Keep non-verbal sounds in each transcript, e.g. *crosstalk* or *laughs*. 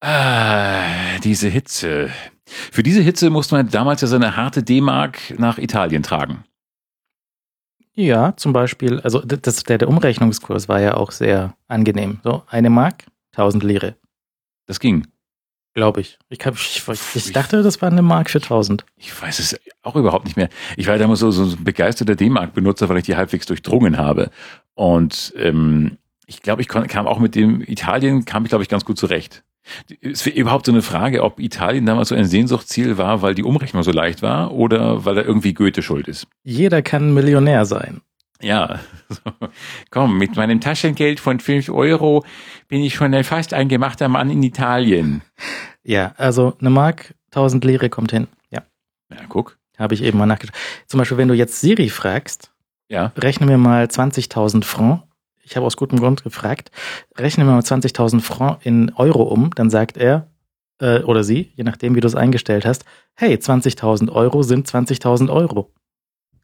Ah, diese Hitze. Für diese Hitze musste man damals ja seine harte D-Mark nach Italien tragen. Ja, zum Beispiel, also das, der, der Umrechnungskurs war ja auch sehr angenehm. So, eine Mark, 1000 Lire. Das ging. Glaube ich. Ich, hab, ich, ich, dachte, das war eine Mark für 1000. Ich weiß es auch überhaupt nicht mehr. Ich war damals so, so ein begeisterter D-Mark-Benutzer, weil ich die halbwegs durchdrungen habe. Und ähm, ich glaube, ich kam auch mit dem Italien, kam ich, glaube ich, ganz gut zurecht. Es wäre überhaupt so eine Frage, ob Italien damals so ein Sehnsuchtsziel war, weil die Umrechnung so leicht war oder weil da irgendwie Goethe schuld ist. Jeder kann Millionär sein. Ja, *laughs* komm, mit meinem Taschengeld von 5 Euro bin ich schon ein fast ein gemachter Mann in Italien. Ja, also eine Mark, 1000 Lire kommt hin. Ja. Ja, guck. Habe ich eben mal nachgeschaut. Zum Beispiel, wenn du jetzt Siri fragst, ja. rechne mir mal 20.000 Franc ich habe aus gutem Grund gefragt, rechnen wir mal 20.000 Franc in Euro um, dann sagt er äh, oder sie, je nachdem, wie du es eingestellt hast, hey, 20.000 Euro sind 20.000 Euro.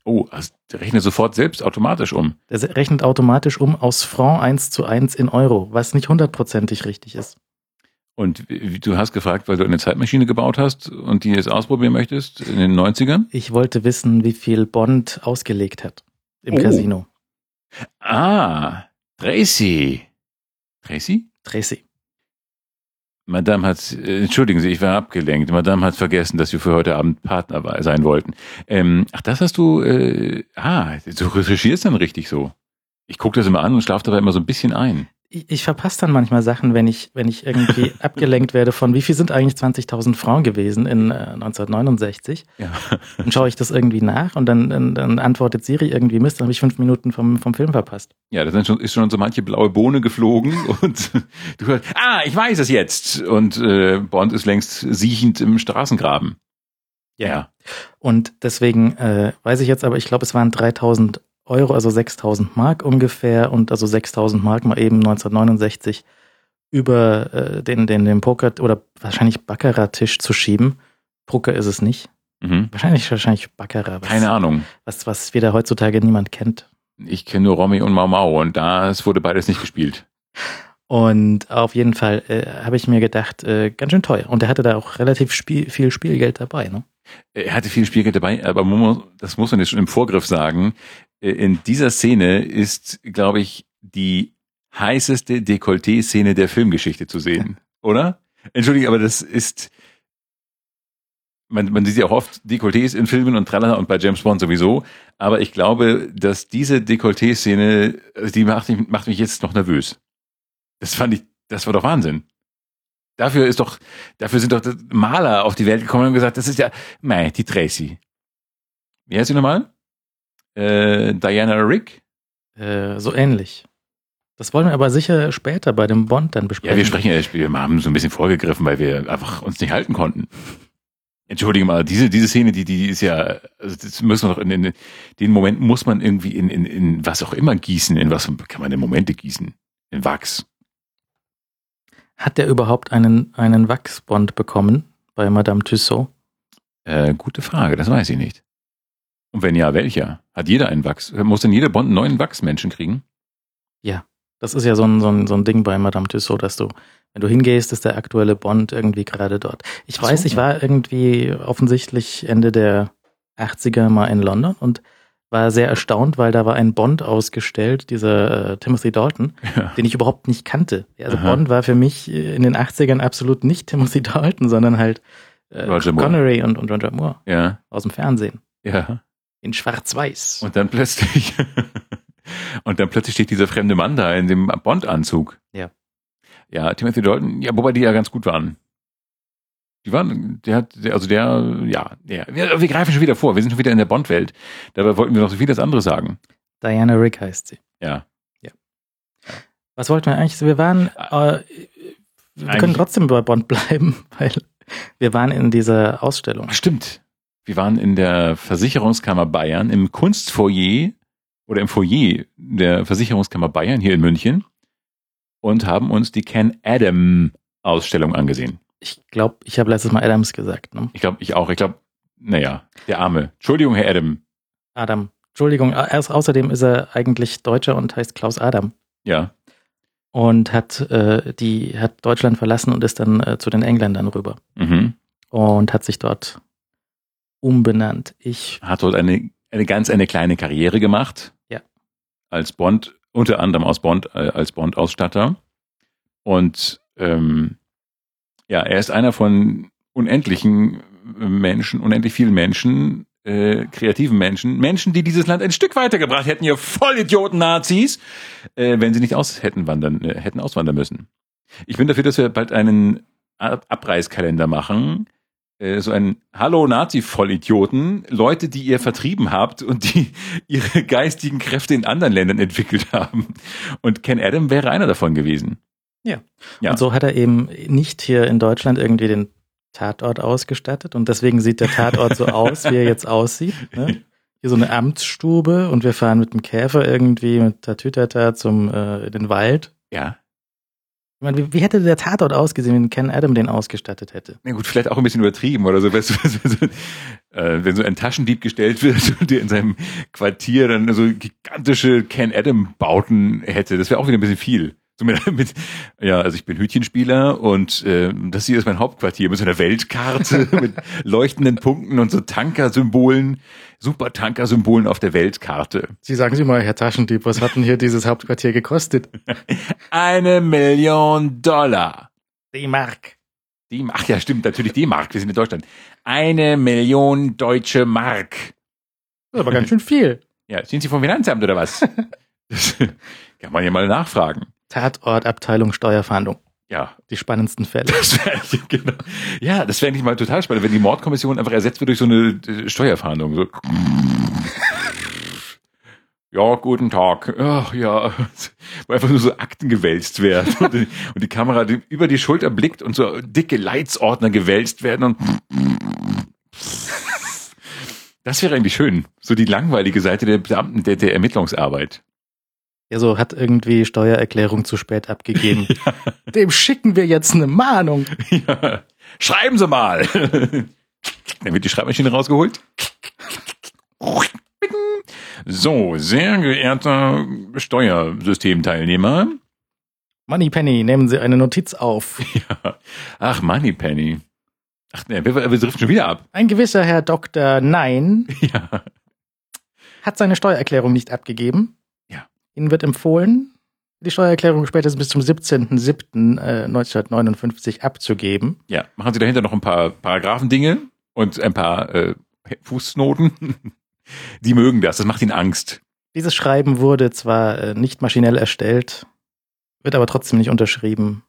Oh, also der rechnet sofort selbst automatisch um. Der rechnet automatisch um aus Franc 1 zu 1 in Euro, was nicht hundertprozentig richtig ist. Und du hast gefragt, weil du eine Zeitmaschine gebaut hast und die jetzt ausprobieren möchtest in den 90ern? Ich wollte wissen, wie viel Bond ausgelegt hat im oh. Casino. Ah, Tracy. Tracy? Tracy. Madame hat, äh, entschuldigen Sie, ich war abgelenkt. Madame hat vergessen, dass wir für heute Abend Partner sein wollten. Ähm, ach, das hast du, äh, ah, du recherchierst dann richtig so. Ich gucke das immer an und schlafe dabei immer so ein bisschen ein ich, ich verpasse dann manchmal Sachen, wenn ich, wenn ich irgendwie *laughs* abgelenkt werde von, wie viel sind eigentlich 20.000 Frauen gewesen in äh, 1969? Ja. Dann schaue ich das irgendwie nach und dann, dann, dann antwortet Siri irgendwie Mist, dann habe ich fünf Minuten vom, vom Film verpasst. Ja, da schon, ist schon so manche blaue Bohne geflogen *laughs* und du hörst, ah, ich weiß es jetzt. Und äh, Bond ist längst siechend im Straßengraben. Ja. ja. Und deswegen äh, weiß ich jetzt aber, ich glaube, es waren 3000 Euro, also 6000 Mark ungefähr und also 6000 Mark mal eben 1969 über äh, den, den, den Poker oder wahrscheinlich Baccarat-Tisch zu schieben. Poker ist es nicht. Mhm. Wahrscheinlich, wahrscheinlich Baccarat. Was, Keine Ahnung. Was, was wieder heutzutage niemand kennt. Ich kenne nur Romy und Mau Mau und da wurde beides nicht gespielt. Und auf jeden Fall äh, habe ich mir gedacht, äh, ganz schön teuer. Und er hatte da auch relativ Spiel, viel Spielgeld dabei. Ne? Er hatte viel Spielgeld dabei, aber das muss man jetzt schon im Vorgriff sagen. Äh, in dieser Szene ist, glaube ich, die heißeste Dekolleté-Szene der Filmgeschichte zu sehen, oder? Entschuldige, aber das ist, man, man sieht ja auch oft Dekolletés in Filmen und tralala und bei James Bond sowieso, aber ich glaube, dass diese Dekolleté-Szene, also die macht mich, macht mich jetzt noch nervös. Das fand ich, das war doch Wahnsinn. Dafür ist doch, dafür sind doch Maler auf die Welt gekommen und gesagt, das ist ja, mei, die Tracy. Wie heißt sie nochmal? Äh, Diana Rick? Äh, so ähnlich. Das wollen wir aber sicher später bei dem Bond dann besprechen. Ja, wir sprechen ja, wir haben so ein bisschen vorgegriffen, weil wir einfach uns nicht halten konnten. Entschuldige mal, diese, diese Szene, die, die ist ja, also das müssen wir doch in, in den Moment muss man irgendwie in, in, in was auch immer gießen. In was kann man in Momente gießen? In Wachs. Hat der überhaupt einen, einen Wachsbond bekommen bei Madame Tussaud? Äh, gute Frage, das weiß ich nicht. Und wenn ja, welcher? Hat jeder einen Wachs? Muss denn jeder Bond einen neuen Wachsmenschen kriegen? Ja, das ist ja so ein, so ein, so ein Ding bei Madame Tussauds, dass du, wenn du hingehst, ist der aktuelle Bond irgendwie gerade dort. Ich Ach weiß, so, ich war irgendwie offensichtlich Ende der 80er mal in London und war sehr erstaunt, weil da war ein Bond ausgestellt, dieser äh, Timothy Dalton, *laughs* ja. den ich überhaupt nicht kannte. Also Aha. Bond war für mich in den 80ern absolut nicht Timothy Dalton, sondern halt äh, Connery und, und Roger Moore ja. aus dem Fernsehen. Ja in Schwarz-Weiß. Und dann plötzlich, *laughs* und dann plötzlich steht dieser fremde Mann da in dem Bond-Anzug. Ja. Ja, Timothy Dalton, ja, wobei die ja ganz gut waren. Die waren, der hat, also der, ja, der, wir, wir greifen schon wieder vor, wir sind schon wieder in der Bond-Welt. Dabei wollten wir noch so vieles andere sagen. Diana Rick heißt sie. Ja. Ja. Was wollten wir eigentlich? Wir waren, äh, wir eigentlich können trotzdem bei Bond bleiben, *laughs* weil wir waren in dieser Ausstellung. Stimmt. Wir waren in der Versicherungskammer Bayern im Kunstfoyer oder im Foyer der Versicherungskammer Bayern hier in München und haben uns die Ken Adam Ausstellung angesehen. Ich glaube, ich habe letztes Mal Adams gesagt. Ne? Ich glaube, ich auch. Ich glaube, naja, der Arme. Entschuldigung, Herr Adam. Adam. Entschuldigung, erst außerdem ist er eigentlich Deutscher und heißt Klaus Adam. Ja. und hat äh, die hat Deutschland verlassen und ist dann äh, zu den Engländern rüber Mhm. und hat sich dort umbenannt. Ich Hat dort eine, eine ganz eine kleine Karriere gemacht. Ja. Als Bond, unter anderem aus Bond, äh, als Bond-Ausstatter. Und ähm, ja, er ist einer von unendlichen Menschen, unendlich vielen Menschen, äh, kreativen Menschen, Menschen, die dieses Land ein Stück weitergebracht hätten, ihr Vollidioten-Nazis, äh, wenn sie nicht aus hätten wandern, äh, hätten auswandern müssen. Ich bin dafür, dass wir bald einen Ab Abreißkalender machen, äh, so ein Hallo Nazi-Vollidioten, Leute, die ihr vertrieben habt und die *laughs* ihre geistigen Kräfte in anderen Ländern entwickelt haben. Und Ken Adam wäre einer davon gewesen. Ja. Ja. Und so hat er eben nicht hier in Deutschland irgendwie den Tatort ausgestattet und deswegen sieht der Tatort so aus, wie er jetzt aussieht. Ne? *laughs* Hier so eine Amtsstube und wir fahren mit dem Käfer irgendwie mit Tatütata zum äh, in den Wald. Ja. Meine, wie, hätte der Tatort ausgesehen, wenn Ken Adam den ausgestattet hätte? Na gut, vielleicht auch ein bisschen übertrieben oder so. Weißt du, *laughs* wenn so, äh, wenn so ein Taschendieb gestellt wird *laughs* und der in seinem Quartier dann so gigantische Ken Adam Bauten hätte, das wäre auch wieder ein bisschen viel. Mit, mit, ja, also ich bin Hütchenspieler und äh, das hier ist mein Hauptquartier mit so einer Weltkarte *laughs* mit leuchtenden Punkten und so Tankersymbolen, super Tankersymbolen auf der Weltkarte. Sie sagen Sie mal, Herr Taschendieb, was hat denn hier dieses Hauptquartier gekostet? *laughs* Eine Million Dollar. Die Mark. Die, ach ja, stimmt, natürlich die Mark. Wir sind in Deutschland. Eine Million deutsche Mark. Das ist aber ganz schön viel. Ja, sind Sie vom Finanzamt oder was? *laughs* Das kann man ja mal nachfragen. Tatort, Abteilung, Steuerfahndung. Ja, Die spannendsten Fälle. das wäre *laughs* genau. Ja, das wäre eigentlich mal total spannend, wenn die Mordkommission einfach ersetzt wird durch so eine äh, Steuerfahndung. So. *laughs* Ja, guten Tag. Ach, ja, *laughs* wo einfach nur so Akten gewälzt werden und die, und die Kamera die über die Schulter blickt und so dicke Leitsordner gewälzt werden und das wäre eigentlich schön. So die langweilige Seite der Beamten, der, der Ermittlungsarbeit. Ja, so hat irgendwie Steuererklärung zu spät abgegeben. *laughs* Dem schicken wir jetzt eine Mahnung. *laughs* Ja. Schreiben Sie mal. *laughs* Dann wird die Schreibmaschine rausgeholt. So, sehr geehrter Steuersystemteilnehmer. Moneypenny, nehmen Sie eine Notiz auf. Ja. Ach, Moneypenny. Ach, ne, wir, wir driften schon wieder ab. Ein gewisser Herr Dr. Nein Ja. hat seine Steuererklärung nicht abgegeben. Ihnen wird empfohlen, die Steuererklärung spätestens bis zum 17.07.1959 abzugeben. Ja. Machen Sie dahinter noch ein paar Paragraphendinge und ein paar äh, Fußnoten. *laughs* Die mögen das. Das macht ihnen Angst. Dieses Schreiben wurde zwar äh, nicht maschinell erstellt, wird aber trotzdem nicht unterschrieben.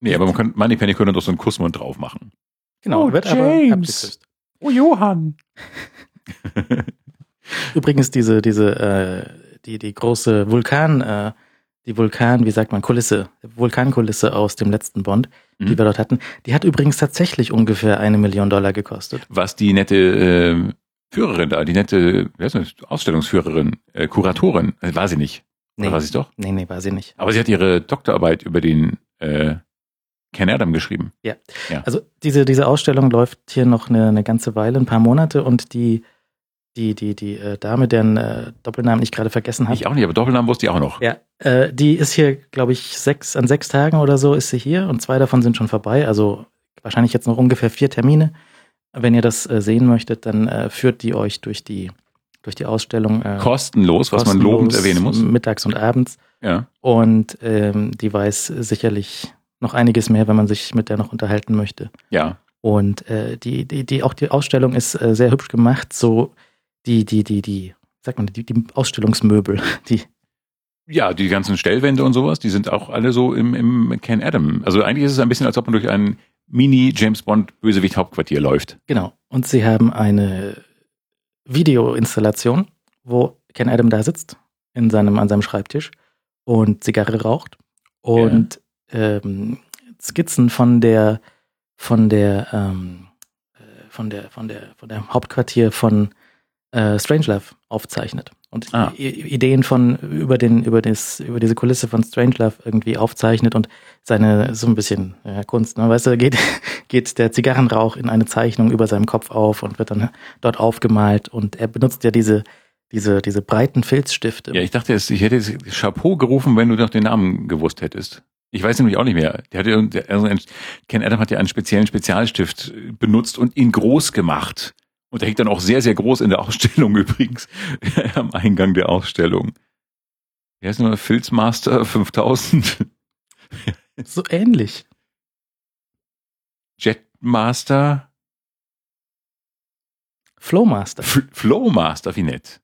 Nee, aber man kann, Moneypenny könnte doch so einen Kussmund drauf machen. Genau, Oh, wird James. aber abgeküsst. Oh, Johann. *laughs* Übrigens diese diese äh, die die große Vulkan äh, die Vulkan wie sagt man Kulisse Vulkankulisse aus dem letzten Bond, Mhm. die wir dort hatten, die hat übrigens tatsächlich ungefähr eine Million Dollar gekostet. was die nette äh, Führerin da, die nette wie heißt das, Ausstellungsführerin, äh, Kuratorin, äh, war sie nicht. Oder Nee. war sie es doch? Nee, nee, war sie nicht. Aber sie hat ihre Doktorarbeit über den äh, Ken Adam geschrieben. Also diese, diese Ausstellung läuft hier noch eine, eine ganze Weile, ein paar Monate und die, die, die, die äh, Dame, deren äh, Doppelnamen ich gerade vergessen habe, Ich auch nicht, aber Doppelnamen wusste ich auch noch. ja, äh, die ist hier, glaube ich, sechs, an sechs Tagen oder so ist sie hier und zwei davon sind schon vorbei, also wahrscheinlich jetzt noch ungefähr vier Termine. Wenn ihr das äh, sehen möchtet, dann äh, führt die euch durch die, durch die Ausstellung. Äh, Kostenlos, was man lobend kostenlos erwähnen muss. Mittags und abends. Ja. Und ähm, die weiß sicherlich noch einiges mehr, wenn man sich mit der noch unterhalten möchte. Ja. Und äh, die, die, die, auch die Ausstellung ist äh, sehr hübsch gemacht. So die, die, die, die, sagt man, die, die Ausstellungsmöbel, *laughs* die, Ja, die ganzen Stellwände und sowas, die sind auch alle so im, im Ken Adam. Also eigentlich ist es ein bisschen, als ob man durch ein Mini-James Bond-Bösewicht-Hauptquartier läuft. genau. Und sie haben eine Videoinstallation, wo Ken Adam da sitzt, in seinem, an seinem Schreibtisch und Zigarre raucht und ähm, Skizzen von der, von der, ähm, äh, von der, von der, von der Hauptquartier von äh, Strangelove aufzeichnet und Ah. Ideen von über den, über das, über diese Kulisse von Strangelove irgendwie aufzeichnet und seine so ein bisschen ja, Kunst, ne? weißt du, geht, *laughs* geht der Zigarrenrauch in eine Zeichnung über seinem Kopf auf und wird dann dort aufgemalt und er benutzt ja diese Diese, diese breiten Filzstifte. Ja, ich dachte, ich hätte jetzt Chapeau gerufen, wenn du noch den Namen gewusst hättest. Ich weiß nämlich auch nicht mehr. Der hatte, also Ken Adam hat ja einen speziellen Spezialstift benutzt und ihn groß gemacht. Und der hängt dann auch sehr, sehr groß in der Ausstellung *laughs* übrigens, *laughs* am Eingang der Ausstellung. Wie heißt nochmal? Filzmaster *laughs* 5000? so ähnlich. Jetmaster? Flowmaster. F Flowmaster, wie nett.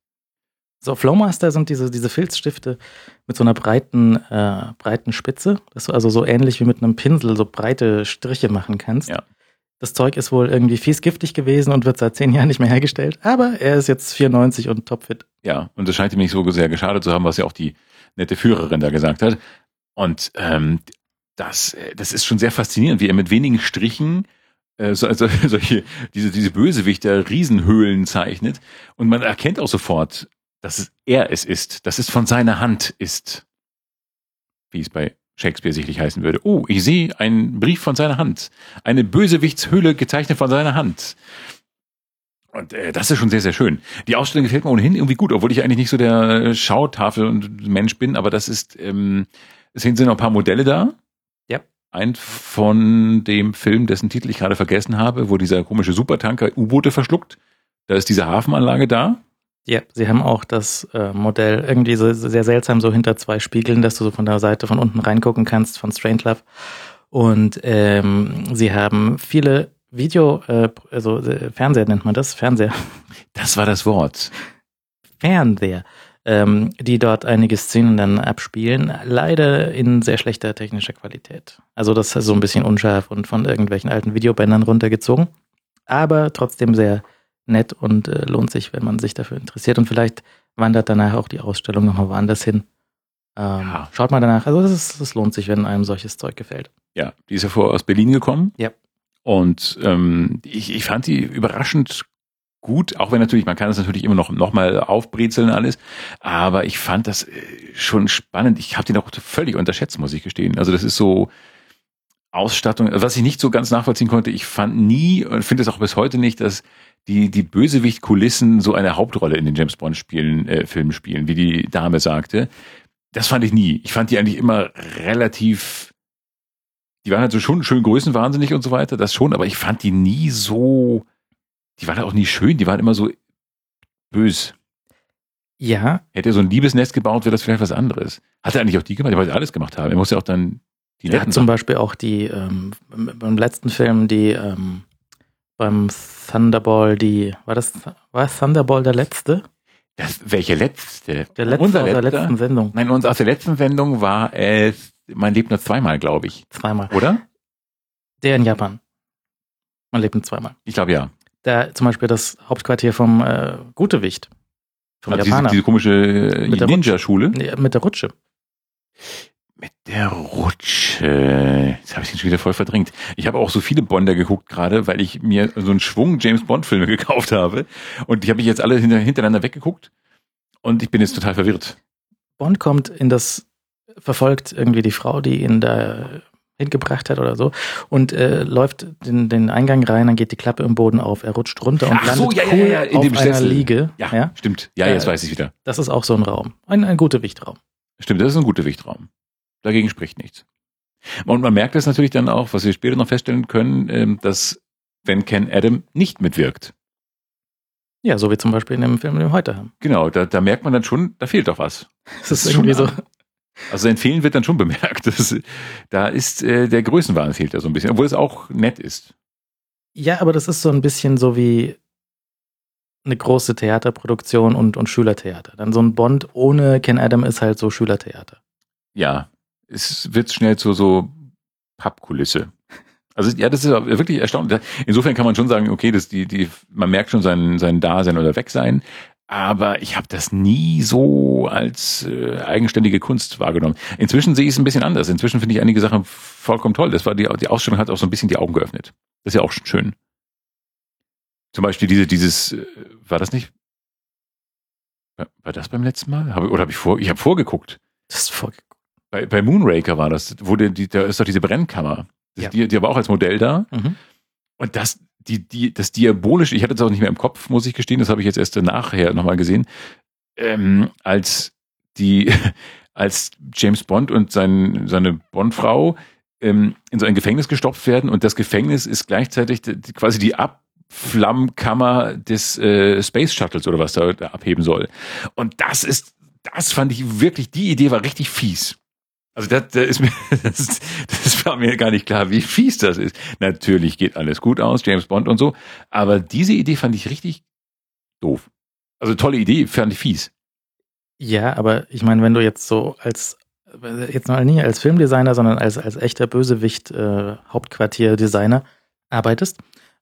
So, Flowmaster sind diese, diese Filzstifte mit so einer breiten, äh, breiten Spitze, dass du also so ähnlich wie mit einem Pinsel so breite Striche machen kannst. Ja. Das Zeug ist wohl irgendwie fies giftig gewesen und wird seit zehn Jahren nicht mehr hergestellt, aber er ist jetzt 94 und topfit. Ja, und das scheint ihm nicht so sehr geschadet zu haben, was ja auch die nette Führerin da gesagt hat. Und ähm, das, das ist schon sehr faszinierend, wie er mit wenigen Strichen äh, so, also *laughs* solche, diese, diese Bösewichter Riesenhöhlen zeichnet. Und man erkennt auch sofort, dass es er es ist, dass es von seiner Hand ist. Wie es bei Shakespeare sicherlich heißen würde. Oh, ich sehe einen Brief von seiner Hand. Eine Bösewichtshülle gezeichnet von seiner Hand. Und äh, das ist schon sehr, sehr schön. Die Ausstellung gefällt mir ohnehin irgendwie gut, obwohl ich eigentlich nicht so der Schautafel und Mensch bin, aber das ist, ähm, es sind noch ein paar Modelle da. Ja. Ein von dem Film, dessen Titel ich gerade vergessen habe, wo dieser komische Supertanker U-Boote verschluckt. Da ist diese Hafenanlage da. Ja, sie haben auch das äh, Modell irgendwie so sehr seltsam so hinter zwei Spiegeln, dass du so von der Seite von unten reingucken kannst von Strangelove. Und ähm, sie haben viele Video, äh, also äh, Fernseher nennt man das, Fernseher. Das war das Wort. Fernseher, ähm, die dort einige Szenen dann abspielen, leider in sehr schlechter technischer Qualität. Also das ist so ein bisschen unscharf und von irgendwelchen alten Videobändern runtergezogen, aber trotzdem sehr nett und äh, lohnt sich, wenn man sich dafür interessiert. Und vielleicht wandert danach auch die Ausstellung nochmal woanders hin. Ähm, ja. Schaut mal danach. Also es lohnt sich, wenn einem solches Zeug gefällt. Ja, die ist ja vorher aus Berlin gekommen. Ja. Und ähm, ich, ich fand die überraschend gut, auch wenn natürlich, man kann das natürlich immer noch, noch mal aufbrezeln alles, aber ich fand das äh, schon spannend. Ich habe den auch völlig unterschätzt, muss ich gestehen. Also das ist so Ausstattung, was ich nicht so ganz nachvollziehen konnte, ich fand nie und finde es auch bis heute nicht, dass die, die Bösewicht-Kulissen so eine Hauptrolle in den James Bond-Spielen, äh, Filmen spielen, wie die Dame sagte. Das fand ich nie. Ich fand die eigentlich immer relativ die waren halt so schon schön größenwahnsinnig und so weiter, das schon, aber ich fand die nie so, die waren halt auch nie schön, die waren immer so bös. Ja. Hätte er so ein Liebesnest gebaut, wäre das vielleicht was anderes. Hat er eigentlich auch die gemacht? Er wollte alles gemacht haben. Er muss ja auch dann die Er hat zum Beispiel auch die, ähm, beim letzten Film, die, ähm, beim Thunderball, die, war das, war Thunderball der letzte? Das, welche letzte? Der letzte Unser aus der letzten Sendung. Nein, uns aus der letzten Sendung war es man lebt nur zweimal, glaube ich. Zweimal. Oder? Der in Japan. Man lebt nur zweimal. Ich glaube ja. Da zum Beispiel das Hauptquartier vom äh, Gutewicht. Vom also Japaner. Diese, diese komische Ninja-Schule? Mit der Rutsche. Mit der Rutsche. Jetzt habe ich den schon wieder voll verdrängt. Ich habe auch so viele Bonder geguckt gerade, weil ich mir so einen Schwung James Bond-Filme *laughs* gekauft habe. Und die habe ich jetzt alle hintereinander weggeguckt. Und ich bin jetzt total verwirrt. Bond kommt in das verfolgt irgendwie die Frau, die ihn da hingebracht hat oder so und äh, läuft den, den Eingang rein, dann geht die Klappe im Boden auf, er rutscht runter und Ach landet so, ja, cool ja, ja, in auf dem einer Sessel. Liege. Ja, ja, stimmt. Ja, jetzt äh, weiß ich wieder. Das ist auch so ein Raum. Ein, ein guter Wichtraum. Stimmt, das ist ein guter Wichtraum. Dagegen spricht nichts. Und man merkt es natürlich dann auch, was wir später noch feststellen können, ähm, dass wenn Ken Adam nicht mitwirkt. Ja, so wie zum Beispiel in dem Film, den wir heute haben. Genau, da, da merkt man dann schon, da fehlt doch was. Das, *laughs* das ist irgendwie so. Also sein Fehlen wird dann schon bemerkt. Das, da ist äh, der Größenwahn fehlt da so ein bisschen, obwohl es auch nett ist. Ja, aber das ist so ein bisschen so wie eine große Theaterproduktion und, und Schülertheater. Dann so ein Bond ohne Ken Adam ist halt so Schülertheater. Ja, es wird schnell zu so Pappkulisse. Also ja, das ist wirklich erstaunlich. Insofern kann man schon sagen, okay, das die die man merkt schon sein sein Dasein oder Wegsein, aber ich habe das nie so als äh, eigenständige Kunst wahrgenommen. Inzwischen sehe ich es ein bisschen anders. Inzwischen finde ich einige Sachen vollkommen toll. Das war die, die Ausstellung hat auch so ein bisschen die Augen geöffnet. Das ist ja auch schön. Zum Beispiel diese, dieses, äh, war das nicht? War das beim letzten Mal? Hab, oder habe ich vor? Ich habe vorgeguckt. Das ist vorgeguckt. Bei, bei Moonraker war das, wo die, da ist doch diese Brennkammer. Ja. Die, die war auch als Modell da. Mhm. Und das, die, die, das Diabolische, ich hatte es auch nicht mehr im Kopf, muss ich gestehen, das habe ich jetzt erst nachher nochmal gesehen. ähm, als die, *laughs* als James Bond und sein, seine Bond-Frau ähm, in so ein Gefängnis gestopft werden und das Gefängnis ist gleichzeitig quasi die Abflammkammer des äh, Space Shuttles oder was da, da abheben soll. Und das ist, das fand ich wirklich, die Idee war richtig fies. Also das, das, ist mir, *laughs* das, das war mir gar nicht klar, wie fies das ist. Natürlich geht alles gut aus, James Bond und so, aber diese Idee fand ich richtig doof. Also tolle Idee, fand ich fies. Ja, aber ich meine, wenn du jetzt so als jetzt mal nicht als Filmdesigner, sondern als, als echter Bösewicht, äh, Hauptquartierdesigner arbeitest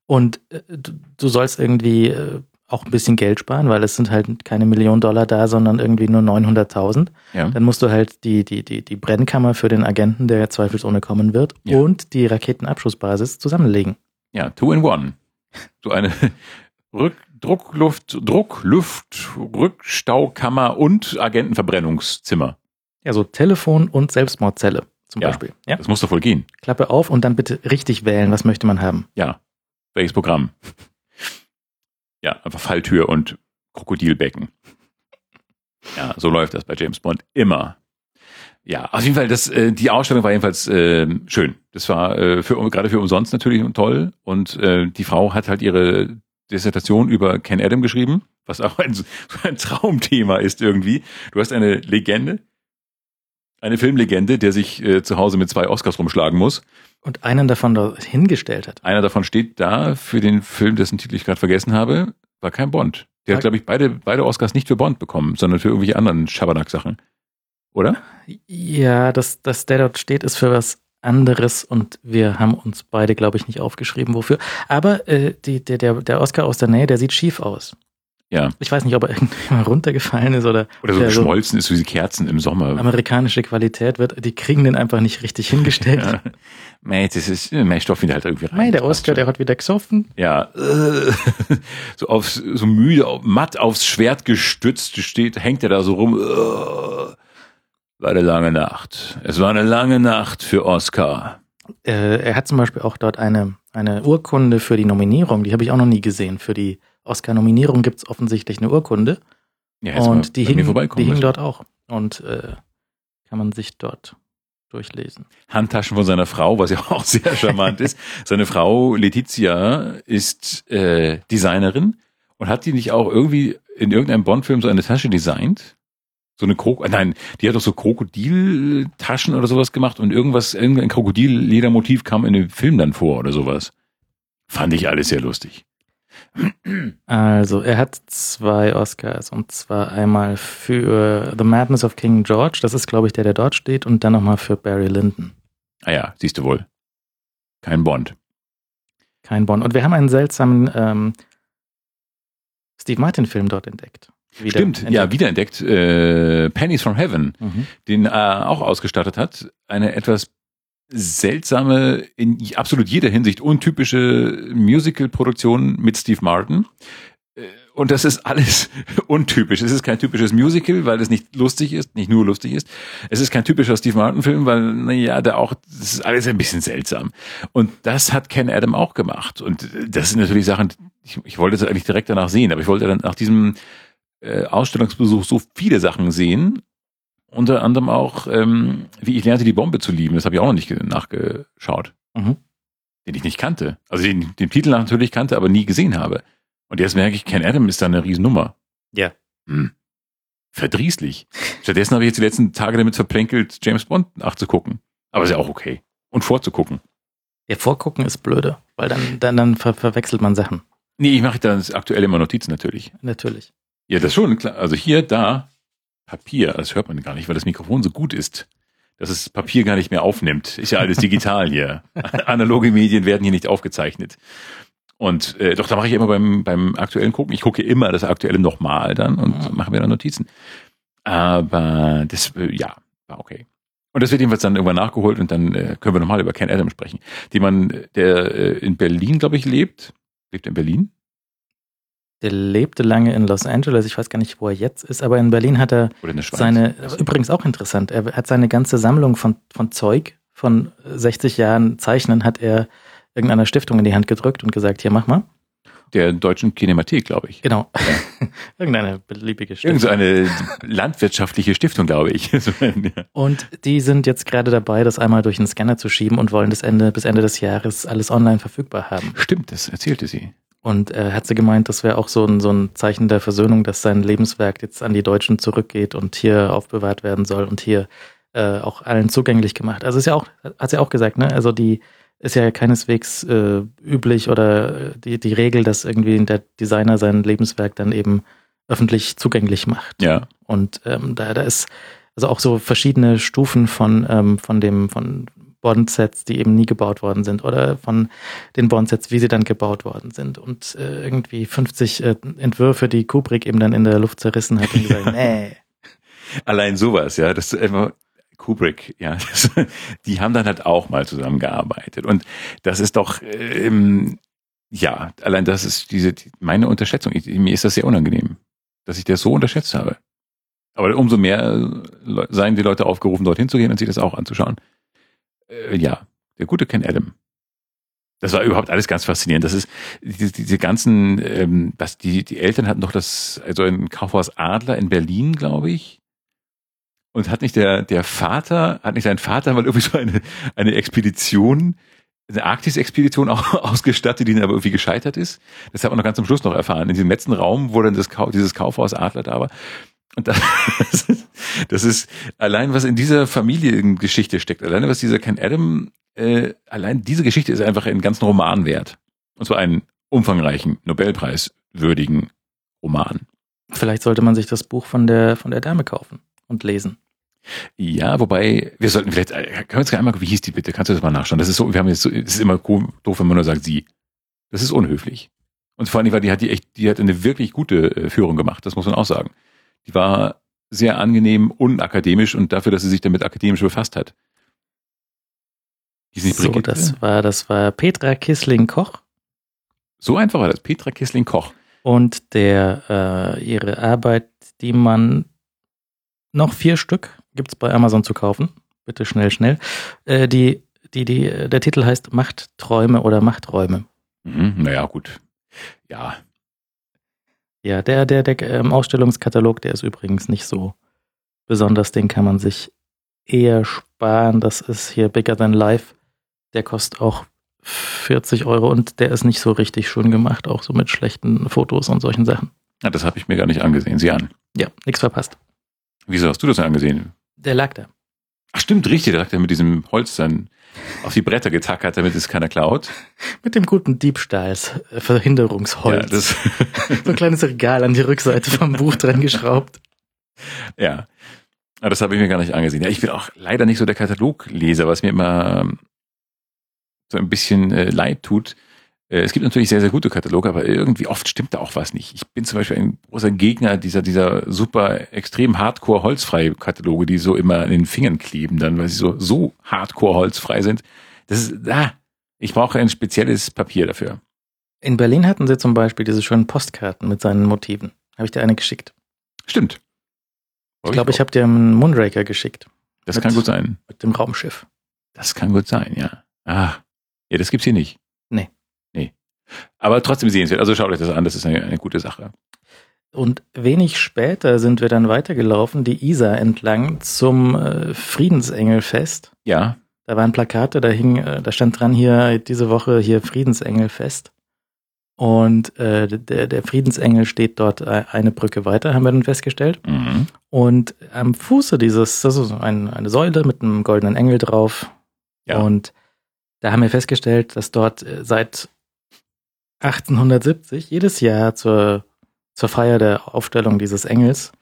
und äh, du, du, sollst irgendwie äh, auch ein bisschen Geld sparen, weil es sind halt keine Millionen Dollar da, sondern irgendwie nur 900.000. Ja. Dann musst du halt die, die, die, die Brennkammer für den Agenten, der zweifelsohne kommen wird, ja. und die Raketenabschussbasis zusammenlegen. Ja, two in one. So eine *laughs* Rück Druckluft, Druckluft, Rückstaukammer und Agentenverbrennungszimmer. Ja, so Telefon und Selbstmordzelle zum ja, Beispiel. Ja, das muss doch wohl gehen. Klappe auf und dann bitte richtig wählen. Was möchte man haben? Ja, welches Programm? Ja, einfach Falltür und Krokodilbecken. Ja, so läuft das bei James Bond immer. Ja, auf jeden Fall, das, äh, die Ausstellung war jedenfalls äh, schön. Das war äh, für, gerade für umsonst natürlich toll. Und äh, die Frau hat halt ihre Dissertation über Ken Adam geschrieben, was auch ein, *laughs* ein Traumthema ist irgendwie. Du hast eine Legende, eine Filmlegende, der sich äh, zu Hause mit zwei Oscars rumschlagen muss. Und einen davon dort hingestellt hat. Einer davon steht da für den Film, dessen Titel ich gerade vergessen habe, war kein Bond. Der hat, glaube ich, beide, beide Oscars nicht für Bond bekommen, sondern für irgendwelche anderen Schabernack-Sachen. Oder? Ja, das, dass der dort steht, ist für was anderes und wir haben uns beide, glaube ich, nicht aufgeschrieben, wofür. Aber äh, die, der, der, der Oscar aus der Nähe, der sieht schief aus. Ja. Ich weiß nicht, ob er *laughs* irgendwann runtergefallen ist oder. Oder so geschmolzen so ist wie die Kerzen im Sommer. Amerikanische Qualität wird, die kriegen den einfach nicht richtig hingestellt. *laughs* ja. Mei, das ist, mei, Stoff wieder halt irgendwie rein. Mei, der Oscar, der hat wieder gesoffen. Ja, *laughs* so aufs, so müde, matt aufs Schwert gestützt steht, hängt er da so rum. War eine lange Nacht. Es war eine lange Nacht für Oscar. Äh, er hat zum Beispiel auch dort eine, eine Urkunde für die Nominierung, die habe ich auch noch nie gesehen, für die Oscar-Nominierung gibt es offensichtlich eine Urkunde. Ja, und die hing, die hing dort auch. Und äh, kann man sich dort durchlesen. Handtaschen von seiner Frau, was ja auch *laughs* sehr charmant ist. Seine Frau Letizia ist äh, Designerin und hat die nicht auch irgendwie in irgendeinem Bond-Film so eine Tasche designt? So eine Krok nein, die hat doch so Krokodiltaschen oder sowas gemacht und irgendwas, irgendein Krokodilledermotiv kam in dem Film dann vor oder sowas. Fand ich alles sehr lustig. Also, er hat zwei Oscars und zwar einmal für The Madness of King George, das ist, glaube ich, der, der dort steht, und dann nochmal für Barry Lyndon. Ah ja, siehst du wohl. Kein Bond. Kein Bond. Und wir haben einen seltsamen ähm, Steve Martin-Film dort entdeckt. Wieder Stimmt, entdeckt. ja, wiederentdeckt. Äh, Pennies from Heaven, mhm. den er auch ausgestattet hat. Eine etwas seltsame, in absolut jeder Hinsicht untypische Musical-Produktion mit Steve Martin. Äh, und das ist alles *laughs* untypisch. Es ist kein typisches Musical, weil es nicht lustig ist, nicht nur lustig ist. Es ist kein typischer Steve Martin-Film, weil, naja, da auch, das ist alles ein bisschen seltsam. Und das hat Ken Adam auch gemacht. Und das sind natürlich Sachen, ich, ich wollte es eigentlich direkt danach sehen, aber ich wollte dann nach diesem äh, Ausstellungsbesuch so viele Sachen sehen unter anderem auch, ähm, wie ich lernte, die Bombe zu lieben. Das habe ich auch noch nicht nachgeschaut. Mhm. Den ich nicht kannte. Also den, den Titel natürlich kannte, aber nie gesehen habe. Und jetzt merke ich, Ken Adam ist da eine Riesennummer. Ja. Hm. Verdrießlich. Stattdessen habe ich jetzt die letzten Tage damit verplänkelt, James Bond nachzugucken. Aber ist ja auch okay. Und vorzugucken. Ja, vorgucken ist blöde, weil dann, dann, dann ver verwechselt man Sachen. Nee, ich mache dann aktuell immer Notizen natürlich. Natürlich. Ja, das schon, klar. Also hier, da, Papier, das hört man gar nicht, weil das Mikrofon so gut ist, dass es Papier gar nicht mehr aufnimmt. Ist ja alles digital hier. *laughs* Analoge Medien werden hier nicht aufgezeichnet. Und äh, doch, da mache ich immer beim, beim aktuellen Gucken. Ich gucke immer das Aktuelle nochmal dann und mhm. mache mir dann Notizen. Aber das, äh, ja, war okay. Und das wird jedenfalls dann irgendwann nachgeholt und dann äh, können wir nochmal über Ken Adam sprechen, die man, der äh, in Berlin, glaube ich, lebt. Lebt in Berlin? Der lebte lange in Los Angeles. Ich weiß gar nicht, wo er jetzt ist, aber in Berlin hat er seine, übrigens auch interessant, er hat seine ganze Sammlung von, von Zeug von 60 Jahren Zeichnen hat er irgendeiner Stiftung in die Hand gedrückt und gesagt, hier mach mal. der deutschen Kinemathek, glaube ich. Genau. Ja. *laughs* Irgendeine beliebige Stiftung. Irgendeine landwirtschaftliche Stiftung, glaube ich. *laughs* und die sind jetzt gerade dabei, das einmal durch den Scanner zu schieben und wollen das Ende, bis Ende des Jahres alles online verfügbar haben. Stimmt, das erzählte sie. Und äh, hat sie gemeint, das wäre auch so ein, so ein Zeichen der Versöhnung, dass sein Lebenswerk jetzt an die Deutschen zurückgeht und hier aufbewahrt werden soll und hier äh, auch allen zugänglich gemacht. Also ist ja auch, hat sie auch gesagt, ne? Also die ist ja keineswegs äh, üblich oder die, die Regel, dass irgendwie der Designer sein Lebenswerk dann eben öffentlich zugänglich macht. Ja. Und ähm, da, da ist also auch so verschiedene Stufen von, ähm, von dem, von Bond-Sets, die eben nie gebaut worden sind oder von den Bond-Sets, wie sie dann gebaut worden sind und äh, irgendwie 50 äh, Entwürfe, die Kubrick eben dann in der Luft zerrissen hat und gesagt, *laughs* nee. Allein sowas, ja, das einfach Kubrick, ja, das, die haben dann halt auch mal zusammengearbeitet und das ist doch ähm, ja, allein das ist diese meine Unterschätzung. Ich, mir ist das sehr unangenehm, dass ich das so unterschätzt habe. Aber umso mehr äh, seien die Leute aufgerufen, dorthin zu gehen und sich das auch anzuschauen äh, ja, der gute Ken Adam. Das war überhaupt alles ganz faszinierend. Das ist diese, diese ganzen, ähm, was die die Eltern hatten doch das, also ein Kaufhaus Adler in Berlin, glaube ich. Und hat nicht der der Vater, hat nicht sein Vater mal irgendwie so eine eine Expedition, eine Arktis-Expedition auch *laughs* ausgestattet, die dann aber irgendwie gescheitert ist. Das hat man noch ganz zum Schluss noch erfahren. In diesem letzten Raum, wo dann das dieses Kaufhaus Adler da war. Und das, ist, *laughs* das ist allein, was in dieser Familiengeschichte steckt, allein was dieser Ken Adam, äh, allein diese Geschichte ist einfach einen ganzen Roman wert. Und zwar einen umfangreichen, Nobelpreiswürdigen Roman. Vielleicht sollte man sich das Buch von der, von der Dame kaufen und lesen. Ja, wobei, wir sollten vielleicht, äh, können wir uns einmal, wie hieß die bitte? Kannst du das mal nachschauen? Das ist so, wir haben jetzt so, es ist immer doof, wenn man nur sagt sie. Das ist unhöflich. Und vor allem, weil die hat die echt, die hat eine wirklich gute äh, Führung gemacht, das muss man auch sagen. Die war sehr angenehm, unakademisch und dafür, dass sie sich damit akademisch befasst hat. Die ist nicht so, Brigitte? das war, das war Petra Kissling-Koch. So einfach war das, Petra Kissling-Koch. Und der, äh, ihre Arbeit, die man noch vier Stück gibt's bei Amazon zu kaufen. Bitte schnell, schnell. Äh, die, die, die, der Titel heißt Machtträume oder Machträume. Mhm, naja, gut. Ja, ja, der, der, der ähm, Ausstellungskatalog, der ist übrigens nicht so besonders. Den kann man sich eher sparen. Das ist hier Bigger Than Life. Der kostet auch 40 Euro und der ist nicht so richtig schön gemacht, auch so mit schlechten Fotos und solchen Sachen. Ja, das habe ich mir gar nicht angesehen. Sieh an. Ja, nichts verpasst. Wieso hast du das angesehen? Der lag da. Ach stimmt, richtig, der lag da mit diesem Holz dann auf die Bretter getackert, damit es keiner klaut. Mit dem guten Diebstahlsverhinderungsholz. Ja, das so ein kleines Regal an die Rückseite vom Buch dran geschraubt. Ja. Aber das habe ich mir gar nicht angesehen. Ja, ich bin auch leider nicht so der Katalogleser, was mir immer ähm, so ein bisschen äh, leid tut. Äh, es gibt natürlich sehr, sehr gute Kataloge, aber irgendwie oft stimmt da auch was nicht. Ich bin zum Beispiel ein großer Gegner dieser, dieser super extrem hardcore holzfrei Kataloge, die so immer an den Fingern kleben dann, weil sie so, so hardcore holzfrei sind. Das ist, ah, ich brauche ein spezielles Papier dafür. In Berlin hatten sie zum Beispiel diese schönen Postkarten mit seinen Motiven. Habe ich dir eine geschickt? Stimmt. ich glaube, ich habe dir einen Moonraker geschickt. Das mit, kann gut sein. Mit dem Raumschiff. Das kann gut sein, ja. Ah, ja, das gibt's hier nicht. Nee. Aber trotzdem sehenswert. Also schaut euch das an, das ist eine, eine gute Sache. Und wenig später sind wir dann weitergelaufen, die Isar entlang zum äh, Friedensengelfest. Ja. Da waren Plakate, da hing, äh, da stand dran hier diese Woche hier Friedensengelfest. Und äh, der, der Friedensengel steht dort äh, eine Brücke weiter, haben wir dann festgestellt. Mhm. Und am Fuße dieses, das ist ein, eine Säule mit einem goldenen Engel drauf. Ja. Und da haben wir festgestellt, dass dort äh, seit 1870 jedes Jahr zur, zur Feier der Aufstellung dieses Engels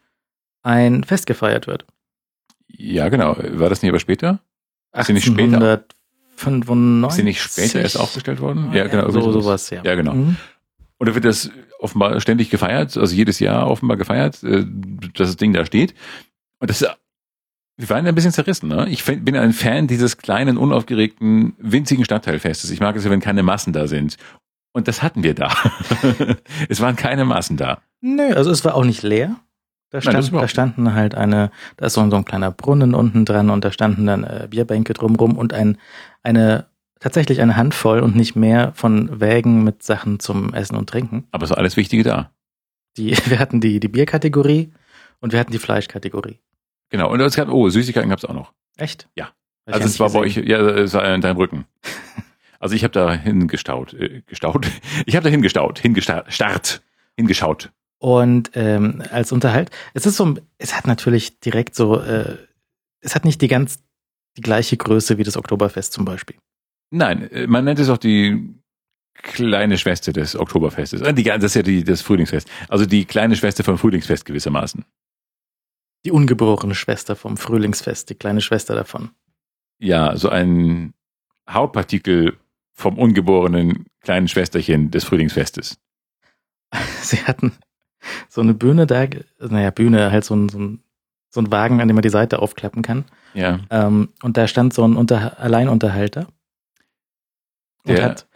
ein Fest gefeiert wird. Ja, genau. War das nicht aber später? 1895. Ist sie nicht später erst aufgestellt worden? Ja, genau. So, sowas, ja. Ja, genau. Mhm. Und da wird das offenbar ständig gefeiert, also jedes Jahr offenbar gefeiert, äh, dass das Ding da steht. Und das ist, wir waren ein bisschen zerrissen. Ne? Ich bin ein Fan dieses kleinen, unaufgeregten, winzigen Stadtteilfestes. Ich mag es ja, wenn keine Massen da sind. Und das hatten wir da. *laughs* es waren keine Massen da. Nö, also es war auch nicht leer. Da, stand, Nein, da standen halt eine, da ist so ein, so ein kleiner Brunnen unten dran und da standen dann äh, Bierbänke drumrum und ein, eine tatsächlich eine Handvoll und nicht mehr von Wägen mit Sachen zum Essen und Trinken. Aber so alles Wichtige da. Die, *laughs* wir hatten die, die Bierkategorie und wir hatten die Fleischkategorie. Genau. Und es gab, oh, Süßigkeiten gab es auch noch. Echt? Ja. Hab Also es war nicht bei euch, gesehen. ja, es war in deinem Rücken. *laughs* Also ich habe da hingestaut, äh, gestaut. *laughs* Ich habe da hingestaut, hingestarrt, hingeschaut. Und ähm, als Unterhalt, es ist so, es hat natürlich direkt so, äh, es hat nicht die ganz die gleiche Größe wie das Oktoberfest zum Beispiel. Nein, äh, man nennt es auch die kleine Schwester des Oktoberfestes. Äh, Die, das ist ja die, das Frühlingsfest. Also die kleine Schwester vom Frühlingsfest gewissermaßen. Die ungeborene Schwester vom Frühlingsfest, die kleine Schwester davon. Ja, so ein Hautpartikel vom ungeborenen kleinen Schwesterchen des Frühlingsfestes. *laughs* Sie hatten so eine Bühne da, naja, Bühne, halt so ein, so ein, so ein Wagen, an dem man die Seite aufklappen kann. Ja, Ähm, und da stand so ein Unter Alleinunterhalter. Und Der- hat,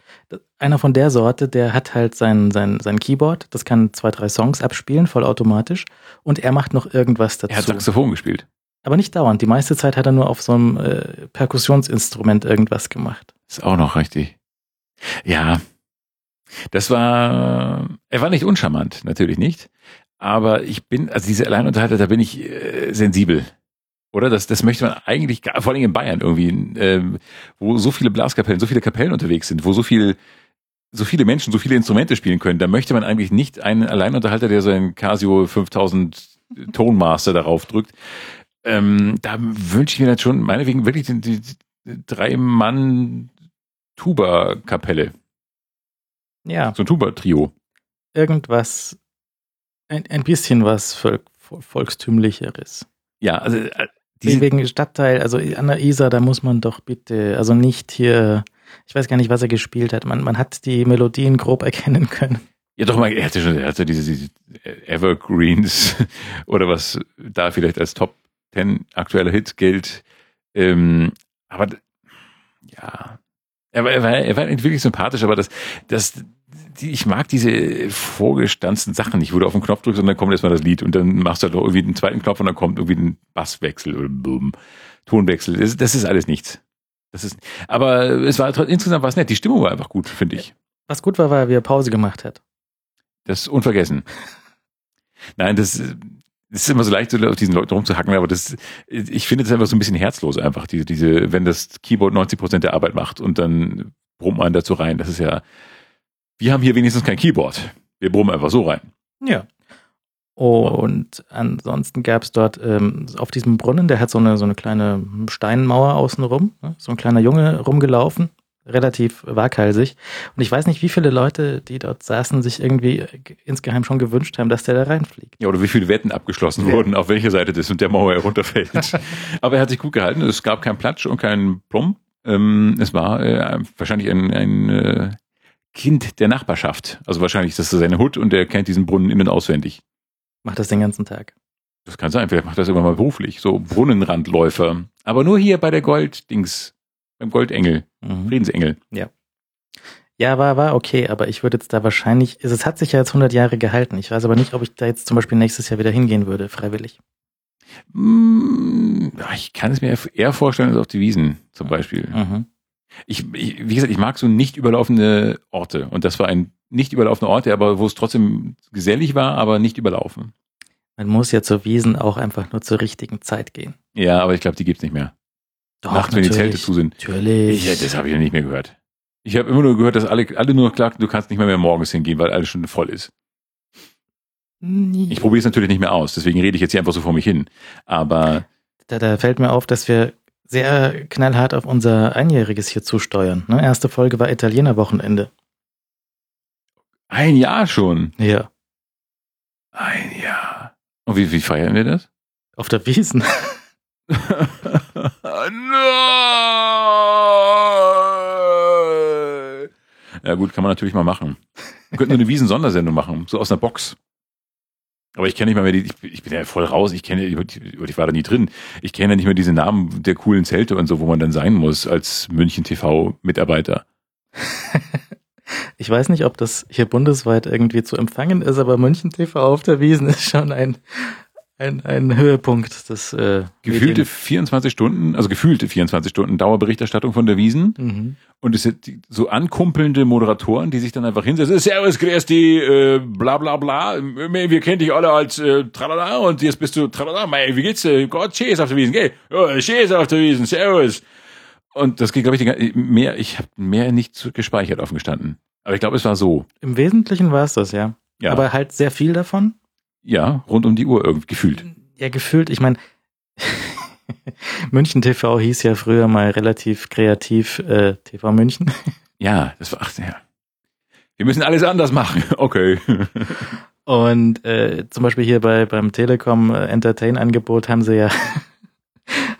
einer von der Sorte, der hat halt sein, sein, sein Keyboard, das kann zwei, drei Songs abspielen, vollautomatisch. Und er macht noch irgendwas dazu. er hat Saxophon gespielt. Aber nicht dauernd. Die meiste Zeit hat er nur auf so einem äh, Perkussionsinstrument irgendwas gemacht. Ist auch noch richtig. Ja, das war, er war nicht uncharmant, natürlich nicht. Aber ich bin, also diese Alleinunterhalter, da bin ich äh, sensibel. Oder? Das, das möchte man eigentlich, gar- vor allem in Bayern irgendwie, ähm, wo so viele Blaskapellen, so viele Kapellen unterwegs sind, wo so viel, so viele Menschen, so viele Instrumente spielen können, da möchte man eigentlich nicht einen Alleinunterhalter, der so ein Casio 5000 Tonmaster darauf drückt. Ähm, da wünsche ich mir dann schon, meinetwegen wirklich die, die, die drei Mann Tuba-Kapelle, Ja, so ein Tuba-Trio. irgendwas, ein, ein bisschen was Volk, Volkstümlicheres. Ja, also äh, Wegen Stadtteil, also an der Isar, da muss man doch bitte, also nicht hier, ich weiß gar nicht, was er gespielt hat. Man, man hat die Melodien grob *laughs* erkennen können. ja doch mal, er hatte schon, er hatte diese, diese Evergreens *laughs* oder was da vielleicht als Top 10 aktueller Hit gilt. Ähm, aber ja, er war, er war, er war wirklich sympathisch, aber das, das, die, ich mag diese vorgestanzten Sachen nicht, wo du auf den Knopf drückst und dann kommt erstmal das Lied und dann machst du halt noch irgendwie einen zweiten Knopf und dann kommt irgendwie ein Basswechsel oder Boom, Tonwechsel. Das, das ist alles nichts. Das ist, aber es war insgesamt war es nett. Die Stimmung war einfach gut, finde ich. Was gut war, war, wie er Pause gemacht hat. Das ist unvergessen. Nein, das, das ist immer so leicht, auf diesen Leuten rumzuhacken, aber das, ich finde das einfach so ein bisschen herzlos einfach, diese, diese, wenn das Keyboard 90 Prozent der Arbeit macht und dann brummt man dazu rein. Das ist ja, wir haben hier wenigstens kein Keyboard. Wir brummen einfach so rein. Ja. Und ansonsten gab es dort ähm, auf diesem Brunnen, der hat so eine, so eine kleine Steinmauer außenrum, ne? so ein kleiner Junge rumgelaufen, relativ waghalsig. Und ich weiß nicht, wie viele Leute, die dort saßen, sich irgendwie insgeheim schon gewünscht haben, dass der da reinfliegt. Ja, oder wie viele Wetten abgeschlossen Ja. wurden, auf welcher Seite das und der Mauer herunterfällt. *laughs* aber er hat sich gut gehalten. Es gab keinen Platsch und keinen Plump. Ähm, es war äh, wahrscheinlich ein, ein äh, Kind der Nachbarschaft. Also wahrscheinlich ist das seine Hut und er kennt diesen Brunnen in- und auswendig. Macht das den ganzen Tag. Das kann sein, vielleicht macht er das irgendwann mal beruflich. So Brunnenrandläufer. Aber nur hier bei der Golddings, beim Goldengel, Mhm. Friedensengel. Ja, war, war okay, aber ich würde jetzt da wahrscheinlich, es hat sich ja jetzt 100 Jahre gehalten. Ich weiß aber nicht, ob ich da jetzt zum Beispiel nächstes Jahr wieder hingehen würde, freiwillig. Hm, ja, ich kann es mir eher vorstellen als auf die Wiesen zum Beispiel. Mhm. Ich, ich, wie gesagt, ich mag so nicht überlaufende Orte. Und das war ein nicht überlaufener Ort, der aber, wo es trotzdem gesellig war, aber nicht überlaufen. Man muss ja zur Wiesen auch einfach nur zur richtigen Zeit gehen. Ja, aber ich glaube, die gibt's nicht mehr. Doch, Nachts, wenn die Zelte zu sind. Natürlich. Ich, ja, das habe ich ja nicht mehr gehört. Ich habe immer nur gehört, dass alle, alle nur klagen, du kannst nicht mehr, mehr morgens hingehen, weil alles schon voll ist. Ich probiere es natürlich nicht mehr aus, deswegen rede ich jetzt hier einfach so vor mich hin. Aber Da, da fällt mir auf, dass wir sehr knallhart auf unser Einjähriges hier zusteuern. Ne? Erste Folge war Italiener-Wochenende. ein Jahr schon. Ja. Ein Jahr. Und wie, wie feiern wir das? Auf der Wiesen. *laughs* Nein! Ja gut, kann man natürlich mal machen. Wir könnten so eine Wiesen-Sondersendung machen, so aus einer Box. Aber ich kenne nicht mal mehr die, ich, ich bin ja voll raus, ich kenne, ich, ich war da nie drin. Ich kenne ja nicht mehr diese Namen der coolen Zelte und so, wo man dann sein muss als München TV-Mitarbeiter. *laughs* Ich weiß nicht, ob das hier bundesweit irgendwie zu empfangen ist, aber München TV auf der Wiesen ist schon ein, ein, ein Höhepunkt des äh, Gefühlte 24 Stunden, also gefühlte 24 Stunden Dauerberichterstattung von der Wiesen. Mhm. Und es sind so ankumpelnde Moderatoren, die sich dann einfach hinsetzen. Servus, grüß die, äh, bla bla bla. Wir kennen dich alle als äh, tralala und jetzt bist du tralala. Mei, wie geht's dir? Gott, ist auf der Wiesen, gell? Ja, ist auf der Wiesen, servus. Und das geht, glaube ich, die mehr, ich habe mehr nicht gespeichert offen gestanden. Aber ich glaube, es war so. Im Wesentlichen war es das, ja. Ja, Aber halt sehr viel davon. Ja, rund um die Uhr irgendwie gefühlt. Ja, gefühlt, ich meine, *laughs* München TV hieß ja früher mal relativ kreativ äh, TV München. *laughs* Ja, das war, ach, ja. Wir müssen alles anders machen. *laughs* Okay. Und äh, zum Beispiel hier bei beim Telekom äh, Entertain-Angebot haben sie ja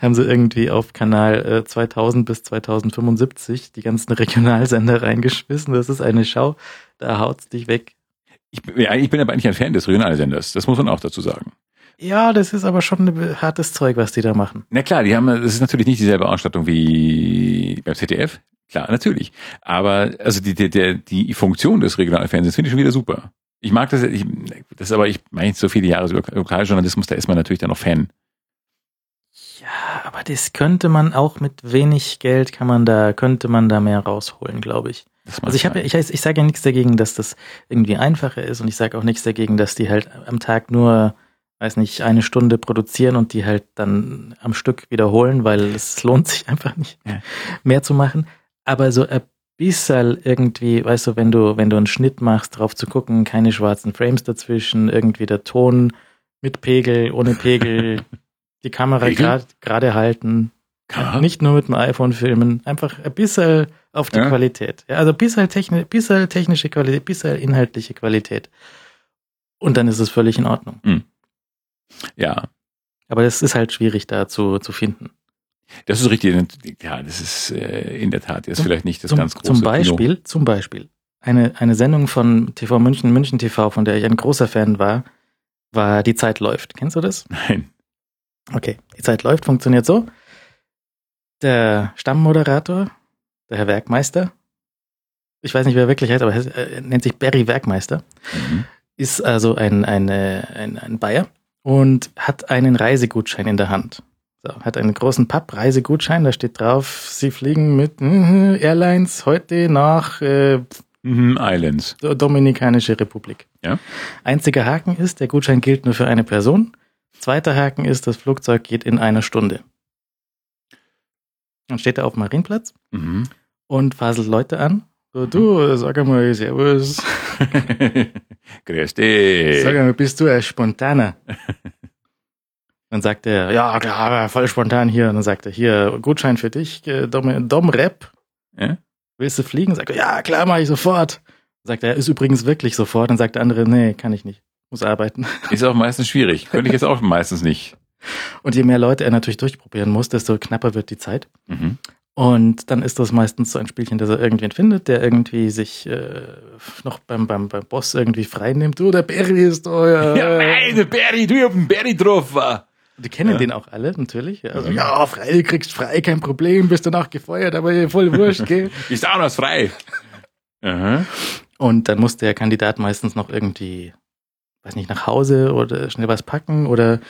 haben sie irgendwie auf Kanal äh, 2000 bis 2075 die ganzen Regionalsender reingeschmissen. Das ist eine Schau, da haut's dich weg. Ich, bin- ja, ich bin aber eigentlich ein Fan des Regionalsenders. Das muss man auch dazu sagen. Ja, das ist aber schon ein hartes Zeug, was die da machen. Na klar, die haben, das ist natürlich nicht dieselbe Ausstattung wie beim ZDF. Klar, natürlich. Aber also die, die, die, die Funktion des Regionalfernsehens finde ich schon wieder super. Ich mag das, ich, das ist aber, ich meine so viele Jahre Lokaljournalismus, da ist man natürlich dann noch Fan. Ja, aber das könnte man auch mit wenig Geld kann man da könnte man da mehr rausholen, glaube ich. Also ich habe, ich, ich sage ja nichts dagegen, dass das irgendwie einfacher ist und ich sage auch nichts dagegen, dass die halt am Tag nur, weiß nicht, eine Stunde produzieren und die halt dann am Stück wiederholen, weil es lohnt sich einfach nicht Ja. mehr zu machen. Aber so ein bisschen irgendwie, weißt du, wenn du, wenn du einen Schnitt machst, drauf zu gucken, keine schwarzen Frames dazwischen, irgendwie der Ton mit Pegel, ohne Pegel, *laughs* die Kamera Pegel? grad- gerade halten, Ja. nicht nur mit dem iPhone filmen, einfach ein bisschen auf die Ja. Qualität. Ja, also ein bisschen, techni bisschen technische Qualität, ein bisschen inhaltliche Qualität. Und dann ist es völlig in Ordnung. Ja, Aber das ist halt schwierig da zu, zu finden. das ist richtig. Ja, das ist äh, in der Tat jetzt vielleicht nicht das zum, ganz große zum Beispiel, Kino. zum Beispiel, eine, eine Sendung von TV München, München TV, von der ich ein großer Fan war, war Die Zeit läuft. Kennst du das? Nein. Okay, die Zeit läuft, funktioniert so. Der Stammmoderator, der Herr Werkmeister, ich weiß nicht, wer er wirklich heißt, aber er er nennt sich Barry Werkmeister, Mhm. ist also ein, ein, äh, ein, ein Bayer und hat einen Reisegutschein in der Hand. So, hat einen großen Papp-Reisegutschein, da steht drauf, Sie fliegen mit mhm, Airlines heute nach äh, Mhm, Islands. Dominikanische Republik. Ja. Einziger Haken ist, der Gutschein gilt nur für eine Person. Zweiter Haken ist, das Flugzeug geht in einer Stunde. Dann steht er auf dem Marienplatz Mhm. Und faselt Leute an. So, du, sag einmal, servus. *laughs* Grüß dich. Sag einmal, bist du ein Spontaner? *laughs* Dann sagt er, ja klar, voll spontan hier. Und dann sagt er, hier, Gutschein für dich, äh, Dom, Dom Rep. Ja? Willst du fliegen? Sagt er, ja klar, mach ich sofort. Sagt er, ist übrigens wirklich sofort. Dann sagt der andere, nee, kann ich nicht. Muss arbeiten. *laughs* Ist auch meistens schwierig. Könnte ich jetzt auch meistens nicht. Und je mehr Leute er natürlich durchprobieren muss, desto knapper wird die Zeit. Mhm. Und dann ist das meistens so ein Spielchen, dass er irgendwen findet, der irgendwie sich äh, noch beim, beim, beim Boss irgendwie frei nimmt. Du, der Barry ist euer. Ja, meine Barry, du hab einen Barry drauf war. Die kennen Ja. den auch alle, natürlich. Also, ja, frei, du kriegst frei, kein Problem, bist danach gefeuert, aber voll wurscht, gell? *laughs* Ist auch noch frei. Aha. Und dann muss der Kandidat meistens noch irgendwie, weiß nicht, nach Hause oder schnell was packen oder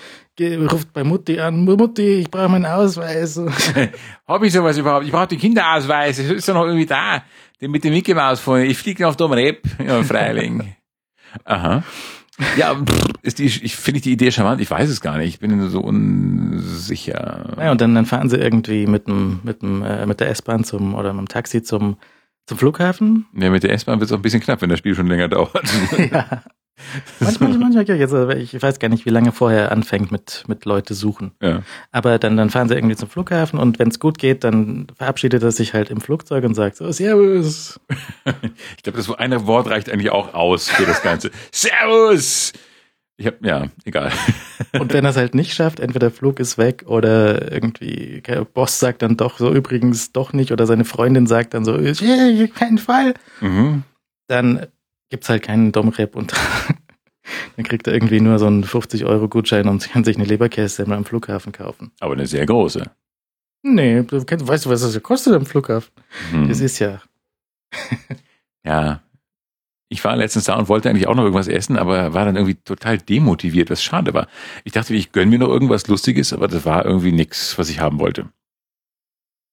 ruft bei Mutti an, Mutti, ich brauche meinen Ausweis. *laughs* Hab ich sowas überhaupt? Ich brauche den Kinderausweis. Es ist doch noch irgendwie da. Den mit dem Mickey Maus vorne. Ich fliege auf Dom Rep. Ja, Freiling. *laughs* Aha. Ja, ist die, ich finde die Idee charmant. Ich weiß es gar nicht. Ich bin so unsicher. Ja, und dann, dann fahren sie irgendwie mit dem, mit dem, äh, mit der S-Bahn zum oder mit dem Taxi zum, zum Flughafen. Ja, mit der S-Bahn wird es auch ein bisschen knapp, wenn das Spiel schon länger *laughs* dauert. ja. Manchmal, manchmal, äh, ich weiß gar nicht, wie lange vorher anfängt mit, mit Leute suchen. Ja. Aber dann, dann fahren sie irgendwie zum Flughafen und wenn es gut geht, dann verabschiedet er sich halt im Flugzeug und sagt so, Servus. *laughs* Ich glaube, das eine Wort reicht eigentlich auch aus für das Ganze. *laughs* Servus! Ich hab, ja, egal. *laughs* Und wenn er es halt nicht schafft, entweder der Flug ist weg oder irgendwie der Boss sagt dann doch so übrigens doch nicht oder seine Freundin sagt dann so, yeah, keinen Fall. Mhm. Dann gibt's halt keinen Domrep und *laughs* dann kriegt er irgendwie nur so einen 50-Euro-Gutschein und kann sich eine Leberkäse am Flughafen kaufen. Aber eine sehr große. Nee, du kennst, weißt du, was das kostet am Flughafen? Mhm. Das ist ja, *laughs* Ja. Ich war letztens da und wollte eigentlich auch noch irgendwas essen, aber war dann irgendwie total demotiviert, was schade war. Ich dachte, ich gönne mir noch irgendwas Lustiges, aber das war irgendwie nichts, was ich haben wollte.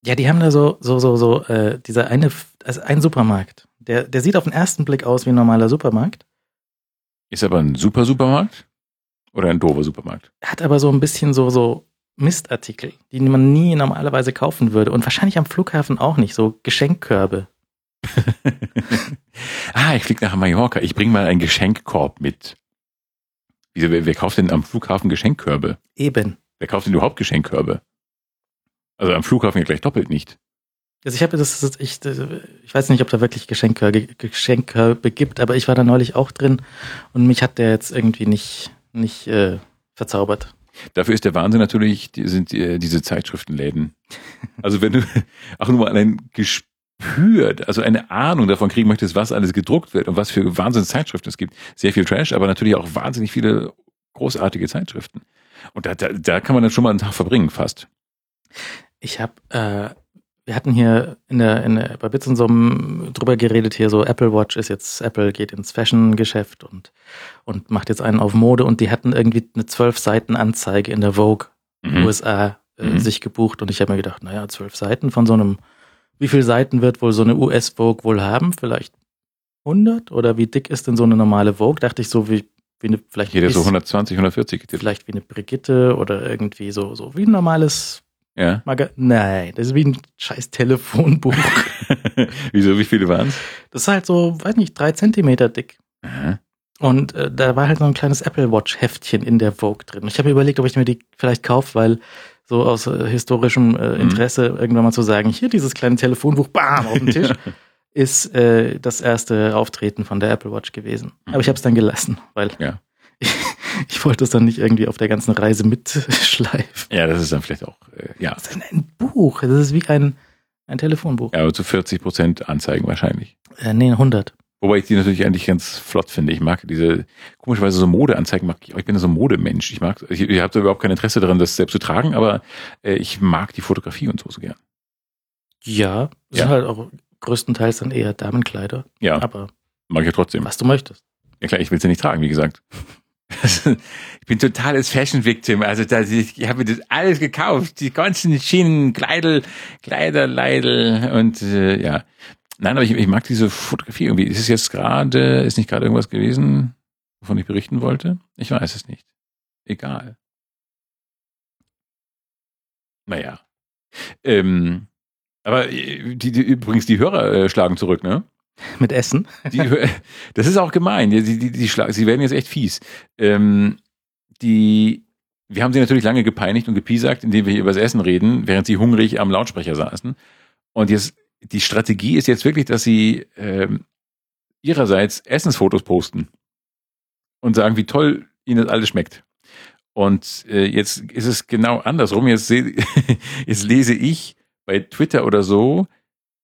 Ja, die haben da so, so, so, so, äh, dieser eine, also ein Supermarkt. Der, der sieht auf den ersten Blick aus wie ein normaler Supermarkt. Ist aber ein super Supermarkt oder ein doofer Supermarkt? Hat aber so ein bisschen so, so Mistartikel, die man nie normalerweise kaufen würde. Und wahrscheinlich am Flughafen auch nicht, so Geschenkkörbe. *laughs* ah, ich fliege nach Mallorca. Ich bringe mal einen Geschenkkorb mit. Wieso, wer, wer kauft denn am Flughafen Geschenkkörbe? Eben. Wer kauft denn überhaupt Geschenkkörbe? Also am Flughafen ja gleich doppelt nicht. Also ich habe das, das ich, ich weiß nicht, ob da wirklich Geschenkkörbe, Geschenkkörbe gibt, aber ich war da neulich auch drin und mich hat der jetzt irgendwie nicht, nicht äh, verzaubert. Dafür ist der Wahnsinn natürlich, die, sind die, diese Zeitschriftenläden. Also wenn du *laughs* auch nur mal ein Gespür, also eine Ahnung davon kriegen möchtest, was alles gedruckt wird und was für Wahnsinnszeitschriften es gibt. Sehr viel Trash, aber natürlich auch wahnsinnig viele großartige Zeitschriften. Und da, da, da kann man dann schon mal einen Tag verbringen, fast. Ich habe, äh, wir hatten hier in der, in der bei Bits und so drüber geredet hier so Apple Watch ist jetzt Apple geht ins Fashion Geschäft und und macht jetzt einen auf Mode und die hatten irgendwie eine zwölf Seiten Anzeige in der Vogue mhm. USA äh, mhm. sich gebucht und ich habe mir gedacht, naja, zwölf Seiten von so einem wie viele Seiten wird wohl so eine US Vogue wohl haben? Vielleicht 100 oder wie dick ist denn so eine normale Vogue? Dachte ich so wie wie eine vielleicht jeder so 120, 140 vielleicht wie eine Brigitte oder irgendwie so so wie ein normales ja. Maga Nein, das ist wie ein scheiß Telefonbuch. *laughs* Wieso, wie viele waren es? Das ist halt so, weiß nicht, drei Zentimeter dick. Aha. Und äh, da war halt so ein kleines Apple Watch Heftchen in der Vogue drin. Ich habe mir überlegt, ob ich mir die vielleicht kaufe, weil so aus äh, historischem äh, mhm. Interesse mhm. irgendwann mal zu sagen, hier dieses kleine Telefonbuch, bam, auf dem Tisch, *laughs* ist äh, das erste Auftreten von der Apple Watch gewesen. Mhm. Aber ich habe es dann gelassen, weil ja. ich, *laughs* *laughs* ich wollte es dann nicht irgendwie auf der ganzen Reise mitschleifen. Ja, das ist dann vielleicht auch, äh, ja. Das ist ein, ein, Buch. Das ist wie ein, ein Telefonbuch. Ja, aber zu 40 Prozent Anzeigen wahrscheinlich. Äh, nee, 100. Wobei ich die natürlich eigentlich ganz flott finde. Ich mag diese, komischerweise so Modeanzeigen mag ich. Ich bin so ein Modemensch. Ich mag, ich, ich habe da überhaupt kein Interesse daran, das selbst zu tragen, aber äh, ich mag die Fotografie und so so gern. Ja, ja. sind halt auch größtenteils dann eher Damenkleider. Ja. Aber mag ich ja trotzdem. Was du möchtest. Ja klar, ich will es ja nicht tragen, wie gesagt. Ich bin totales Fashion-Victim. Also das, ich habe mir das alles gekauft. Die ganzen Schienen, Kleidel, Kleider, Leidel und äh, ja. Nein, aber ich, ich mag diese Fotografie irgendwie. Ist es jetzt gerade, ist nicht gerade irgendwas gewesen, wovon ich berichten wollte? Ich weiß es nicht. Egal. Naja. Ähm, aber äh, die, die, übrigens, die Hörer äh, schlagen zurück, ne? Mit Essen? Die, das ist auch gemein. Die, die, die, sie werden jetzt echt fies. Ähm, die, wir haben sie natürlich lange gepeinigt und gepiesackt, indem wir hier über das Essen reden, während sie hungrig am Lautsprecher saßen. Und jetzt, die Strategie ist jetzt wirklich, dass sie ähm, ihrerseits Essensfotos posten und sagen, wie toll ihnen das alles schmeckt. Und äh, jetzt ist es genau andersrum. Jetzt, *laughs* jetzt lese ich bei Twitter oder so,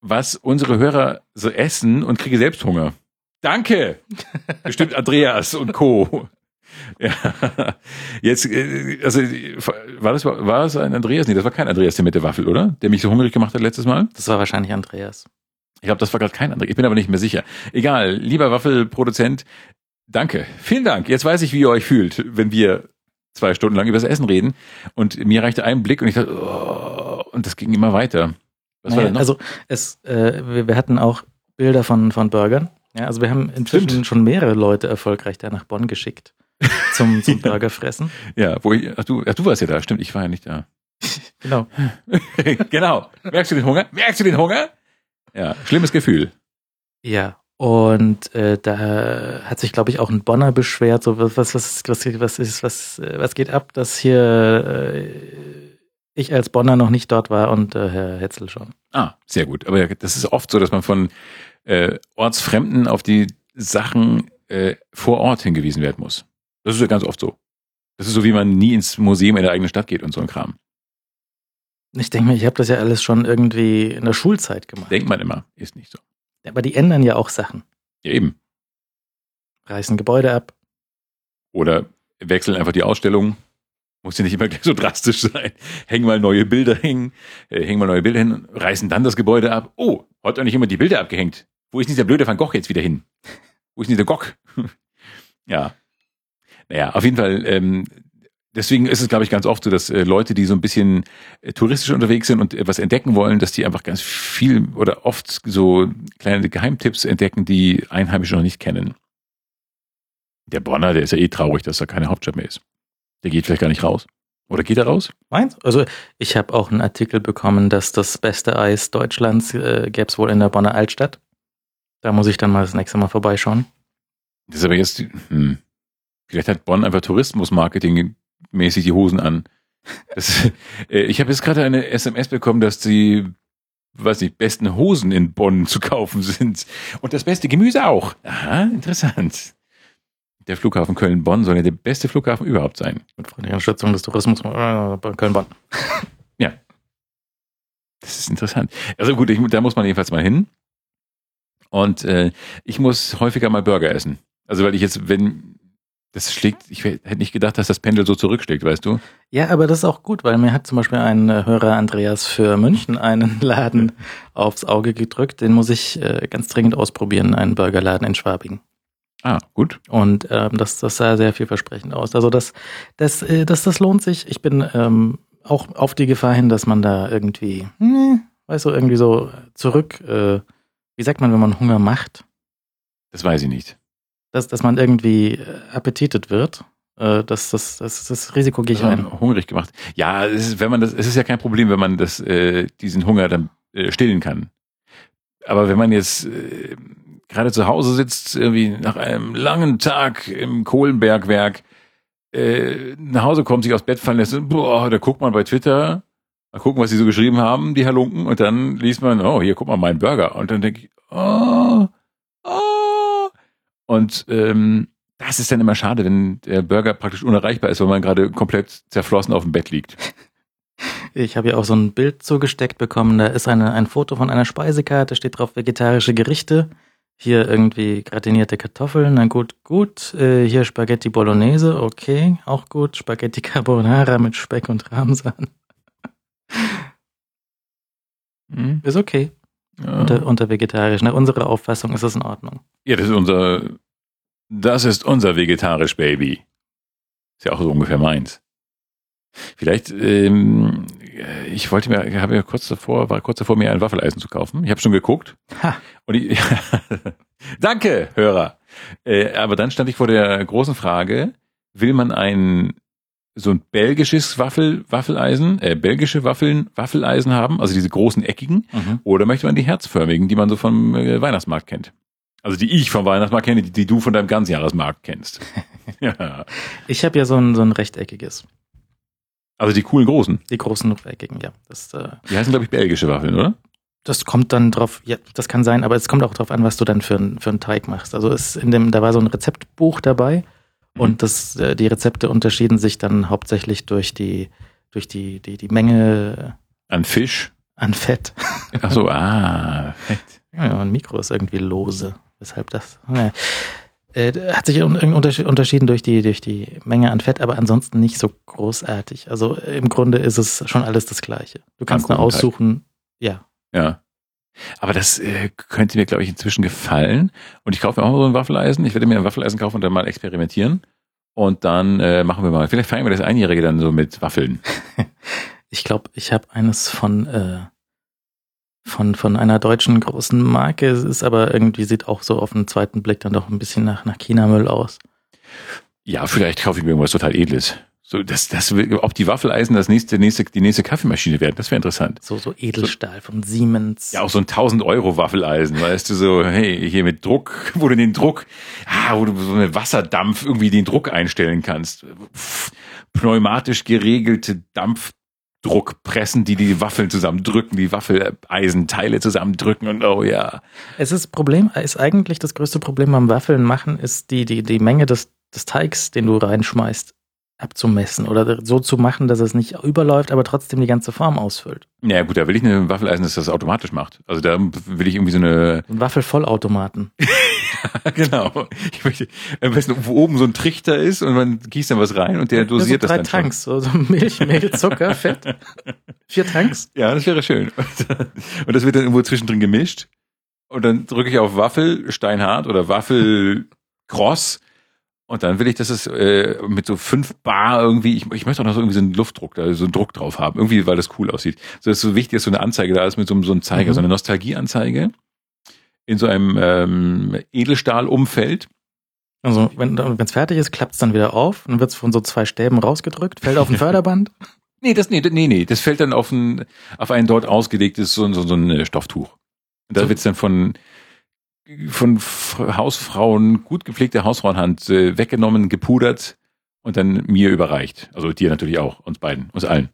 was unsere Hörer so essen und kriege selbst Hunger. Danke! *laughs* Bestimmt Andreas und Co. Ja, jetzt, äh, also war das war es ein Andreas? Nee, das war kein Andreas der mit der Waffel, oder? Der mich so hungrig gemacht hat letztes Mal? Das war wahrscheinlich Andreas. Ich glaube, das war gerade kein Andreas. Ich bin aber nicht mehr sicher. Egal, lieber Waffelproduzent, danke. Vielen Dank. Jetzt weiß ich, wie ihr euch fühlt, wenn wir zwei Stunden lang über das Essen reden. Und mir reichte ein Blick und ich dachte, oh, und das ging immer weiter. Was naja, Also es, äh, wir, wir, hatten auch Bilder von, von Burgern. Ja, also wir haben inzwischen Stimmt. schon mehrere Leute erfolgreich da nach Bonn geschickt zum, *laughs* zum Burgerfressen. Ja, wo ich, ach du, ach, du warst ja da, stimmt, ich war ja nicht da. *laughs* genau. *laughs* genau. Merkst du den Hunger? Merkst du den Hunger? Ja, schlimmes Gefühl. Ja, und äh, da hat sich, glaube ich, auch ein Bonner beschwert, so was, was, was, was, was ist, was, was geht ab, dass hier äh, ich als Bonner noch nicht dort war und äh, Herr Hetzel schon. Ah, sehr gut. Aber das ist oft so, dass man von äh, Ortsfremden auf die Sachen äh, vor Ort hingewiesen werden muss. Das ist ja ganz oft so. Das ist so, wie man nie ins Museum in der eigenen Stadt geht und so ein Kram. Ich denke mir, ich habe das ja alles schon irgendwie in der Schulzeit gemacht. Denkt man immer, ist nicht so. Aber die ändern ja auch Sachen. Ja, eben. Reißen Gebäude ab. Oder wechseln einfach die Ausstellung. Muss ja nicht immer *laughs* so drastisch sein. Hängen mal neue Bilder hin, äh, hängen mal neue Bilder hin, reißen dann das Gebäude ab. Oh, auch nicht immer die Bilder abgehängt. Wo ist dieser blöde Van Gogh jetzt wieder hin? Wo ist denn der Gock? *laughs* ja. Naja, auf jeden Fall, ähm, deswegen ist es, glaube ich, ganz oft so, dass äh, Leute, die so ein bisschen äh, touristisch unterwegs sind und etwas entdecken wollen, dass die einfach ganz viel oder oft so kleine Geheimtipps entdecken, die Einheimische noch nicht kennen. Der Bonner, der ist ja eh traurig, dass er keine Hauptstadt mehr ist. Der geht vielleicht gar nicht raus. Oder geht er raus? Meins? Also ich habe auch einen Artikel bekommen, dass das beste Eis Deutschlands äh, gäbe es wohl in der Bonner Altstadt. Da muss ich dann mal das nächste Mal vorbeischauen. Das ist aber jetzt, hm, vielleicht hat Bonn einfach Tourismus-Marketing-mäßig die Hosen an. Das, *laughs* äh, ich habe jetzt gerade eine SMS bekommen, dass die, weiß nicht, besten Hosen in Bonn zu kaufen sind. Und das beste Gemüse auch. Aha, interessant. Der Flughafen Köln-Bonn soll ja der beste Flughafen überhaupt sein. Mit freundlicher Unterstützung des Tourismus äh, Köln-Bonn. *laughs* Ja. Das ist interessant. Also gut, ich, da muss man jedenfalls mal hin. Und äh, ich muss häufiger mal Burger essen. Also weil ich jetzt, wenn das schlägt, ich hätte nicht gedacht, dass das Pendel so zurückschlägt, weißt du? Ja, aber das ist auch gut, weil mir hat zum Beispiel ein äh, Hörer Andreas für München einen *laughs* Laden aufs Auge gedrückt. Den muss ich äh, ganz dringend ausprobieren, einen Burgerladen in Schwabing. Ah, gut. Und ähm, das, das sah sehr vielversprechend aus. Also das, das, äh, das, das lohnt sich. Ich bin ähm, auch auf die Gefahr hin, dass man da irgendwie, hm, weißt du, irgendwie so zurück, äh, wie sagt man, wenn man Hunger macht? Das weiß ich nicht. Dass, dass man irgendwie äh, appetitet wird. Äh, das, das, das, das Risiko gehe ich ein. hungrig gemacht. Ja, es ist, wenn man das, es ist ja kein Problem, wenn man das, äh, diesen Hunger dann äh, stillen kann. Aber wenn man jetzt äh, gerade zu Hause sitzt, irgendwie nach einem langen Tag im Kohlenbergwerk, äh, nach Hause kommt, sich aufs Bett fallen lässt, boah, da guckt man bei Twitter, mal gucken, was sie so geschrieben haben, die Halunken, und dann liest man, oh, hier, guck mal, mein Burger. Und dann denke ich, oh, oh. Und ähm, das ist dann immer schade, wenn der Burger praktisch unerreichbar ist, weil man gerade komplett zerflossen auf dem Bett liegt. Ich habe ja auch so ein Bild zugesteckt bekommen. Da ist eine, ein Foto von einer Speisekarte, steht drauf vegetarische Gerichte. Hier irgendwie gratinierte Kartoffeln, na gut, gut. Äh, hier Spaghetti Bolognese, okay, auch gut. Spaghetti *laughs* Carbonara mit Speck und Rahmsahn. Hm? Ist okay. Ja. Unter, unter vegetarisch. Nach unserer Auffassung ist es in Ordnung. Ja, das ist unser, das ist unser vegetarisch Baby. Ist ja auch so ungefähr meins. Vielleicht, ähm, ich wollte mir, habe ja kurz davor, war kurz davor, mir ein Waffeleisen zu kaufen. Ich habe schon geguckt. Ha. Und ich, *laughs* danke, Hörer. Äh, aber dann stand ich vor der großen Frage, will man ein so ein belgisches Waffel, Waffeleisen, äh, belgische Waffeln, Waffeleisen haben, also diese großen eckigen, Mhm. oder möchte man die herzförmigen, die man so vom äh, Weihnachtsmarkt kennt? Also die ich vom Weihnachtsmarkt kenne, die, die du von deinem Ganzjahresmarkt kennst. *laughs* ja. Ich habe ja so ein, so ein rechteckiges. Also die coolen großen. Die großen rechteckigen, ja. Das, äh, Die heißen, glaube ich, belgische Waffeln, oder? das kommt dann drauf, ja, das kann sein, aber es kommt auch drauf an, was du dann für, für einen Teig machst. Also es in dem, da war so ein Rezeptbuch dabei Mhm. und das, äh, die Rezepte unterschieden sich dann hauptsächlich durch die, durch die, die, die Menge An Fisch. an Fett. Ach so, *laughs* ah. Fett. Ja, ein Mikro ist irgendwie lose. Weshalb das? Naja. Äh, hat sich un- unterschied- unterschieden durch die, durch die Menge an Fett, aber ansonsten nicht so großartig. Also äh, im Grunde ist es schon alles das Gleiche. Du kannst nur Teig. aussuchen, ja. Ja. Aber das äh, könnte mir, glaube ich, inzwischen gefallen. Und ich kaufe mir auch mal so ein Waffeleisen. Ich werde mir ein Waffeleisen kaufen und dann mal experimentieren. Und dann äh, machen wir mal, vielleicht feiern wir das Einjährige dann so mit Waffeln. *laughs* Ich glaube, ich habe eines von, äh, von, von einer deutschen großen Marke. Es ist aber irgendwie, sieht auch so auf den zweiten Blick dann doch ein bisschen nach, nach China-Müll aus. Ja, vielleicht kaufe ich mir irgendwas total Edles. So, das, das, ob die Waffeleisen das nächste, nächste, die nächste Kaffeemaschine werden, das wäre interessant. So, so Edelstahl von Siemens. Ja, auch so ein 1000 Euro Waffeleisen, weißt du, so, hey, hier mit Druck, *laughs* wo du den Druck, ah, wo du so mit Wasserdampf irgendwie den Druck einstellen kannst. Pff, pneumatisch geregelte Dampfdruckpressen, die die Waffeln zusammendrücken, die Waffeleisenteile zusammendrücken und oh ja. Es ist Problem, ist eigentlich das größte Problem beim Waffeln machen, ist die, die, die Menge des, des Teigs, den du reinschmeißt, abzumessen oder so zu machen, dass es nicht überläuft, aber trotzdem die ganze Form ausfüllt. Ja gut, da will ich eine Waffeleisen, das das automatisch macht. Also da will ich irgendwie so eine, Ein Waffelvollautomaten. *laughs* *laughs* genau. Ich möchte, am besten, wo oben so ein Trichter ist und man gießt dann was rein und der dosiert so drei das dann Tanks, so, so Milch, Mehl, Zucker, *laughs* Fett. Vier Tanks. Ja, das wäre schön. Und das wird dann irgendwo zwischendrin gemischt. und dann drücke ich auf Waffel Steinhart oder Waffel Cross und dann will ich, dass es äh, mit so fünf Bar irgendwie, ich, ich möchte auch noch so irgendwie so einen Luftdruck, da so einen Druck drauf haben, irgendwie, weil das cool aussieht. So dass so wichtig, dass so eine Anzeige da ist mit so, so einem Zeiger, Mhm. so eine Nostalgieanzeige in so einem ähm, Edelstahlumfeld. Also wenn es fertig ist, klappt es dann wieder auf, dann wird es von so zwei Stäben rausgedrückt, fällt auf ein *laughs* Förderband. Nee, das, nee, nee, nee, das fällt dann auf ein, auf ein dort ausgelegtes so, so, so ein äh, Stofftuch. Und da So. wird's dann von, von Hausfrauen, gut gepflegter Hausfrauenhand äh, weggenommen, gepudert und dann mir überreicht. Also dir natürlich auch, uns beiden, uns allen.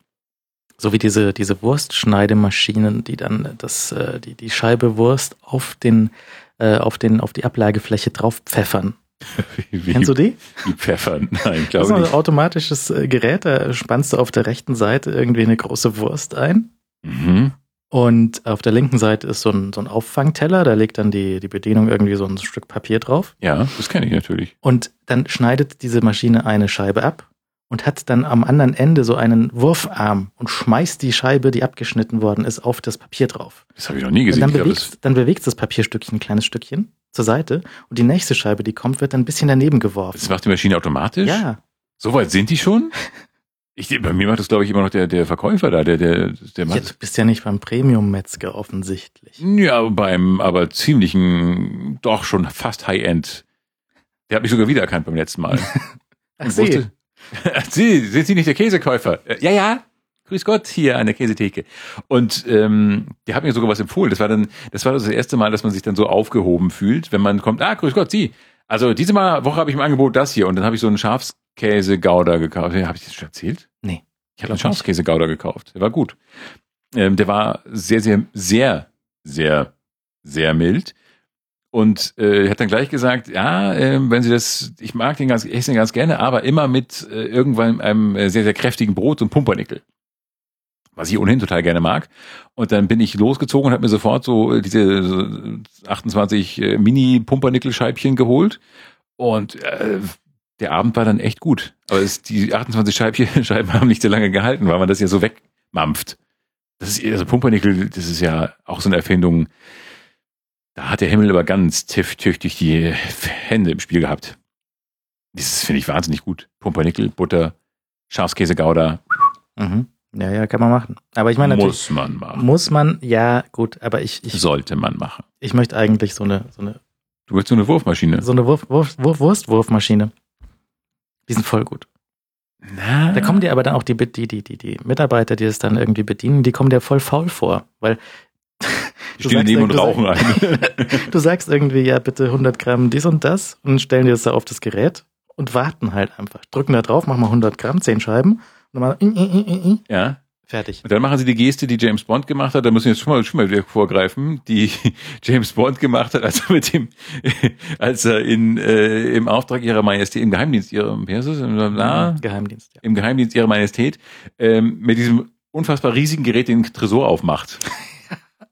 So wie diese, diese Wurstschneidemaschinen, die dann das, äh, die, die Scheibe Wurst auf den, äh, auf den, auf die Ablagefläche drauf pfeffern. *laughs* Wie, Kennst du die? wie Pfeffer? *laughs* Nein, Das ist glaube ein nicht. automatisches äh, Gerät, da spannst du auf der rechten Seite irgendwie eine große Wurst ein. Mhm. Und auf der linken Seite ist so ein, so ein Auffangteller, da legt dann die, die Bedienung irgendwie so ein Stück Papier drauf. Ja, das kenne ich natürlich. Und dann schneidet diese Maschine eine Scheibe ab und hat dann am anderen Ende so einen Wurfarm und schmeißt die Scheibe, die abgeschnitten worden ist, auf das Papier drauf. Das habe ich noch nie Und gesehen. dann Ich glaub, bewegt, dann bewegt das Papierstückchen ein kleines Stückchen zur Seite und die nächste Scheibe, die kommt, wird dann ein bisschen daneben geworfen. das, das macht die Maschine automatisch? Ja, So weit sind die schon? *laughs* Ich, bei mir macht das, glaube ich, immer noch der, der Verkäufer da, der, der, der ja, macht du bist ja nicht beim Premium-Metzger offensichtlich. Ja, beim aber ziemlichen, doch schon fast High-End. Der hat mich sogar wiedererkannt beim letzten Mal. *laughs* Ach, Und wusste- *laughs* Sie, sind Sie nicht der Käsekäufer? Äh, Ja, ja. Grüß Gott, hier an der Käsetheke. Und ähm, der hat mir sogar was empfohlen. Das war dann, das war das erste Mal, dass man sich dann so aufgehoben fühlt, wenn man kommt, ah, grüß Gott, Sie. Also diese Mal Woche habe ich im Angebot das hier und dann habe ich so einen Schafskäse-Gauder gekauft. Habe ich das schon erzählt? Nee. Ich habe einen. Schafskäse-Gauder gekauft. Der war gut. Ähm, der war sehr, sehr, sehr, sehr, sehr mild. Und äh, hat dann gleich gesagt, ja, ähm, wenn Sie das, ich mag den ganz, ich esse den ganz gerne, aber immer mit äh, irgendwann einem äh, sehr, sehr kräftigen Brot und Pumpernickel. Was ich ohnehin total gerne mag. Und dann bin ich losgezogen und habe mir sofort so äh, diese äh, 28 äh, Mini-Pumpernickel-Scheibchen geholt. Und äh, der Abend war dann echt gut. Aber es, die 28 Scheibchen, *laughs* Scheiben haben nicht so lange gehalten, weil man das ja so wegmampft. Das ist, also Pumpernickel, das ist ja auch so eine Erfindung. Da hat der Himmel aber ganz tief- tüchtig die Hände im Spiel gehabt. Das finde ich wahnsinnig gut. Pumpernickel, Butter, Schafskäse, Gouda. Mhm. Ja, ja, kann man machen. Aber ich meine Muss man machen. muss man, ja, gut, aber ich, ich, Sollte man machen. ich möchte eigentlich so eine, so eine, Du willst so eine Wurfmaschine. so eine Wurf, Wurf, Wurf, Wurstwurfmaschine. Die sind voll gut. Na, Da kommen dir aber dann auch die, die, die, die, die Mitarbeiter, die es dann irgendwie bedienen, die kommen dir voll faul vor, weil stehen sagst daneben und rauchen ein. *laughs* du sagst irgendwie, ja, bitte 100 Gramm dies und das und stellen dir das da auf das Gerät und warten halt einfach. Drücken da drauf, machen mal 100 Gramm, 10 Scheiben und dann mal, äh, äh, äh, äh, ja. fertig. Und dann machen sie die Geste, die James Bond gemacht hat. Da müssen wir jetzt schon mal, schon mal wieder vorgreifen, die *laughs* James Bond gemacht hat, als er mit dem, *laughs* als er in, äh, im Auftrag ihrer Majestät, im Geheimdienst ihrer, wie heißt es? Na, Geheimdienst, ja. im Geheimdienst ihrer Majestät, ähm, mit diesem unfassbar riesigen Gerät den Tresor aufmacht.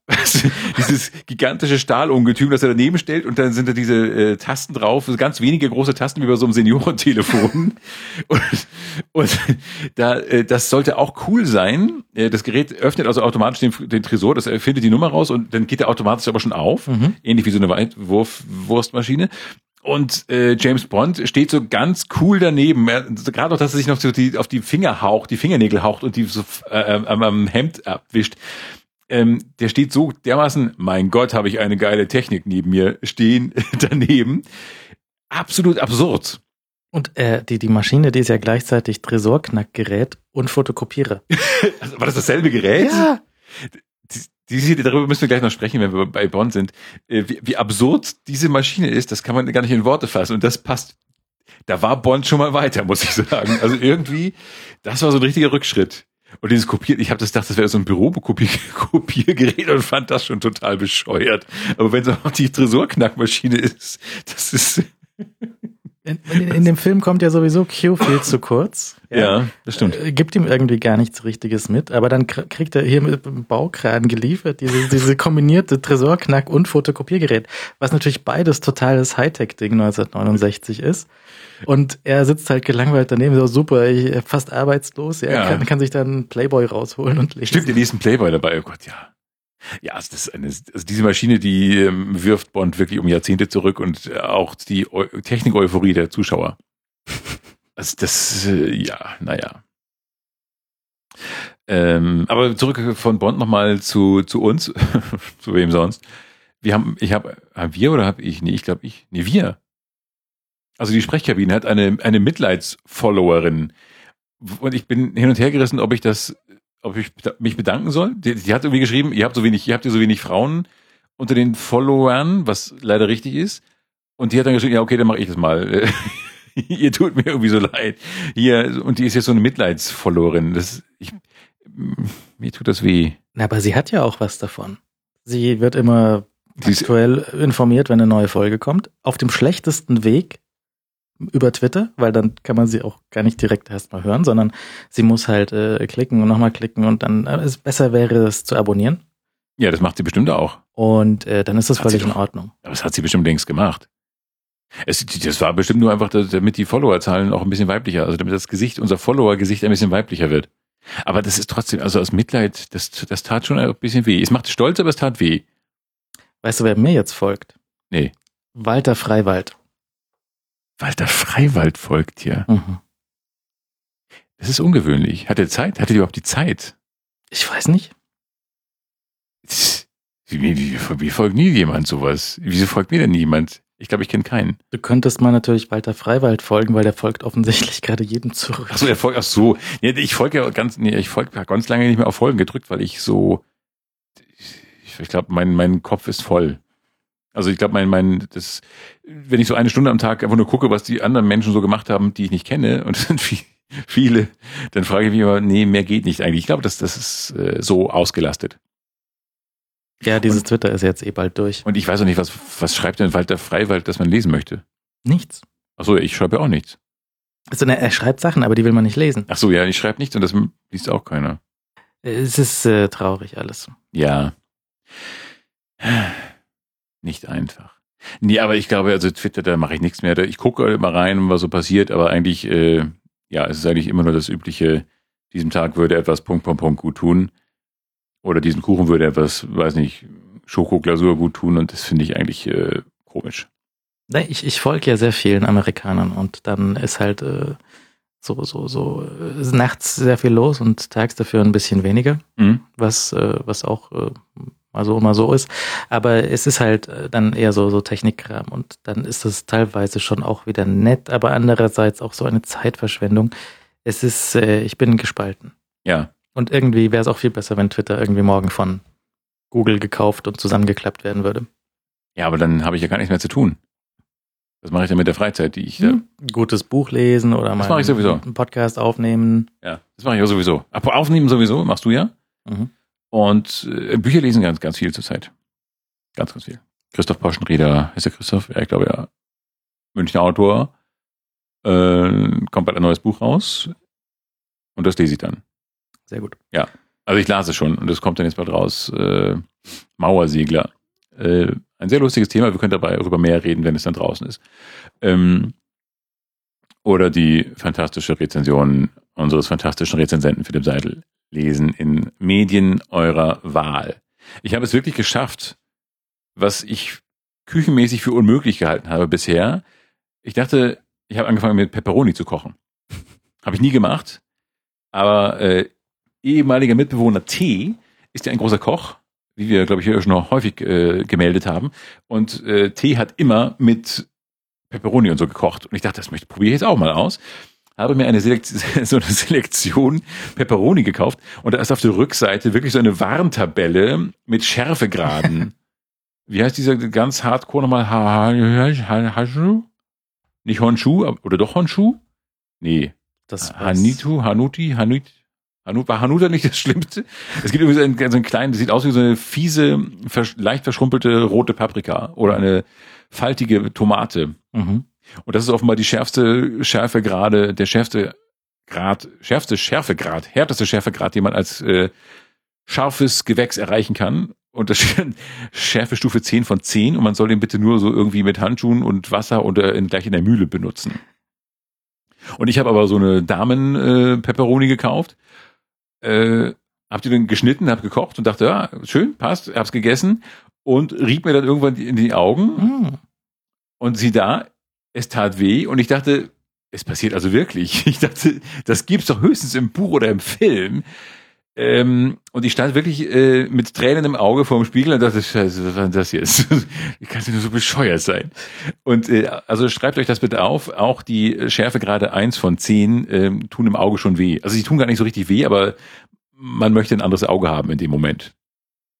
*laughs* Dieses gigantische Stahlungetüm, das er daneben stellt und dann sind da diese äh, Tasten drauf, ganz wenige große Tasten wie bei so einem Seniorentelefon. *laughs* und, und da, äh, das sollte auch cool sein. Äh, das Gerät öffnet also automatisch den, den Tresor, das findet die Nummer raus und dann geht er automatisch aber schon auf, Mhm. ähnlich wie so eine Weitwurf Wurstmaschine. Und äh, James Bond steht so ganz cool daneben. Er, Gerade auch, dass er sich noch so die, auf die Finger haucht, die Fingernägel haucht und die so äh, am, am Hemd abwischt. Ähm, der steht so dermaßen, mein Gott, habe ich eine geile Technik neben mir stehen *laughs* daneben. Absolut absurd. Und äh, die, die Maschine, die ist ja gleichzeitig Tresorknackgerät und Fotokopierer. *laughs* Also, war das dasselbe Gerät? Die, die, darüber müssen wir gleich noch sprechen, wenn wir bei Bond sind. Äh, Wie, wie absurd diese Maschine ist, das kann man gar nicht in Worte fassen. Und das passt. Da war Bond schon mal weiter, muss ich sagen. Also irgendwie, das war so ein richtiger Rückschritt. Und dieses Kopieren, ich habe das gedacht, das wäre so ein Bürokopiergerät *laughs* und fand das schon total bescheuert. Aber wenn es auch die Tresorknackmaschine ist, das ist In, in, in dem Film kommt ja sowieso Q viel zu kurz. ja, das stimmt. Äh, Gibt ihm irgendwie gar nichts Richtiges mit, aber dann kr- kriegt er hier mit dem Baukran geliefert, diese, diese kombinierte Tresorknack- und Fotokopiergerät, was natürlich beides totales Hightech-Ding 1969 ist. Und er sitzt halt gelangweilt daneben, so super, ich, fast arbeitslos, er Ja. kann, kann sich dann einen Playboy rausholen und lesen. Stimmt, die nächsten Playboy dabei. Oh Gott, ja. Ja, also das ist eine, also diese Maschine, die ähm, wirft Bond wirklich um Jahrzehnte zurück und äh, auch die Eu Technik-Euphorie der Zuschauer. Also das, äh, ja, naja. Ähm, aber zurück von Bond nochmal zu, zu uns, *laughs* zu wem sonst. Wir haben, ich habe, haben wir oder habe ich? Nee, ich glaube ich. Nee, wir. Also die Sprechkabine hat eine, eine Mitleidsfollowerin. Und ich bin hin und her gerissen, ob ich das, ob ich mich bedanken soll. Die, die hat irgendwie geschrieben, ihr habt so wenig, ihr habt ja so wenig Frauen unter den Followern, was leider richtig ist. Und die hat dann geschrieben, ja, okay, dann mache ich das mal. *laughs* ihr tut mir irgendwie so leid. Hier, und die ist jetzt so eine Mitleidsfollowerin. Das, ich, mir tut das weh. Na, aber sie hat ja auch was davon. Sie wird immer aktuell informiert, wenn eine neue Folge kommt. Auf dem schlechtesten Weg über Twitter, weil dann kann man sie auch gar nicht direkt erstmal hören, sondern sie muss halt äh, klicken und nochmal klicken und dann äh, es besser wäre es zu abonnieren. Ja, das macht sie bestimmt auch. Und äh, dann ist das hat völlig in Ordnung. Aber das hat sie bestimmt längst gemacht. Es, das war bestimmt nur einfach, damit die Followerzahlen auch ein bisschen weiblicher, also damit das Gesicht, unser Follower-Gesicht ein bisschen weiblicher wird. Aber das ist trotzdem, also aus Mitleid, das, das tat schon ein bisschen weh. Es macht stolz, aber es tat weh. Weißt du, wer mir jetzt folgt? Nee. Walter Freiwald. Walter Freiwald folgt hier. Mhm. Das ist ungewöhnlich. Hat er Zeit? Hat er überhaupt die Zeit? Ich weiß nicht. Wie, folgt nie jemand sowas? Wieso folgt mir denn niemand? Ich glaube, ich kenne keinen. Du könntest mal natürlich Walter Freiwald folgen, weil der folgt offensichtlich gerade jedem zurück. Ach so, er folgt, ach so. Ja, ich folge ja ganz, nee, ich folge ganz lange nicht mehr auf Folgen gedrückt, weil ich so, ich, ich glaube, mein, mein Kopf ist voll. Also ich glaube, mein, mein, das, wenn ich so eine Stunde am Tag einfach nur gucke, was die anderen Menschen so gemacht haben, die ich nicht kenne, *laughs* und das sind viele, dann frage ich mich immer, nee, mehr geht nicht eigentlich. Ich glaube, das, das ist äh, so ausgelastet. Ja, dieses und, Twitter ist jetzt eh bald durch. Und ich weiß auch nicht, was, was schreibt denn Walter Freiwald, dass man lesen möchte? Nichts. Ach so, ich schreibe ja auch nichts. Also, ne, er schreibt Sachen, aber die will man nicht lesen. Ach so, ja, ich schreibe nichts und das liest auch keiner. Es ist äh, traurig alles. Ja. Nicht einfach. Nee, aber ich glaube, also Twitter, da mache ich nichts mehr. Ich gucke immer rein, was so passiert, aber eigentlich, äh, ja, es ist eigentlich immer nur das übliche, diesem Tag würde etwas Punkt, Punkt, Punkt gut tun. Oder diesem Kuchen würde etwas, weiß nicht, Schokoglasur gut tun und das finde ich eigentlich äh, komisch. Ich, ich folge ja sehr vielen Amerikanern und dann ist halt äh, so, so, so, ist nachts sehr viel los und tags dafür ein bisschen weniger, mhm. was, äh, was auch äh, mal so, mal so ist. Aber es ist halt äh, dann eher so, so Technikkram und dann ist das teilweise schon auch wieder nett, aber andererseits auch so eine Zeitverschwendung. Es ist, äh, ich bin gespalten. Ja. Und irgendwie wäre es auch viel besser, wenn Twitter irgendwie morgen von Google gekauft und zusammengeklappt werden würde. Ja, aber dann habe ich ja gar nichts mehr zu tun. Was mache ich denn mit der Freizeit, die ich da. Hm, gutes Buch lesen oder mal das ich sowieso. einen Podcast aufnehmen. Ja, das mache ich ja sowieso. Aber aufnehmen sowieso, machst du ja. Mhm. Und äh, Bücher lesen ganz, ganz viel zurzeit. Ganz, ganz viel. Christoph Poschenrieder, ist der Christoph? Ja, ich glaube ja. Münchner Autor. Äh, kommt bald ein neues Buch raus. Und das lese ich dann. Sehr gut. Ja. Also ich las es schon und es kommt dann jetzt bald raus. Äh, Mauersegler. Äh, ein sehr lustiges Thema. Wir können dabei darüber mehr reden, wenn es dann draußen ist. Ähm, oder die fantastische Rezension unseres fantastischen Rezensenten Philipp Seidel lesen in Medien eurer Wahl. Ich habe es wirklich geschafft, was ich küchenmäßig für unmöglich gehalten habe bisher. Ich dachte, ich habe angefangen mit Pepperoni zu kochen. habe ich nie gemacht. Aber äh, ehemaliger Mitbewohner T ist ja ein großer Koch, wie wir, glaube ich, hier schon noch häufig äh, gemeldet haben. Und äh, T hat immer mit Pepperoni und so gekocht. Und ich dachte, das probiere ich jetzt auch mal aus. Habe mir eine Selektion, *laughs* so eine Selektion Pepperoni gekauft und da ist auf der Rückseite wirklich so eine Warntabelle mit Schärfegraden. *laughs* Wie heißt dieser ganz hardcore nochmal? Nicht Honshu, oder doch Honshu? Nee. Das Hanitu, Hanuti, Hanut, Hanut, war Hanuta nicht das Schlimmste? Es gibt irgendwie so einen, so einen kleinen, das sieht aus wie so eine fiese, leicht verschrumpelte rote Paprika oder eine faltige Tomate. Mhm. Und das ist offenbar die schärfste Schärfegrade, der schärfste Grad, schärfste Schärfegrad, härteste Schärfegrad, den man als äh, scharfes Gewächs erreichen kann. Und das *laughs* Schärfestufe 10 von 10 und man soll den bitte nur so irgendwie mit Handschuhen und Wasser oder in, gleich in der Mühle benutzen. Und ich habe aber so eine Damen-Pepperoni äh, gekauft. Äh, hab die dann geschnitten, hab gekocht und dachte, ja, schön, passt, hab's gegessen und rieb mir dann irgendwann in die Augen Mm. und sieh da, es tat weh und ich dachte, es passiert also wirklich. *laughs* Ich dachte, das gibt's doch höchstens im Buch oder im Film. Ähm, und ich stand wirklich äh, mit Tränen im Auge vor dem Spiegel und dachte, scheiße, was war denn das jetzt? *laughs* Wie kann sie nur so bescheuert sein? Und äh, also schreibt euch das bitte auf. Auch die Schärfegrade 1 von 10 ähm, tun im Auge schon weh. Also sie tun gar nicht so richtig weh, aber man möchte ein anderes Auge haben in dem Moment.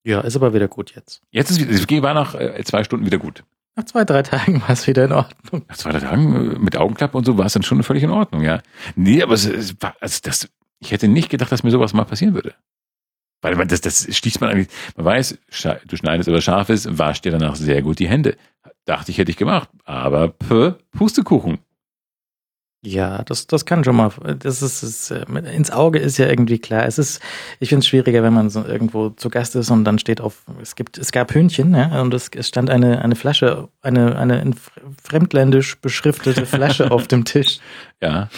Ja, ist aber wieder gut jetzt. Jetzt ist es war nach äh, zwei Stunden wieder gut. Nach zwei, drei Tagen war es wieder in Ordnung. Nach zwei drei Tagen äh, mit Augenklappe und so war es dann schon völlig in Ordnung, ja. Nee, aber es, es war, also das, ich hätte nicht gedacht, dass mir sowas mal passieren würde. Weil man das, das schließt man eigentlich, man weiß, du schneidest aber scharf ist, wasch dir danach sehr gut die Hände. Dachte ich, hätte ich gemacht. Aber pö, Pustekuchen. Ja, das, das kann schon mal. Das ist, ist äh, mit- ins Auge ist ja irgendwie klar. Es ist, ich finde es schwieriger, wenn man so irgendwo zu Gast ist und dann steht auf, es gibt, es gab Hühnchen, ja, und es, es stand eine, eine Flasche, eine, eine in fr- fremdländisch beschriftete Flasche *laughs* auf dem Tisch. Ja.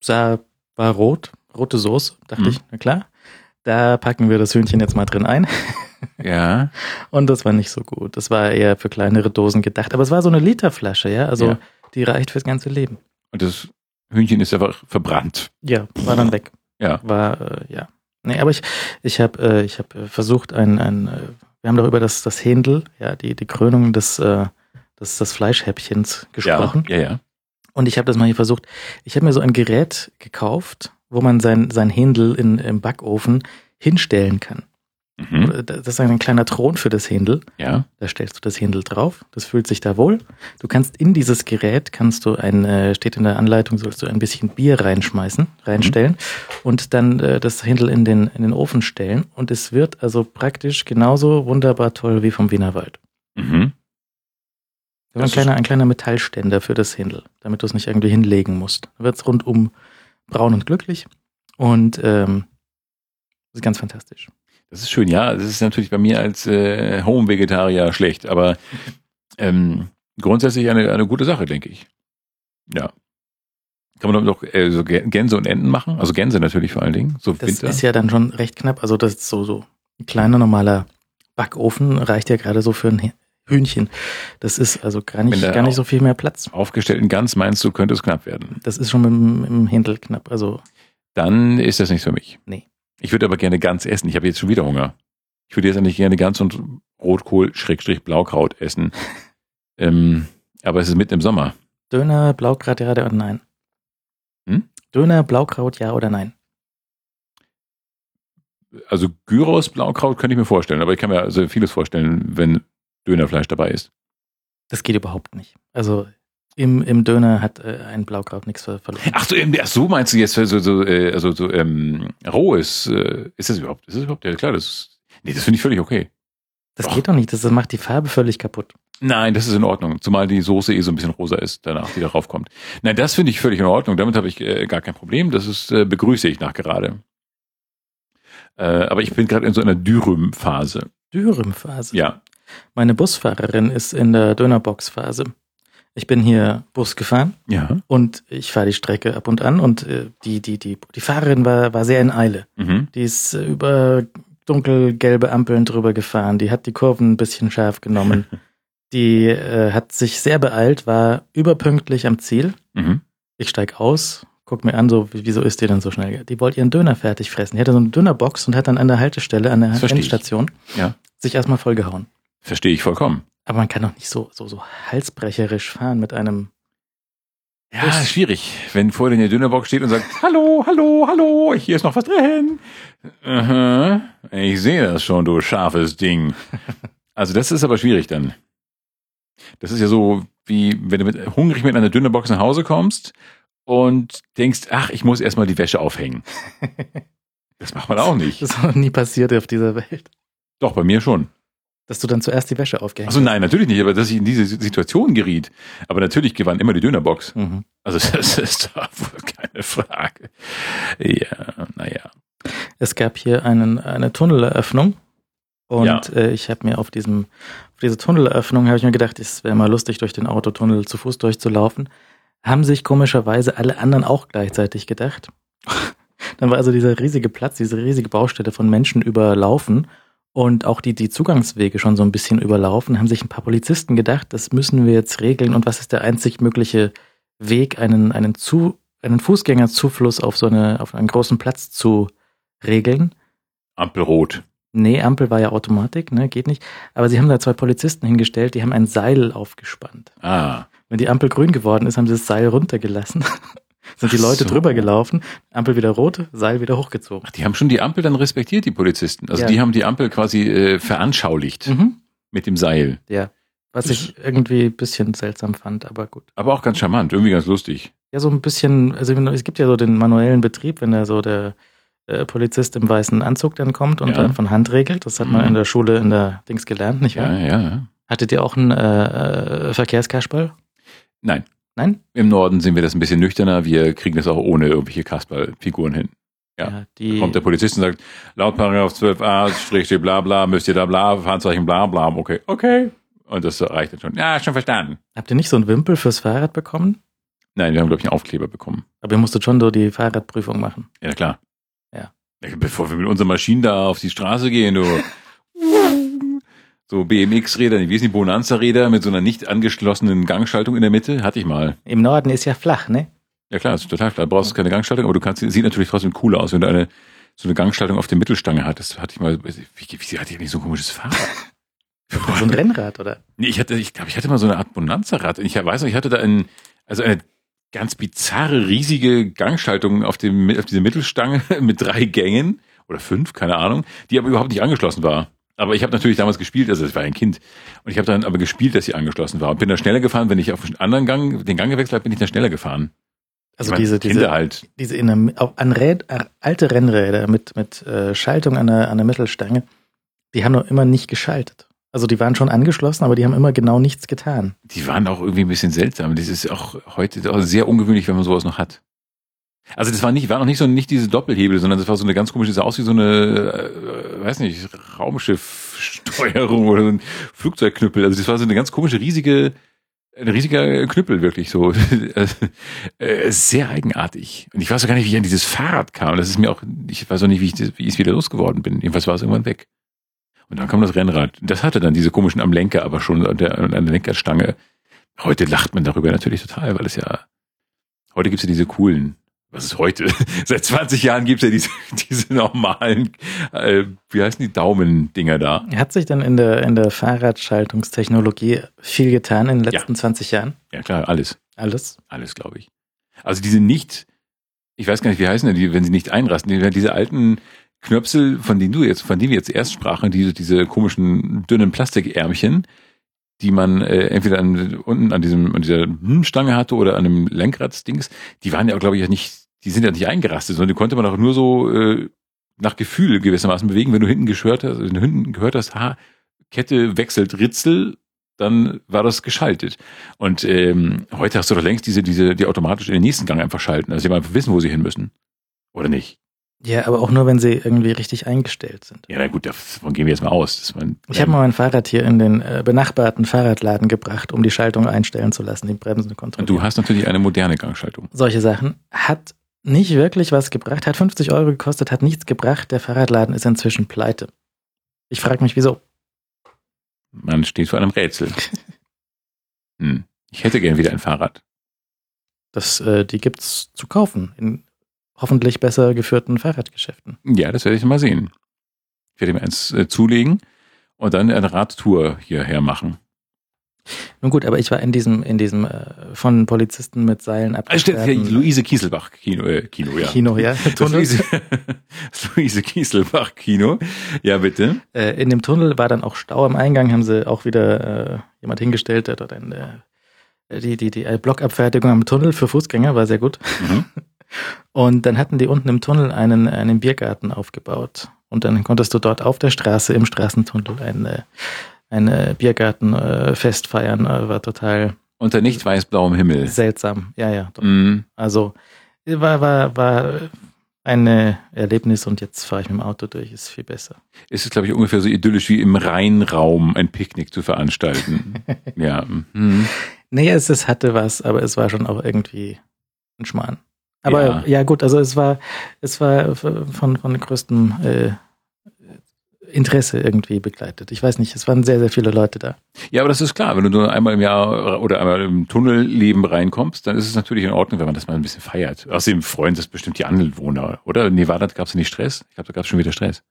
Sah, war rot, rote Soße, dachte Mhm. ich, na klar. Da packen wir das Hühnchen jetzt mal drin ein. *laughs* Ja. Und das war nicht so gut. Das war eher für kleinere Dosen gedacht. Aber es war so eine Literflasche, ja. Also Ja. die reicht fürs ganze Leben. Und das Hühnchen ist einfach verbrannt. Ja, war dann weg. Ja. War, äh, ja. Nee, aber ich, ich habe äh, ich hab versucht, ein, ein äh, wir haben doch über das, das Händel, ja, die, die Krönung des, äh, des, des Fleischhäppchens gesprochen. Ja, ja, ja. Und ich habe das mal hier versucht. Ich habe mir so ein Gerät gekauft, wo man sein, sein Händel in, im Backofen hinstellen kann. Mhm. Das ist ein kleiner Thron für das Händel. Ja. Da stellst du das Händel drauf. Das fühlt sich da wohl. Du kannst in dieses Gerät, kannst du ein, äh, steht in der Anleitung, sollst du ein bisschen Bier reinschmeißen, reinstellen und dann äh, das Händel in den, in den Ofen stellen. Und es wird also praktisch genauso wunderbar toll wie vom Wienerwald. Mhm. Das ein kleiner, ein kleiner Metallständer für das Händel, damit du es nicht irgendwie hinlegen musst. Dann wird es rundum braun und glücklich. Und ähm, das ist ganz fantastisch. Das ist schön, ja. Das ist natürlich bei mir als äh, Home-Vegetarier schlecht, aber ähm, grundsätzlich eine, eine gute Sache, denke ich. Ja. Kann man damit auch äh, so Gä- Gänse und Enten machen? Also Gänse natürlich vor allen Dingen. So Das Winter. ist ja dann schon recht knapp. Also das ist so, so ein kleiner normaler Backofen reicht ja gerade so für ein Hühnchen. Das ist also gar nicht, gar nicht so viel mehr Platz. Aufgestellten Gans meinst du, könnte es knapp werden. Das ist schon mit, dem- mit dem Händel knapp. Also Dann ist das nichts für mich. Nee. Ich würde aber gerne Gans essen. Ich habe jetzt schon wieder Hunger. Ich würde jetzt eigentlich gerne Gans und Rotkohl, Schrägstrich, Blaukraut essen. *laughs* ähm, aber es ist mitten im Sommer. Döner, Blaukraut, ja oder nein? Hm? Döner, Blaukraut, ja oder nein? Also Gyros, Blaukraut könnte ich mir vorstellen, aber ich kann mir also vieles vorstellen, wenn Dönerfleisch dabei ist. Das geht überhaupt nicht. Also im, im Döner hat äh, ein Blaukraut nichts ver verloren. Ach so, ach so meinst du jetzt so, so, äh, also so ähm, rohes, äh, ist das überhaupt, ist das überhaupt, ja klar, das ist, nee, das finde ich völlig okay. Das Doch. geht doch nicht. Das macht die Farbe völlig kaputt. Nein, das ist in Ordnung, zumal die Soße eh so ein bisschen rosa ist, danach, die darauf kommt. Nein, das finde ich völlig in Ordnung, damit habe ich äh, gar kein Problem, das ist, äh, begrüße ich nach gerade. Äh, aber ich bin gerade in so einer Dürüm-Phase. Dürümphase. Ja, Meine Busfahrerin ist in der Dönerbox-Phase. Ich bin hier Bus gefahren ja, und ich fahre die Strecke ab und an und äh, die, die, die, die Fahrerin war, war sehr in Eile. mhm. Die ist äh, über dunkelgelbe Ampeln drüber gefahren, die hat die Kurven ein bisschen scharf genommen. *laughs* Die äh, hat sich sehr beeilt, war überpünktlich am Ziel. Mhm. Ich steig aus, guck mir an, so, wie- wieso ist die denn so schnell? Die wollte ihren Döner fertig fressen. Die hatte so eine Dönerbox und hat dann an der Haltestelle, an der. Endstation, Ja. sich erstmal vollgehauen. verstehe ich vollkommen. Aber man kann doch nicht so, so, so halsbrecherisch fahren mit einem. Ja, Das- ist schwierig, wenn vor dir eine Dönerbox steht und sagt, *laughs* hallo, hallo, hallo, hier ist noch was drin. Aha, ich sehe das schon, du scharfes Ding. *laughs* Also das ist aber schwierig dann. Das ist ja so, wie wenn du mit, hungrig mit einer Dönerbox nach Hause kommst und denkst, ach, ich muss erstmal die Wäsche aufhängen. *laughs* Das macht man auch nicht. Das ist noch nie passiert auf dieser Welt. Doch, bei mir schon. Dass du dann zuerst die Wäsche aufgehängt Also nein, natürlich nicht, aber dass ich in diese Situation geriet. Aber natürlich gewann immer die Dönerbox. hast. Mhm. Also *laughs* das ist doch wohl keine Frage. Ja, naja. Es gab hier einen, eine Tunneleröffnung. Und Ja. äh, ich habe mir auf diesem, auf diese Tunneleröffnung habe ich mir gedacht, es wäre mal lustig, durch den Autotunnel zu Fuß durchzulaufen. Haben sich komischerweise alle anderen auch gleichzeitig gedacht. *laughs* dann war also dieser riesige Platz, diese riesige Baustelle von Menschen überlaufen und auch die, die Zugangswege schon so ein bisschen überlaufen, haben sich ein paar Polizisten gedacht, das müssen wir jetzt regeln und was ist der einzig mögliche Weg, einen, einen, zu, einen Fußgängerzufluss auf so eine, auf einen großen Platz zu regeln? Ampelrot. Nee, Ampel war ja Automatik, ne, geht nicht. Aber sie haben da zwei Polizisten hingestellt, die haben ein Seil aufgespannt. Ah. Wenn die Ampel grün geworden ist, haben sie das Seil runtergelassen. *laughs* Sind die Ach Leute so. drüber gelaufen, Ampel wieder rot, Seil wieder hochgezogen. Ach, die haben schon die Ampel dann respektiert, die Polizisten. Also Ja. die haben die Ampel quasi äh, veranschaulicht Mhm. mit dem Seil. Ja. Was ich irgendwie ein bisschen seltsam fand, aber gut. Aber auch ganz charmant, irgendwie ganz lustig. Ja, so ein bisschen, also es gibt ja so den manuellen Betrieb, wenn da so der äh, Polizist im weißen Anzug dann kommt und Ja. dann von Hand regelt. Das hat man Mhm. in der Schule in der Dings gelernt, nicht Ja, wahr? ja, ja. Hattet ihr auch einen äh, äh, Verkehrskasperl? Nein. Nein? Im Norden sehen wir das ein bisschen nüchterner. Wir kriegen das auch ohne irgendwelche Kasperl-Figuren hin. Ja. die, Kommt der Polizist und sagt, laut Paragraph 12a, Strich, Strich, bla, bla, müsst ihr da, bla, Fahrzeichen, bla, bla, okay, okay. Und das reicht dann schon. Ja, schon verstanden. habt ihr nicht so einen Wimpel fürs Fahrrad bekommen? Nein, wir haben, glaube ich, einen Aufkleber bekommen. Aber ihr musstet schon so die Fahrradprüfung machen. Ja, klar. Ja. Bevor wir mit unseren Maschinen da auf die Straße gehen, du. *laughs* So BMX-Räder, wie sind die Bonanza-Räder mit so einer nicht angeschlossenen Gangschaltung in der Mitte? Hatte ich mal. Im Norden ist ja flach, ne? Ja klar, ist total klar. Du brauchst keine Gangschaltung, aber du kannst, sieht natürlich trotzdem cool aus, wenn du eine, so eine Gangschaltung auf der Mittelstange hattest. Hatte ich mal, wie, wie hatte ich eigentlich so ein komisches Fahrrad? *laughs* So ein Rennrad, oder? Nee, ich hatte, ich glaube, ich hatte mal so eine Art Bonanza-Rad. Ich weiß noch, ich hatte da ein, also eine ganz bizarre, riesige Gangschaltung auf dem, auf dieser Mittelstange *laughs* mit drei Gängen oder fünf, keine Ahnung, die aber überhaupt nicht angeschlossen war. Aber ich habe natürlich damals gespielt, also es war ein Kind, und ich habe dann aber gespielt, dass sie angeschlossen war und bin da schneller gefahren. Wenn ich auf einen anderen Gang, den Gang gewechselt habe, bin ich da schneller gefahren. Also Ich diese, Kinder diese, halt. diese in der, auf, an Räd, äh, alte Rennräder mit, mit äh, Schaltung an der, an der Mittelstange, die haben noch immer nicht geschaltet. Also die waren schon angeschlossen, aber die haben immer genau nichts getan. Die waren auch irgendwie ein bisschen seltsam. Das ist auch heute auch sehr ungewöhnlich, wenn man sowas noch hat. Also das war nicht, war noch nicht so nicht diese Doppelhebel, sondern das war so eine ganz komische, sah aus wie so eine, äh, weiß nicht, Raumschiffsteuerung oder so ein Flugzeugknüppel. Also das war so eine ganz komische, riesige, ein riesiger Knüppel wirklich so. *laughs* äh, sehr eigenartig. Und ich weiß auch gar nicht, wie ich an dieses Fahrrad kam. Das ist mir auch, ich weiß auch nicht, wie ich, das- wie es wieder losgeworden bin. Jedenfalls war es irgendwann weg. Und dann kam das Rennrad. Das hatte dann diese komischen am Lenker, aber schon an der, an der Lenkerstange. Heute lacht man darüber natürlich total, weil es ja, heute gibt's ja diese coolen, was ist heute? *laughs* Seit 20 Jahren gibt's ja diese, *laughs* diese normalen, äh, wie heißen die Daumendinger da? Hat sich dann in der, in der Fahrradschaltungstechnologie viel getan in den letzten 20 Jahren? Ja klar, alles. Alles? Alles, glaube ich. Also diese nicht, ich weiß gar nicht, wie heißen denn die, wenn sie nicht einrasten, die, diese alten Knöpsel, von denen du jetzt, von denen wir jetzt erst sprachen, diese, diese komischen dünnen Plastikärmchen, die man äh, entweder an, unten an diesem, an dieser Stange hatte oder an einem Lenkradsdings, die waren ja, glaube ich, ja nicht, die sind ja nicht eingerastet, sondern die konnte man auch nur so äh, nach Gefühl gewissermaßen bewegen, wenn du hinten gehört hast, wenn du hinten gehört hast, ha, Kette wechselt Ritzel, dann war das geschaltet. Und ähm, heute hast du doch längst diese, diese, die automatisch in den nächsten Gang einfach schalten. Also die einfach wissen, wo sie hin müssen. Oder nicht? Ja, aber auch nur, wenn sie irgendwie richtig eingestellt sind. Ja, na gut, davon gehen wir jetzt mal aus. Ich habe mal mein Fahrrad hier in den äh, benachbarten Fahrradladen gebracht, um die Schaltung einstellen zu lassen, die Bremsen und kontrollieren. du hast natürlich eine moderne Gangschaltung. Solche Sachen. Hat nicht wirklich was gebracht, hat 50 Euro gekostet, hat nichts gebracht. Der Fahrradladen ist inzwischen pleite. Ich frage mich, wieso. Man steht vor einem Rätsel. *laughs* Hm. Ich hätte gern wieder ein Fahrrad. Das, äh, die gibt's zu kaufen in hoffentlich besser geführten Fahrradgeschäften. Ja, das werde ich mal sehen. Ich werde mir eins äh, zulegen und dann eine Radtour hierher machen. Nun gut, aber ich war in diesem, in diesem äh, von Polizisten mit Seilen Ah, ja, abgesperrten Luise Kieselbach Kino, äh, Kino, ja. Kino, ja. Das *laughs* Tunnel. Luise, das *laughs* Luise Kieselbach Kino. Ja, bitte. Äh, in dem Tunnel war dann auch Stau am Eingang, haben sie auch wieder äh, jemand hingestellt, der dort ein, äh, die, die, die äh, Blockabfertigung am Tunnel für Fußgänger war sehr gut. Mhm. *laughs* Und dann hatten die unten im Tunnel einen, einen Biergarten aufgebaut. Und dann konntest du dort auf der Straße im Straßentunnel einen, einen Biergarten äh, fest feiern. Äh, war total Unter nicht weiß-blauem Himmel. seltsam. Ja, ja. Mhm. Also war, war, war ein äh, Erlebnis und jetzt fahre ich mit dem Auto durch, ist viel besser. Ist es, glaube ich, ungefähr so idyllisch wie im Rheinraum ein Picknick zu veranstalten. *laughs* ja. Mhm. Nee, es, es hatte was, aber es war schon auch irgendwie ein Schmarrn. Aber Ja. ja, gut, also es war, es war von, von größtem äh, Interesse irgendwie begleitet. Ich weiß nicht, es waren sehr, sehr viele Leute da. Ja, aber das ist klar. Wenn du nur einmal im Jahr oder einmal im Tunnelleben reinkommst, dann ist es natürlich in Ordnung, wenn man das mal ein bisschen feiert. Außerdem freuen das bestimmt die Anwohner, oder? In Nevada gab es nicht Stress? Ich glaube, da gab es schon wieder Stress.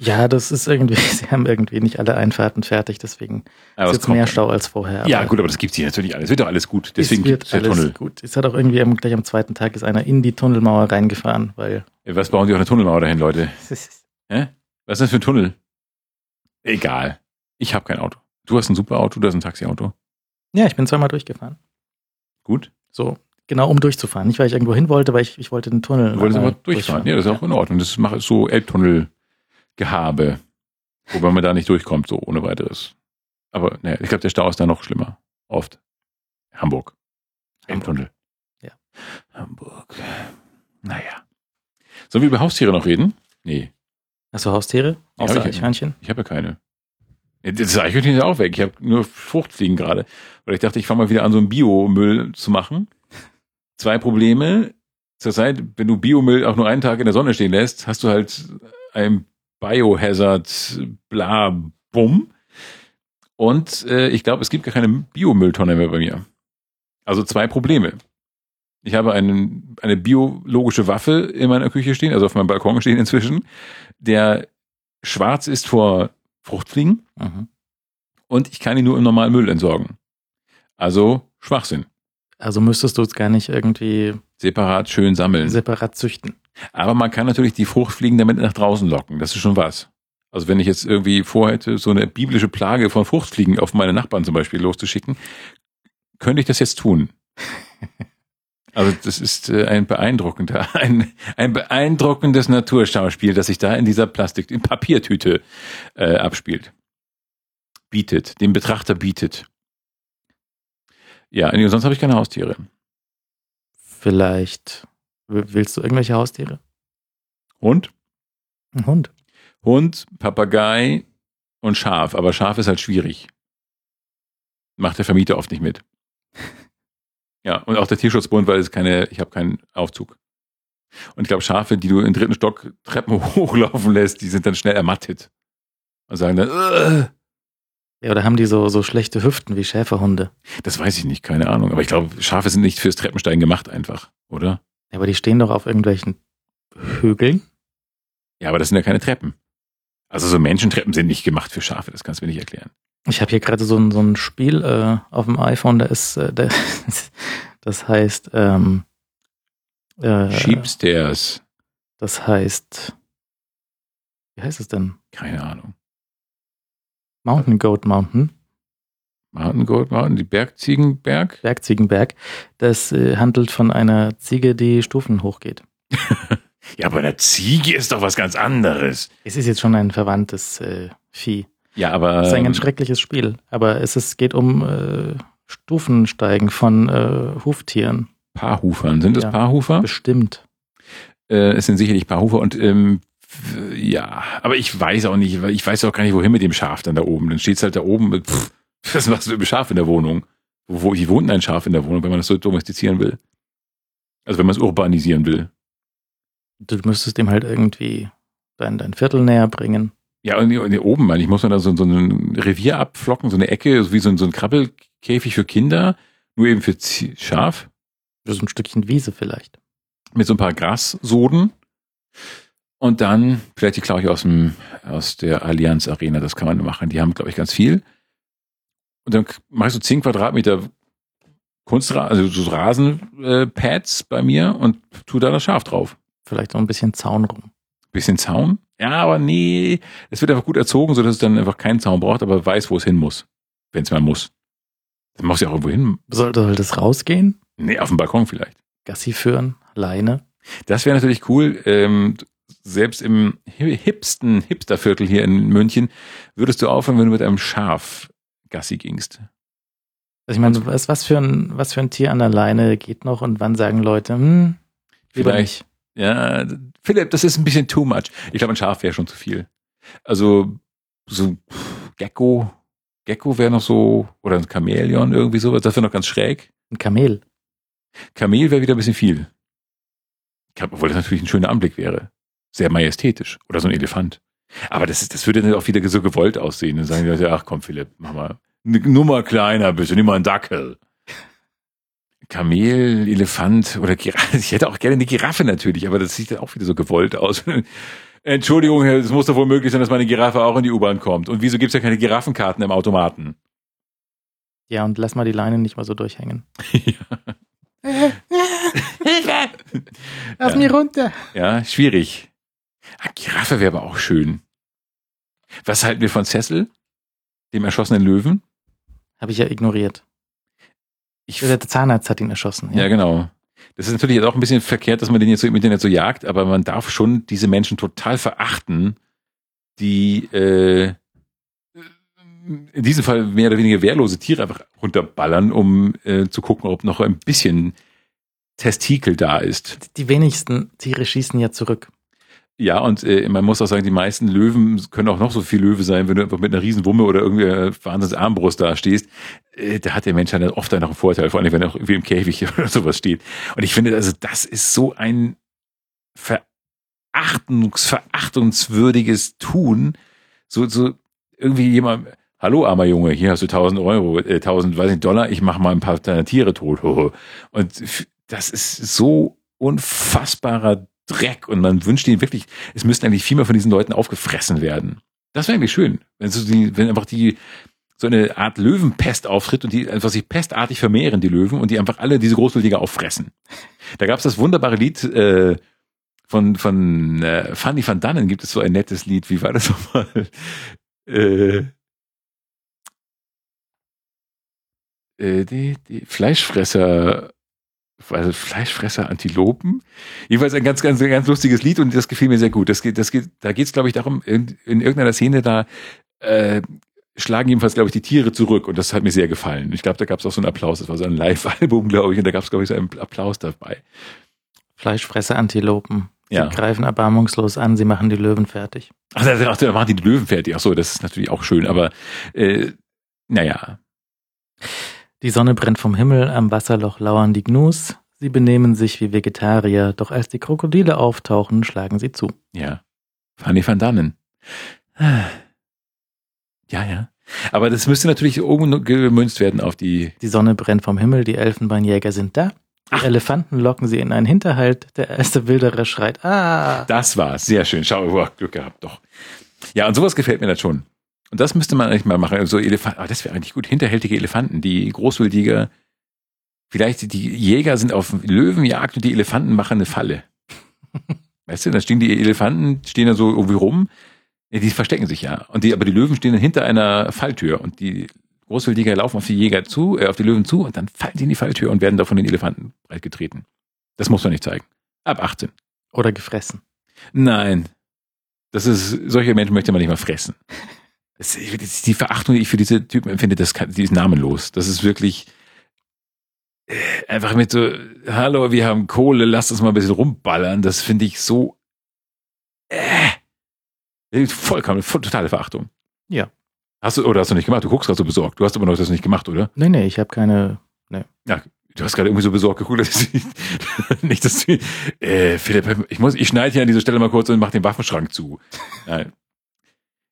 Ja, das ist irgendwie, *laughs* sie haben irgendwie nicht alle Einfahrten fertig, deswegen Aber ist es jetzt mehr. Stau als vorher. Ja, gut, aber das gibt's hier natürlich alles. Wird doch alles gut. Deswegen es wird der alles Tunnel. gut. Es hat auch irgendwie am, gleich am zweiten Tag ist einer in die Tunnelmauer reingefahren, weil Was bauen die auf eine Tunnelmauer dahin, Leute? *laughs* Hä? Was ist das für ein Tunnel? Egal. Ich habe kein Auto. Du hast ein super Auto, du hast ein Taxiauto. ja, ich bin zweimal durchgefahren. Gut. So, genau um durchzufahren. Nicht, weil ich irgendwo hin wollte, weil ich, ich wollte den Tunnel. Du wolltest nochmal aber durchfahren. Ja, das ist auch in Ordnung. Das macht so Elbtunnel-Gehabe. Wobei man da nicht durchkommt, so ohne weiteres. Aber ne, ich glaube, der Stau ist da noch schlimmer. Oft. Hamburg. Elbtunnel. Ja. Hamburg. Naja. Sollen wir über Haustiere noch reden? Nee, Hast du Haustiere? Ja, Außer ja. Eichhörnchen? ich habe ja keine. Das Eichhörnchen ist auch weg. Ich habe nur Fruchtfliegen gerade. Weil ich dachte, ich fange mal wieder an, so einen Biomüll zu machen. Zwei Probleme. Zurzeit, wenn du Biomüll auch nur einen Tag in der Sonne stehen lässt, hast du halt ein Biohazard, bla, bumm. Und äh, ich glaube, es gibt gar keine Biomülltonne mehr bei mir. Also zwei Probleme. Ich habe einen, eine biologische Waffe in meiner Küche stehen, also auf meinem Balkon *laughs* stehen inzwischen, der schwarz ist vor Fruchtfliegen Mhm. und ich kann ihn nur im normalen Müll entsorgen. Also Schwachsinn. Also müsstest du es gar nicht irgendwie Separat schön sammeln. separat züchten. Aber man kann natürlich die Fruchtfliegen damit nach draußen locken. Das ist schon was. Also wenn ich jetzt irgendwie vorhätte, so eine biblische Plage von Fruchtfliegen auf meine Nachbarn zum Beispiel loszuschicken, könnte ich das jetzt tun. *laughs* Also das ist äh, ein beeindruckender, *laughs* ein, ein beeindruckendes Naturschauspiel, das sich da in dieser Plastik, in Papiertüte äh, abspielt. Bietet, dem Betrachter bietet. Ja, sonst habe ich keine Haustiere. Vielleicht willst du irgendwelche Haustiere? Hund? Ein Hund. Hund, Papagei und Schaf. Aber Schaf ist halt schwierig. Macht der Vermieter oft nicht mit. Ja, und auch der Tierschutzbund, weil es keine, ich habe keinen Aufzug. Und ich glaube, Schafe, die du im dritten Stock Treppen *laughs* hochlaufen lässt, die sind dann schnell ermattet. Und sagen dann, "Ugh." Ja, oder haben die so, so schlechte Hüften wie Schäferhunde? das weiß ich nicht, keine Ahnung. Aber ich glaube, Schafe sind nicht fürs Treppensteigen gemacht einfach, oder? Ja, aber die stehen doch auf irgendwelchen Hügeln. Ja, aber das sind ja keine Treppen. Also so Menschentreppen sind nicht gemacht für Schafe, das kannst du mir nicht erklären. Ich habe hier gerade so ein, so ein Spiel äh, auf dem iPhone, da ist, äh, da, *laughs* das heißt, ähm, äh, Sheepstairs, das heißt, wie heißt es denn? keine Ahnung. Mountain Goat Mountain, Mountain Goat Mountain, die Bergziegenberg. Bergziegenberg. Das äh, handelt von einer Ziege, die Stufen hochgeht. *laughs* Ja, aber eine Ziege ist doch was ganz anderes. Es ist jetzt schon ein verwandtes äh, Vieh. Ja, aber. Es ist ein ganz ähm, schreckliches Spiel, aber es ist, geht um äh, Stufensteigen von äh, Huftieren. Paarhufern. Sind es Ja. Paarhufer? Bestimmt. Äh, es sind sicherlich Paarhufer und ähm, ja, aber ich weiß auch nicht, ich weiß auch gar nicht, wohin mit dem Schaf dann da oben. Dann steht's halt da oben mit, pff, *laughs* was machst du mit dem Schaf in der Wohnung? Wo, wo wie wohnt ein Schaf in der Wohnung, wenn man das so domestizieren will? Also wenn man es urbanisieren will. Du müsstest ihm halt irgendwie dein, dein Viertel näher bringen. Ja, und, und hier oben, meine ich, muss man da so, so ein Revier abflocken, so eine Ecke, so wie so ein, so ein Krabbelkäfig für Kinder, nur eben für Schaf. So ein Stückchen Wiese vielleicht. mit so ein paar Grassoden. Und dann, vielleicht die klaue ich aus, dem, aus der Allianz Arena, das kann man machen. Die haben, glaube ich, ganz viel. Und dann mache ich so 10 Quadratmeter Kunstrasen, also so Rasenpads bei mir und tu da das Schaf drauf. Vielleicht noch ein bisschen Zaun rum. Bisschen Zaun. Ja, aber nee, es wird einfach gut erzogen, sodass es dann einfach keinen Zaun braucht, aber weiß, wo es hin muss. Wenn es mal muss. Dann machst du ja auch irgendwo hin. Soll, soll das rausgehen? Nee, auf dem Balkon vielleicht. Gassi führen? Leine? Das wäre natürlich cool. Ähm, selbst im hi- hipsten Hipsterviertel hier in München würdest du aufhören, wenn du mit einem Schaf Gassi gingst. Also ich meine, was, was, für ein, was für ein Tier an der Leine geht noch und wann sagen Leute, hm, Vielleicht. Ja, Philipp, das ist ein bisschen too much. Ich glaube, ein Schaf wäre schon zu viel. Also so Gecko, Gecko wäre noch so, oder ein Chamäleon, irgendwie sowas, das wäre noch ganz schräg. Ein Kamel. Kamel wäre wieder ein bisschen viel. Obwohl das natürlich ein schöner Anblick wäre. Sehr majestätisch. Oder so ein Elefant. Aber das, das würde dann auch wieder so gewollt aussehen. Dann sagen die Leute, ach komm, Philipp, mach mal. Eine Nummer kleiner bitte, nimm mal einen Dackel. Kamel, Elefant oder Giraffe. *laughs* Ich hätte auch gerne eine Giraffe natürlich, aber das sieht dann auch wieder so gewollt aus. *laughs* Entschuldigung, es muss doch wohl möglich sein, dass meine Giraffe auch in die U-Bahn kommt. Und wieso gibt's ja keine Giraffenkarten im Automaten? Ja, und lass mal die Leine nicht mal so durchhängen. *laughs* Hilfe! Lass Ja. mich runter. Ja, schwierig. Ah, Giraffe wäre aber auch schön. Was halten wir von Cecil, dem erschossenen Löwen? Habe ich ja ignoriert. Ich, Der Zahnarzt hat ihn erschossen. ja, genau. Das ist natürlich jetzt auch ein bisschen verkehrt, dass man den jetzt so im Internet so jagt, aber man darf schon diese Menschen total verachten, die äh, in diesem Fall mehr oder weniger wehrlose Tiere einfach runterballern, um äh, zu gucken, ob noch ein bisschen Testikel da ist. Die wenigsten Tiere schießen ja zurück. Ja, und äh, man muss auch sagen, die meisten Löwen können auch noch so viel Löwe sein, wenn du einfach mit einer riesen Wumme oder irgendwie einer wahnsinns Armbrust da stehst. Äh, da hat der Mensch dann oft noch einen Vorteil, vor allem wenn er auch irgendwie im Käfig *laughs* oder sowas steht. Und ich finde, also das ist so ein verachtungs, verachtungswürdiges Tun. So, so irgendwie jemand, hallo armer Junge, hier hast du 1000 Euro, äh, 1000, weiß nicht, Dollar, ich mache mal ein paar Tiere tot. *laughs* Und das ist so unfassbarer Dreck und man wünscht ihnen wirklich, es müssten eigentlich viel mehr von diesen Leuten aufgefressen werden. Das wäre eigentlich schön, wenn so die, wenn einfach die so eine Art Löwenpest auftritt und die einfach sich pestartig vermehren, die Löwen, und die einfach alle diese Großwildjäger auffressen. Da gab es das wunderbare Lied äh, von, von äh, Fanny van Dannen, gibt es so ein nettes Lied, wie war das nochmal? Äh, äh, die, die Fleischfresser, also Fleischfresser Antilopen. Jedenfalls ein ganz, ganz, ganz lustiges Lied und das gefiel mir sehr gut. Das geht, das geht, da geht es, glaube ich, darum, in, in irgendeiner Szene da äh, schlagen jedenfalls, glaube ich, die Tiere zurück und das hat mir sehr gefallen. Ich glaube, da gab es auch so einen Applaus. Das war so ein Live-Album, glaube ich, und da gab es, glaube ich, so einen Applaus dabei. Fleischfresser Antilopen. Sie Ja. greifen erbarmungslos an, sie machen die Löwen fertig. Ach, da, da, machen die die Löwen fertig. Ach so, das ist natürlich auch schön, aber äh, naja, Die Sonne brennt vom Himmel, am Wasserloch lauern die Gnus. Sie benehmen sich wie Vegetarier, doch als die Krokodile auftauchen, schlagen sie zu. ja. Fanny van Dannen. *sighs* Ja, ja. Aber das müsste natürlich umgemünzt werden auf die. Die Sonne brennt vom Himmel, die Elfenbeinjäger sind da. Die Ach. Elefanten locken sie in einen Hinterhalt. Der erste Wilderer schreit, ah! Das war's. Sehr schön. Schau, Glück gehabt, doch. Ja, und sowas gefällt mir dann schon. Und das müsste man eigentlich mal machen. So Elefanten, aber das wäre eigentlich gut. Hinterhältige Elefanten, die Großwildjäger. Vielleicht die Jäger sind auf Löwenjagd und die Elefanten machen eine Falle. *laughs* Weißt du, da stehen die Elefanten, stehen da so irgendwie rum. Die verstecken sich ja. Und die, aber die Löwen stehen dann hinter einer Falltür und die Großwildjäger laufen auf die Jäger zu, äh, auf die Löwen zu und dann fallen die in die Falltür und werden da von den Elefanten breitgetreten. Das muss man nicht zeigen. Ab 18. Oder gefressen. Nein. Das ist, solche Menschen möchte man nicht mal fressen. *laughs* Die Verachtung, die ich für diese Typen empfinde, das kann, die ist namenlos. Das ist wirklich äh, einfach mit so, hallo, wir haben Kohle, lasst uns mal ein bisschen rumballern. Das finde ich so, äh, vollkommen, voll, totale Verachtung. Ja. Hast du, oder hast du nicht gemacht? Du guckst gerade so besorgt. Du hast aber noch das nicht gemacht, oder? Nee, nee, ich habe keine. Du hast gerade irgendwie so besorgt geguckt, dass ich *laughs* nicht, dass du, äh, Philipp, ich muss, ich schneide hier an dieser Stelle mal kurz und mache den Waffenschrank zu. Nein.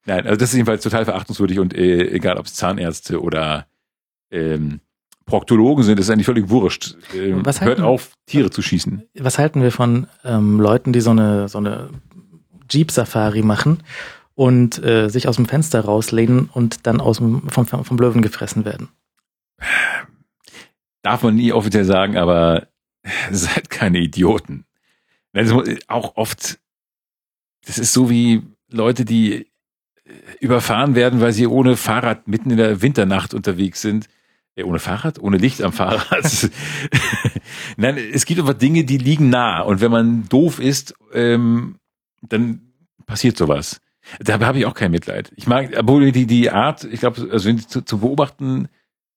Nein, also das ist jedenfalls total verachtungswürdig und äh, egal, ob es Zahnärzte oder ähm, Proktologen sind, das ist eigentlich völlig wurscht. Ähm, Was hört halten- auf, Tiere zu schießen. Was halten wir von ähm, Leuten, die so eine, so eine Jeep-Safari machen und äh, sich aus dem Fenster rauslehnen und dann aus dem, vom, vom Löwen gefressen werden? Darf man nie offiziell sagen, aber *laughs* seid keine Idioten. Auch oft, das ist so wie Leute, die überfahren werden, weil sie ohne Fahrrad mitten in der Winternacht unterwegs sind. Äh, ohne Fahrrad? Ohne Licht am Fahrrad. *laughs* Nein, es gibt einfach Dinge, die liegen nah. Und wenn man doof ist, ähm, dann passiert sowas. Da habe ich auch kein Mitleid. Ich mag, obwohl die, die Art, ich glaube, also zu, zu beobachten,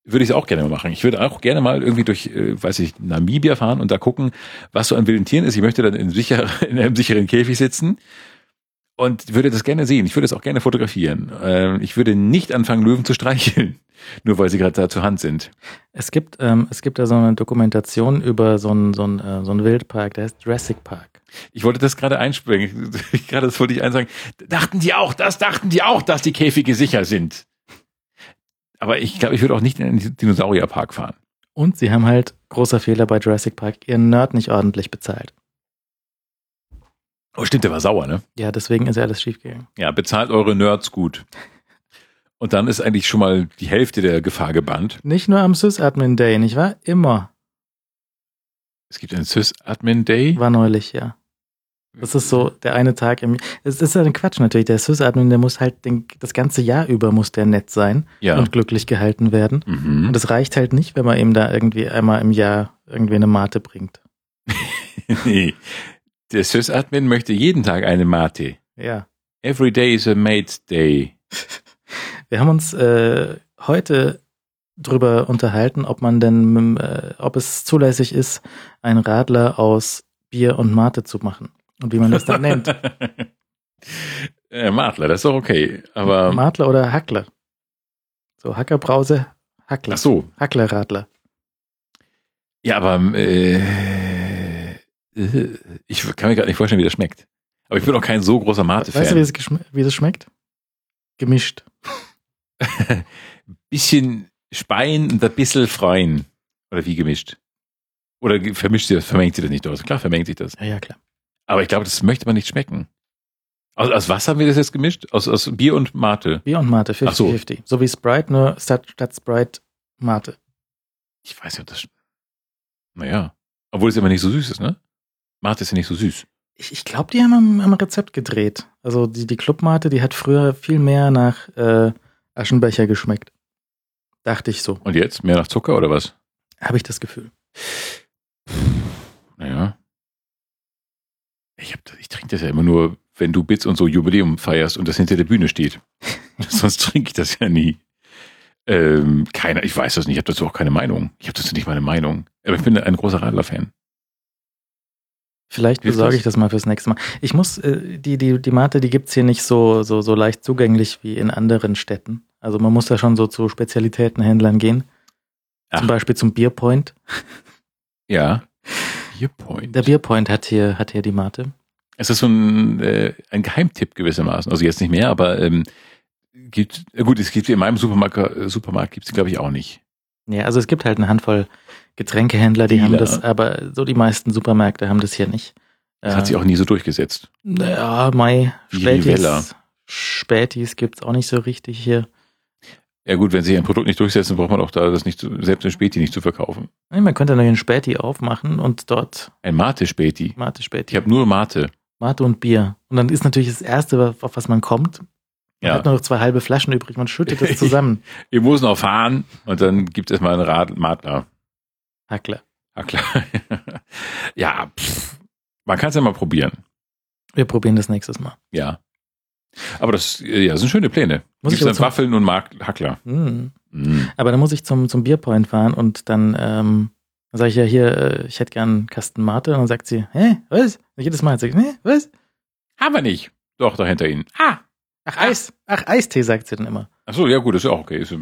würde ich es auch gerne mal machen. Ich würde auch gerne mal irgendwie durch, äh, weiß ich, Namibia fahren und da gucken, was so an wilden Tieren ist. Ich möchte dann in, sicher, *laughs* in einem sicheren Käfig sitzen und würde das gerne sehen. Ich würde es auch gerne fotografieren. Ähm, ich würde nicht anfangen, Löwen zu streicheln, *laughs* nur weil sie gerade da zur Hand sind. Es gibt, ähm, es gibt da so eine Dokumentation über so einen, so einen, äh, so einen Wildpark, der heißt Jurassic Park. Ich wollte das gerade einspringen. *laughs* gerade das wollte ich einsagen. Dachten die auch, das dachten die auch, dass die Käfige sicher sind. Aber ich glaube, ich würde auch nicht in den Dinosaurierpark fahren. Und sie haben halt, großer Fehler bei Jurassic Park, ihren Nerd nicht ordentlich bezahlt. Oh, stimmt, der war sauer, ne? Ja, deswegen ist ja alles schiefgegangen. Ja, bezahlt eure Nerds gut. Und dann ist eigentlich schon mal die Hälfte der Gefahr gebannt. Nicht nur am Sysadmin Day, nicht wahr? Immer. Es gibt einen Sysadmin Day. War neulich, ja. Das ist so der eine Tag im. Es ist ja ein Quatsch natürlich. Der Sysadmin, der muss halt den, das ganze Jahr über muss der nett sein Ja. und glücklich gehalten werden. Mhm. Und es reicht halt nicht, wenn man ihm da irgendwie einmal im Jahr irgendwie eine Mate bringt. *laughs* nee. Der Sysadmin möchte jeden Tag eine Mate. Ja. Every day is a mate day. Wir haben uns äh, heute drüber unterhalten, ob man denn, äh, ob es zulässig ist, einen Radler aus Bier und Mate zu machen. Und wie man das dann nennt. *laughs* äh, Madler, das ist doch okay. Aber Madler oder Hackler. So, Hackerbrause, Hackler. ach so, Hacklerradler. ja, aber äh, äh, *laughs* ich kann mir gerade nicht vorstellen, wie das schmeckt. Aber ich bin auch kein so großer Mate-Fan. Weißt du, wie geschm- wie das schmeckt? Gemischt. *laughs* bisschen Speien und ein bisschen Freien. Oder wie gemischt? Oder vermischt sie das, vermengt sie das nicht dort? Klar, vermengt sich das. Ja, ja, klar. Aber ich glaube, das möchte man nicht schmecken. Aus, aus was haben wir das jetzt gemischt? Aus, aus Bier und Mate. Bier und Mate, Ach so. 50-50. So. wie Sprite, nur statt, statt Sprite Mate. Ich weiß nicht, ob das. Naja. Obwohl es immer nicht so süß ist, ne? Mate ist ja nicht so süß. Ich, ich glaube, die haben am, am Rezept gedreht. Also die, die Clubmate, die hat früher viel mehr nach äh, Aschenbecher geschmeckt. Dachte ich so. Und jetzt? Mehr nach Zucker oder was? Habe ich das Gefühl. Naja. Ich, hab, ich trinke das ja immer nur, wenn du Bits und so Jubiläum feierst und das hinter der Bühne steht. *laughs* Sonst trinke ich das ja nie. Ähm, keiner, ich weiß das nicht, ich habe dazu auch keine Meinung. Ich habe dazu nicht meine Meinung. Aber ich bin ein großer Radler-Fan. Vielleicht besorge ich das mal fürs nächste Mal. Ich muss, äh, die, die, die Mate, die gibt's hier nicht so, so, so leicht zugänglich wie in anderen Städten. Also man muss da schon so zu Spezialitätenhändlern gehen. Ach. Zum Beispiel zum Bierpoint. Ja. *laughs* Bierpoint. Der Bierpoint hat hier, hat hier die Mate. Es ist so ein, äh, ein Geheimtipp gewissermaßen. Also jetzt nicht mehr, aber ähm, gibt, äh, gut, es gibt in meinem Supermarkt, äh, Supermarkt gibt es glaube ich auch nicht. Ja, also es gibt halt eine Handvoll Getränkehändler, die haben Dealer. das, aber so die meisten Supermärkte haben das hier nicht. Das hat sich auch nie so durchgesetzt. Ja, Mai. Spätis. Spätis gibt's auch nicht so richtig hier. Ja gut, wenn sie ein Produkt nicht durchsetzen, braucht man auch da das nicht, zu, selbst ein Späti nicht zu verkaufen. Nee, Man könnte noch einen Späti aufmachen und dort Ein Mate-Späti. Mate Späti. Ich habe nur Mate. Mate und Bier. Und dann ist natürlich das Erste, auf was man kommt. Man Ja. hat nur noch zwei halbe Flaschen übrig, man schüttet das *laughs* zusammen. Wir müssen noch fahren und dann gibt es mal einen Rad Hackler. Ah, klar. *laughs* ja, pff, man kann es ja mal probieren. Wir probieren das nächstes Mal. Ja. Aber das, ja, das sind schöne Pläne. Muss Gibt's ich dann Waffeln und Mark Hackler. Hm. Mm. Aber dann muss ich zum, zum Bierpoint fahren und dann ähm, sage ich ja hier, äh, ich hätte gern einen Kasten Mate. Und dann sagt sie, hä, was? Und jedes Mal sagt sie, hä, was? Haben wir nicht. Doch, da hinter Ihnen. Ah. Ach, Eis. Ach, Eistee, sagt sie dann immer. Ach so, ja gut, ist auch okay. Ist.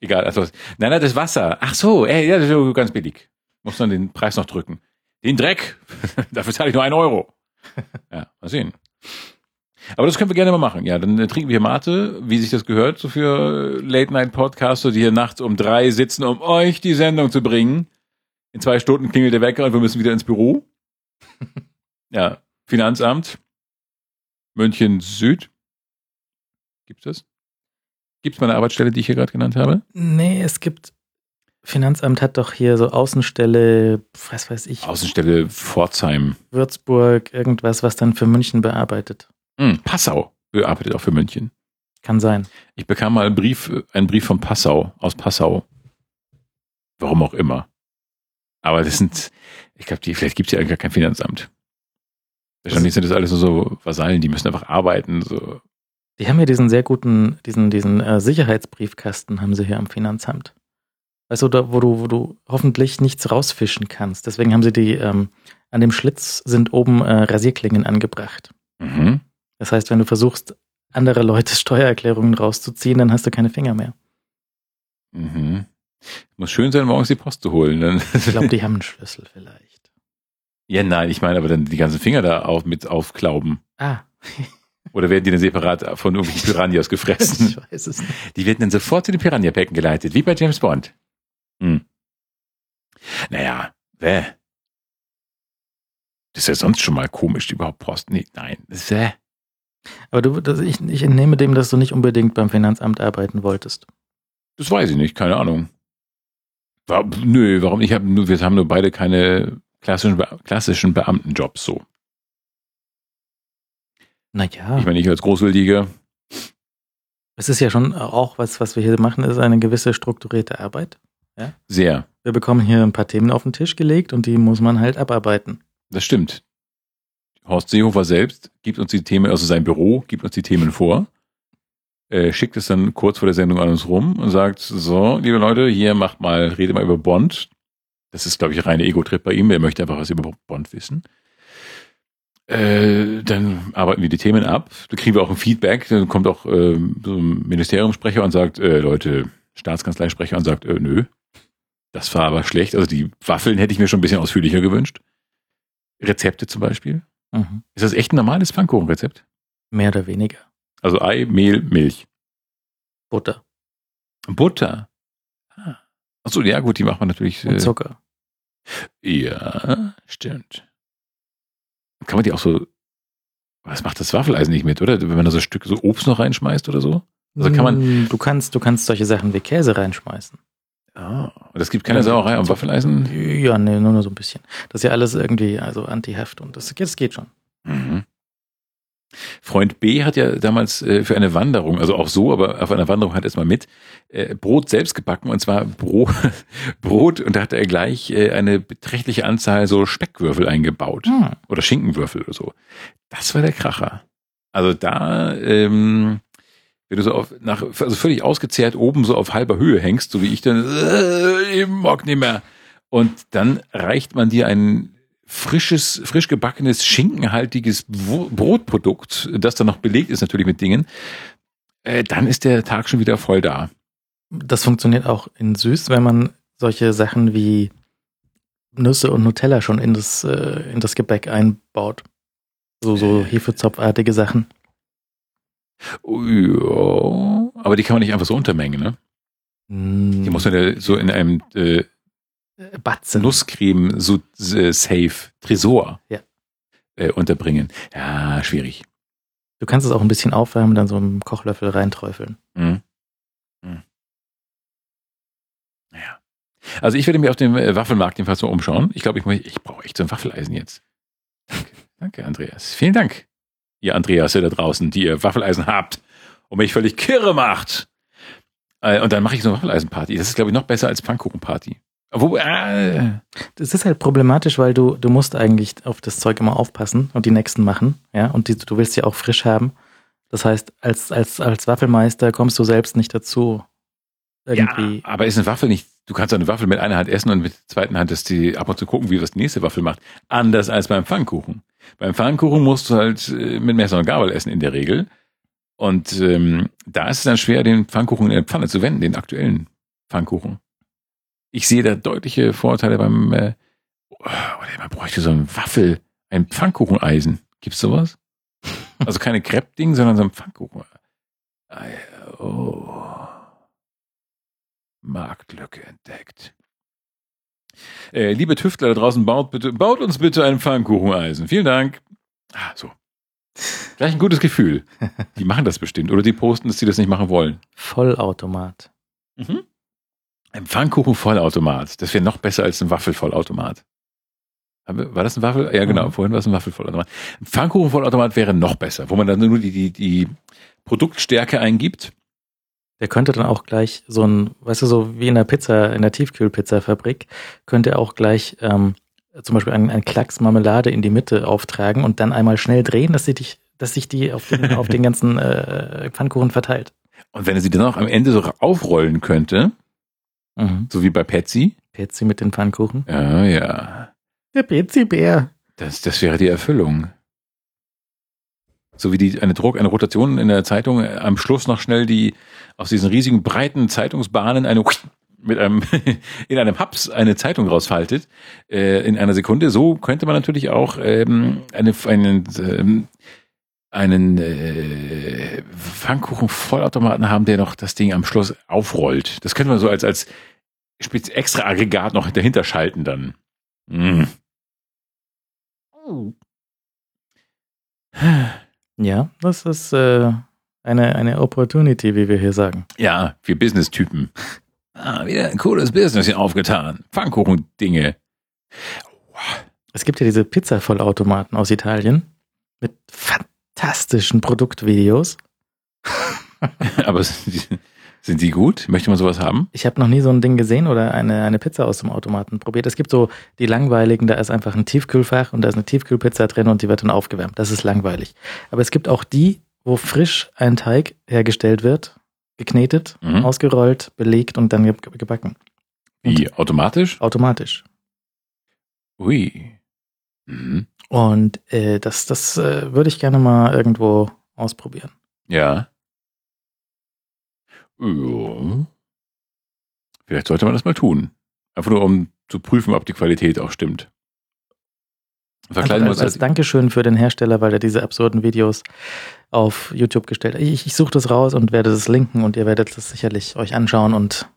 Egal. Also, nein, nein, das Wasser. Ach so, ey, ja, das ist ganz billig. Muss dann den Preis noch drücken. Den Dreck. *laughs* Dafür zahle ich nur einen Euro. *laughs* Ja, mal sehen. Aber das können wir gerne mal machen. Ja, dann trinken wir hier Mate, wie sich das gehört, so für Late-Night-Podcaster, die hier nachts um drei sitzen, um euch die Sendung zu bringen. In zwei Stunden klingelt der Wecker und wir müssen wieder ins Büro. *laughs* Ja, Finanzamt. München Süd. Gibt's das? Gibt's meine Arbeitsstelle, die ich hier gerade genannt habe? Nee, es gibt, Finanzamt hat doch hier so Außenstelle, was weiß ich, Außenstelle Pforzheim. Würzburg, irgendwas, was dann für München bearbeitet. Hm, Passau bearbeitet auch für München. Kann sein. Ich bekam mal einen Brief, einen Brief von Passau, aus Passau. Warum auch immer. Aber das sind, ich glaube, die, vielleicht gibt es ja eigentlich gar kein Finanzamt. Wahrscheinlich sind das alles nur so Vasallen, die müssen einfach arbeiten. So. Die haben ja diesen sehr guten, diesen, diesen äh, Sicherheitsbriefkasten haben sie hier am Finanzamt. Weißt du, da, wo du, wo du hoffentlich nichts rausfischen kannst. Deswegen haben sie die, ähm, an dem Schlitz sind oben äh, Rasierklingen angebracht. Mhm. Das heißt, wenn du versuchst, andere Leute *laughs* Steuererklärungen rauszuziehen, dann hast du keine Finger mehr. Mhm. Muss schön sein, morgens die Post zu holen. Dann Ich glaube, die haben einen Schlüssel vielleicht. Ja, nein, ich meine aber dann die ganzen Finger da auf, mit aufklauben. Ah. Oder werden die dann separat von irgendwelchen Piranhas gefressen? *laughs* ich weiß es nicht. Die werden dann sofort zu den Piranha-Becken geleitet, wie bei James Bond. Hm. Naja, bäh. Das ist ja sonst schon mal komisch, überhaupt Post. Nee, nein, bäh. Aber du, das, ich, ich entnehme dem, dass du nicht unbedingt beim Finanzamt arbeiten wolltest. Das weiß ich nicht, keine Ahnung. War, nö, warum? Ich hab nur, wir haben nur beide keine klassischen, klassischen Beamtenjobs so. Naja, Ich meine, ich als Großwildjäger, es ist ja schon auch was, was wir hier machen, ist eine gewisse strukturierte Arbeit. sehr. Wir bekommen hier ein paar Themen auf den Tisch gelegt und die muss man halt abarbeiten. Das stimmt. Horst Seehofer selbst gibt uns die Themen, also sein Büro gibt uns die Themen vor, äh, schickt es dann kurz vor der Sendung an uns rum und sagt, so, liebe Leute, hier macht mal, rede mal über Bond. Das ist, glaube ich, reine Ego-Trip bei ihm. Er möchte einfach was über Bond wissen. Äh, dann arbeiten wir die Themen ab. Da kriegen wir auch ein Feedback. Dann kommt auch ähm, so ein Ministeriumssprecher und sagt, äh, Leute, Staatskanzleisprecher und sagt, äh, nö, das war aber schlecht. Also die Waffeln hätte ich mir schon ein bisschen ausführlicher gewünscht. Rezepte zum Beispiel. Mhm. Ist das echt ein normales Pfannkuchenrezept? Mehr oder weniger. Also Ei, Mehl, Milch. Butter Butter. Ah. Achso, ja gut, die macht man natürlich. und Äh, Zucker. ja, stimmt. Kann man die auch so. Was macht das Waffeleisen nicht mit, oder? Wenn man da so Stücke so Obst noch reinschmeißt oder so? Also kann man. Mm, Du kannst, du kannst solche Sachen wie Käse reinschmeißen. Ah, und es gibt keine Sauerei am Waffeleisen? Ja, nee, nur, nur so ein bisschen. Das ist ja alles irgendwie, also Anti-Heft und das, das geht schon. Mhm. Freund B hat ja damals äh, für eine Wanderung, also auch so, aber auf einer Wanderung hat er es mal mit, äh, Brot selbst gebacken und zwar Brot, *laughs* Brot und da hatte er gleich äh, eine beträchtliche Anzahl so Speckwürfel eingebaut Hm. oder Schinkenwürfel oder so. Das war der Kracher. Also da, ähm, wenn du so auf, nach, also völlig ausgezehrt oben so auf halber Höhe hängst, so wie ich dann, äh, ich mag nicht mehr. Und dann reicht man dir ein frisches, frisch gebackenes, schinkenhaltiges Brotprodukt, das dann noch belegt ist natürlich mit Dingen, äh, dann ist der Tag schon wieder voll da. Das funktioniert auch in süß, wenn man solche Sachen wie Nüsse und Nutella schon in das, äh, in das Gebäck einbaut. So, so Hefezopfartige Sachen. Ja, aber die kann man nicht einfach so untermengen, ne? Mm, Die muss man ja so in einem äh, Batzen. Nusscreme so äh, safe Tresor Ja. äh, unterbringen. Ja, schwierig. Du kannst es auch ein bisschen aufwärmen, dann so einen Kochlöffel reinträufeln. Mhm. Mhm. Naja. Also ich werde mir auf dem äh, Waffelmarkt jedenfalls mal umschauen. Ich glaube, ich, ich brauche echt so ein Waffeleisen jetzt. Danke, danke, Andreas. Vielen Dank, ihr Andreas da draußen, die ihr Waffeleisen habt und mich völlig kirre macht. Äh, und dann mache ich so eine Waffeleisenparty. Das ist, glaube ich, noch besser als Pfannkuchenparty. Wo, äh, Das ist halt problematisch, weil du, du musst eigentlich auf das Zeug immer aufpassen und die nächsten machen, ja, und die, du willst sie auch frisch haben. Das heißt, als, als, als Waffelmeister kommst du selbst nicht dazu, irgendwie. Ja, aber ist eine Waffel nicht, du kannst eine Waffel mit einer Hand essen und mit der zweiten Hand dass die ab und zu gucken, wie das die nächste Waffel macht. Anders als beim Pfannkuchen. Beim Pfannkuchen musst du halt äh, mit Messer und Gabel essen in der Regel. Und ähm, da ist es dann schwer, den Pfannkuchen in der Pfanne zu wenden, den aktuellen Pfannkuchen. Ich sehe da deutliche Vorteile beim, äh, oh, oder man bräuchte so ein Waffel, ein Pfannkucheneisen. Gibt's sowas? Also keine Crepe-Ding, sondern so ein Pfannkuchen. Oh. Marktlücke entdeckt. Äh, liebe Tüftler da draußen, baut, bitte, baut uns bitte ein Pfannkucheneisen. Vielen Dank. Ah, so. Gleich ein gutes Gefühl. *laughs* Die machen das bestimmt. Oder die posten, dass sie das nicht machen wollen. Vollautomat. Mhm. Ein Pfannkuchen-Vollautomat. Das wäre noch besser als ein Waffelvollautomat. War das ein Waffel? Ja, genau. Mhm. Vorhin war es ein Waffelvollautomat. Ein Pfannkuchen-Vollautomat wäre noch besser, wo man dann nur die, die, die Produktstärke eingibt. Der könnte dann auch gleich so ein, weißt du, so wie in der Pizza, in der Tiefkühlpizzafabrik, könnte er auch gleich ähm, zum Beispiel einen, einen Klacks Marmelade in die Mitte auftragen und dann einmal schnell drehen, dass sie dich, dass sich die auf den, auf den *laughs* ganzen äh, Pfannkuchen verteilt. Und wenn er sie dann auch am Ende so aufrollen könnte, Mhm. so wie bei Petsy, Petsy mit den Pfannkuchen. ja, ja, Der Petsy-Bär. das, das wäre die Erfüllung. So wie die, eine Druck, eine Rotation in der Zeitung, äh, am Schluss noch schnell die, aus diesen riesigen breiten Zeitungsbahnen eine mit einem *laughs* in einem Hubs eine Zeitung rausfaltet äh, in einer Sekunde. So könnte man natürlich auch ähm, eine, einen ähm, einen äh, Pfannkuchen-Vollautomaten haben, der noch das Ding am Schluss aufrollt. Das könnte man so als als extra Aggregat noch dahinter schalten dann. Mm. Ja, das ist äh, eine, eine Opportunity, wie wir hier sagen. Ja, wir Business-Typen. Ah, wieder ein cooles Business hier aufgetan. Pfannkuchen-Dinge. Es gibt ja diese Pizza-Vollautomaten aus Italien mit fantastischen Produktvideos. *laughs* Aber sind die gut? Möchte man sowas haben? Ich habe noch nie so ein Ding gesehen oder eine, eine Pizza aus dem Automaten probiert. Es gibt so die langweiligen, da ist einfach ein Tiefkühlfach und da ist eine Tiefkühlpizza drin und die wird dann aufgewärmt. Das ist langweilig. Aber es gibt auch die, wo frisch ein Teig hergestellt wird, geknetet, mhm. ausgerollt, belegt und dann gebacken. Wie, automatisch? Automatisch. Ui. Mhm. Und äh, das, das äh, würde ich gerne mal irgendwo ausprobieren. Ja. Ja. Vielleicht sollte man das mal tun. Einfach nur, um zu prüfen, ob die Qualität auch stimmt. Verkleiden als, als, als Dankeschön für den Hersteller, weil er diese absurden Videos auf YouTube gestellt hat. Ich, ich suche das raus und werde das linken und ihr werdet das sicherlich euch anschauen und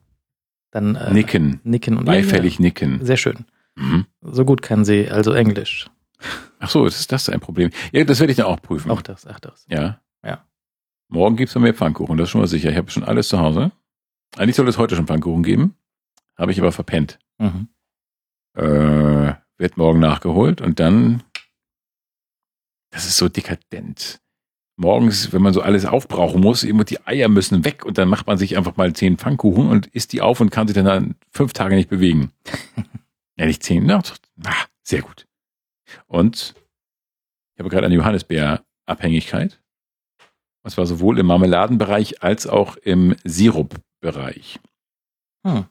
dann äh, nicken. Nicken und beifällig ja, nicken. Sehr schön. Mhm. So gut kann sie also Englisch. Ach so, ist das ein Problem? Ja, das werde ich dann auch prüfen. Auch das, ach das. Ja. Morgen gibt's noch mehr Pfannkuchen, das ist schon mal sicher. Ich habe schon alles zu Hause. Eigentlich soll es heute schon Pfannkuchen geben. Habe ich aber verpennt. Mhm. Äh, wird morgen nachgeholt und dann. Das ist so dekadent. Morgens, wenn man so alles aufbrauchen muss, immer die Eier müssen weg und dann macht man sich einfach mal zehn Pfannkuchen und isst die auf und kann sich dann, dann fünf Tage nicht bewegen. *laughs* ja, nicht zehn, na, ah, sehr gut. Und ich habe gerade eine Johannisbeer-Abhängigkeit. Und zwar sowohl im Marmeladenbereich als auch im Sirupbereich. Hm.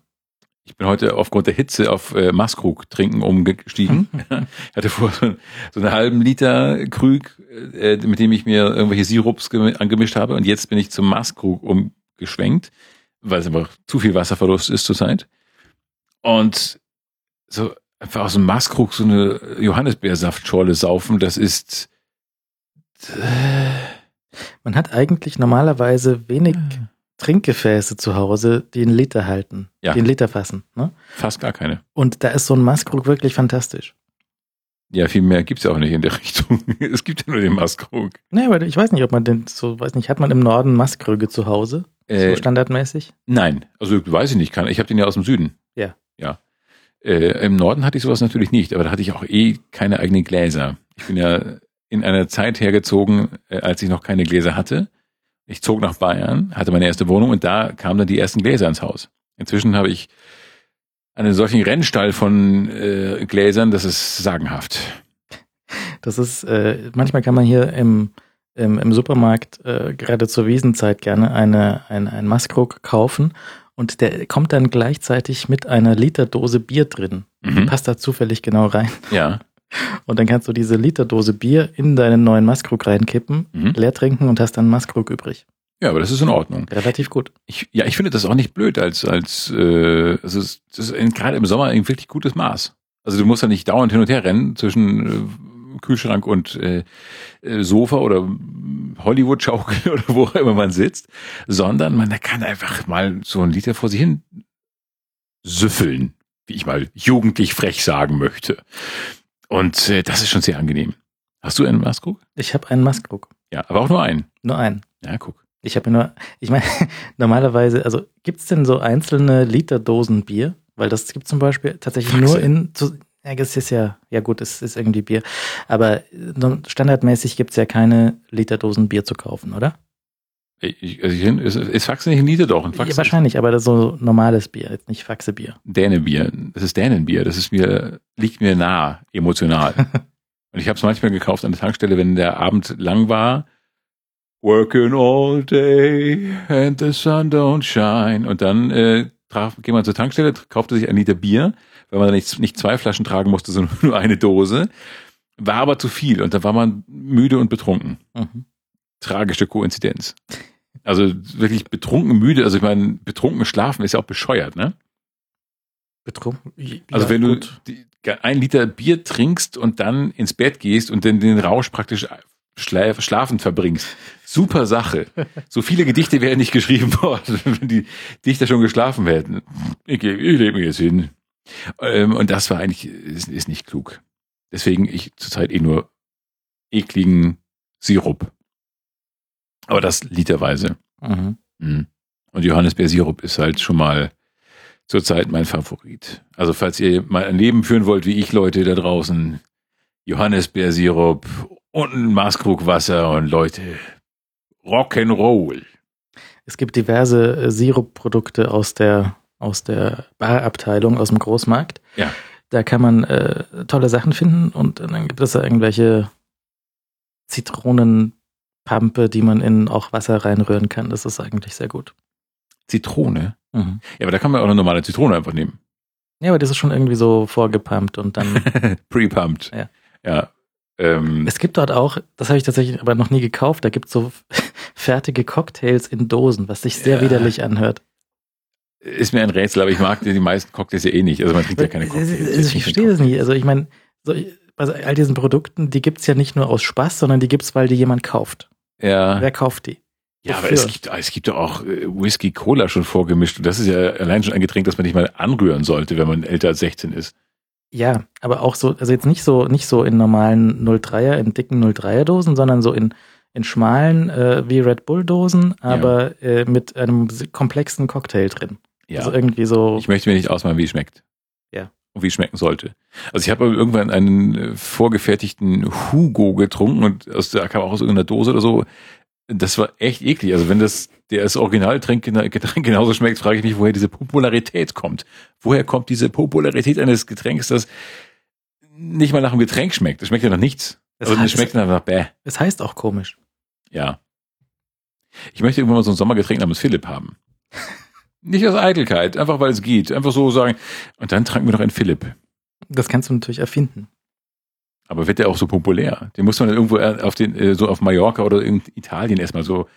Ich bin heute aufgrund der Hitze auf äh, Maskrug trinken umgestiegen. *laughs* ich hatte vorher so, so einen halben Liter Krug, äh, mit dem ich mir irgendwelche Sirups angemischt habe. Und jetzt bin ich zum Maskrug umgeschwenkt, weil es einfach zu viel Wasserverlust ist zurzeit. Und so einfach aus dem Maskrug so eine Johannisbeersaftschorle saufen, das ist... Äh, man hat eigentlich normalerweise wenig ah. Trinkgefäße zu Hause, die einen Liter halten, ja. die einen Liter fassen. Ne? Fast gar keine. Und da ist so ein Maskrug wirklich fantastisch. Ja, viel mehr gibt's ja auch nicht in der *laughs* Richtung. es gibt ja nur den Maskrug. Nee, aber ich weiß nicht, ob man den so, weiß nicht, hat man im Norden Maskrüge zu Hause? Äh, so standardmäßig? Nein, also weiß ich nicht. Ich habe den ja aus dem Süden. Ja. Ja. Äh, Im Norden hatte ich sowas natürlich nicht, aber da hatte ich auch eh keine eigenen Gläser. Ich bin ja in einer Zeit hergezogen, äh, als ich noch keine Gläser hatte. Ich zog nach Bayern, hatte meine erste Wohnung und da kamen dann die ersten Gläser ins Haus. Inzwischen habe ich einen solchen Rennstall von äh, Gläsern, das ist sagenhaft. Das ist, äh, manchmal kann man hier im, im, im Supermarkt äh, gerade zur Wiesenzeit gerne eine, eine, ein Maskrug kaufen und der kommt dann gleichzeitig mit einer Literdose Bier drin. Mhm. Passt da zufällig genau rein. Ja. Und dann kannst du diese Literdose Bier in deinen neuen Maskrug reinkippen, mhm. leer trinken und hast dann Maskrug übrig. Ja, aber das ist in Ordnung. Relativ gut. Ich, ja, ich finde das auch nicht blöd, als, als äh, es ist, das ist gerade im Sommer ein wirklich gutes Maß. Also du musst ja nicht dauernd hin und her rennen zwischen äh, Kühlschrank und äh, äh Sofa oder Hollywood-Schaukel *laughs* oder wo auch immer man sitzt, sondern man kann einfach mal so einen Liter vor sich hin süffeln, wie ich mal jugendlich frech sagen möchte. Und äh, das ist schon sehr angenehm. Hast du einen Maskrug? Ich habe einen Maskrug. Ja, aber auch nur einen. Nur einen. Ja, guck. Ich habe nur, ich meine, *laughs* normalerweise, also gibt's denn so einzelne Literdosen Bier? Weil das gibt zum Beispiel tatsächlich Faxe. nur in, zu, ja, es ist ja, ja gut, es ist irgendwie Bier. Aber standardmäßig gibt's ja keine Literdosen Bier zu kaufen, oder? Ich, also ich, ist, ist Faxe nicht ein Liter doch? Ein Faxe ja, wahrscheinlich, aber das ist so normales Bier, jetzt nicht Faxe-Bier. Dänebier. Das ist Dänenbier. Das ist mir, liegt mir nah, emotional. *laughs* Und ich habe es manchmal gekauft an der Tankstelle, wenn der Abend lang war. Working all day and the sun don't shine. Und dann äh, traf, geht man zur Tankstelle, kaufte sich ein Liter Bier, weil man nicht, nicht zwei Flaschen tragen musste, sondern *laughs* nur eine Dose. War aber zu viel und da war man müde und betrunken. Mhm. Tragische Koinzidenz. Also wirklich betrunken müde, also ich meine, betrunken schlafen ist ja auch bescheuert, ne? Betrunken. Also wenn du die, ein Liter Bier trinkst und dann ins Bett gehst und dann den Rausch praktisch schla schlafend verbringst. Super Sache. So viele Gedichte wären nicht geschrieben worden, *laughs* wenn die Dichter schon geschlafen hätten. Ich, ich lebe mir jetzt hin. Ähm, und das war eigentlich, ist, ist nicht klug. Deswegen ich zurzeit eh nur ekligen Sirup. Aber das literweise. Mhm. Mhm. Und Johannisbeersirup ist halt schon mal zurzeit mein Favorit. Also falls ihr mal ein Leben führen wollt, wie ich Leute da draußen, Johannisbeersirup und ein Maßkrug Wasser und Leute, Rock'n'Roll. Es gibt diverse äh, Sirupprodukte aus der, aus der Barabteilung, aus dem Großmarkt. Ja. Da kann man äh, tolle Sachen finden und dann gibt es da irgendwelche Zitronenpampe, die man in auch Wasser reinrühren kann. Das ist eigentlich sehr gut. Zitrone? Mhm. Ja, aber da kann man auch eine normale Zitrone einfach nehmen. Ja, aber das ist schon irgendwie so vorgepumpt und dann. *laughs* Pre-pumped. Ja. Ja. Ähm, es gibt dort auch, das habe ich tatsächlich aber noch nie gekauft, da gibt es so *laughs* fertige Cocktails in Dosen, was sich sehr ja. widerlich anhört. Ist mir ein Rätsel, aber ich mag die meisten Cocktails ja eh nicht. Also man trinkt ja keine Cocktails. Ich verstehe das nicht. Also ich meine, so, also all diesen Produkten, die gibt es ja nicht nur aus Spaß, sondern die gibt es, weil die jemand kauft. Ja. Wer kauft die? Ja, aber es gibt, es gibt ja auch äh, Whisky Cola schon vorgemischt. Und das ist ja allein schon ein Getränk, das man nicht mal anrühren sollte, wenn man älter als 16 ist. Ja, aber auch so, also jetzt nicht so, nicht so in normalen 03er, in dicken 03er Dosen, sondern so in, in schmalen, äh, wie Red Bull Dosen, aber ja. äh, mit einem komplexen Cocktail drin. Ja. Also irgendwie so. Ich möchte mir nicht ausmalen, wie es schmeckt. Ja. Und wie es schmecken sollte. Also ich habe irgendwann einen äh, vorgefertigten Hugo getrunken und aus der kam auch aus irgendeiner Dose oder so. Das war echt eklig. Also wenn das der das Originalgetränk genauso schmeckt, frage ich mich, woher diese Popularität kommt. Woher kommt diese Popularität eines Getränks, das nicht mal nach einem Getränk schmeckt? Das schmeckt ja nach nichts. Das also heißt, schmeckt nach bäh. Es heißt auch komisch. Ja. Ich möchte irgendwann mal so ein Sommergetränk namens Philipp haben. Nicht aus Eitelkeit, einfach weil es geht. Einfach so sagen, und dann tranken wir noch einen Philipp. Das kannst du natürlich erfinden. Aber wird der auch so populär? Den muss man dann irgendwo auf den, äh, so auf Mallorca oder in Italien erstmal so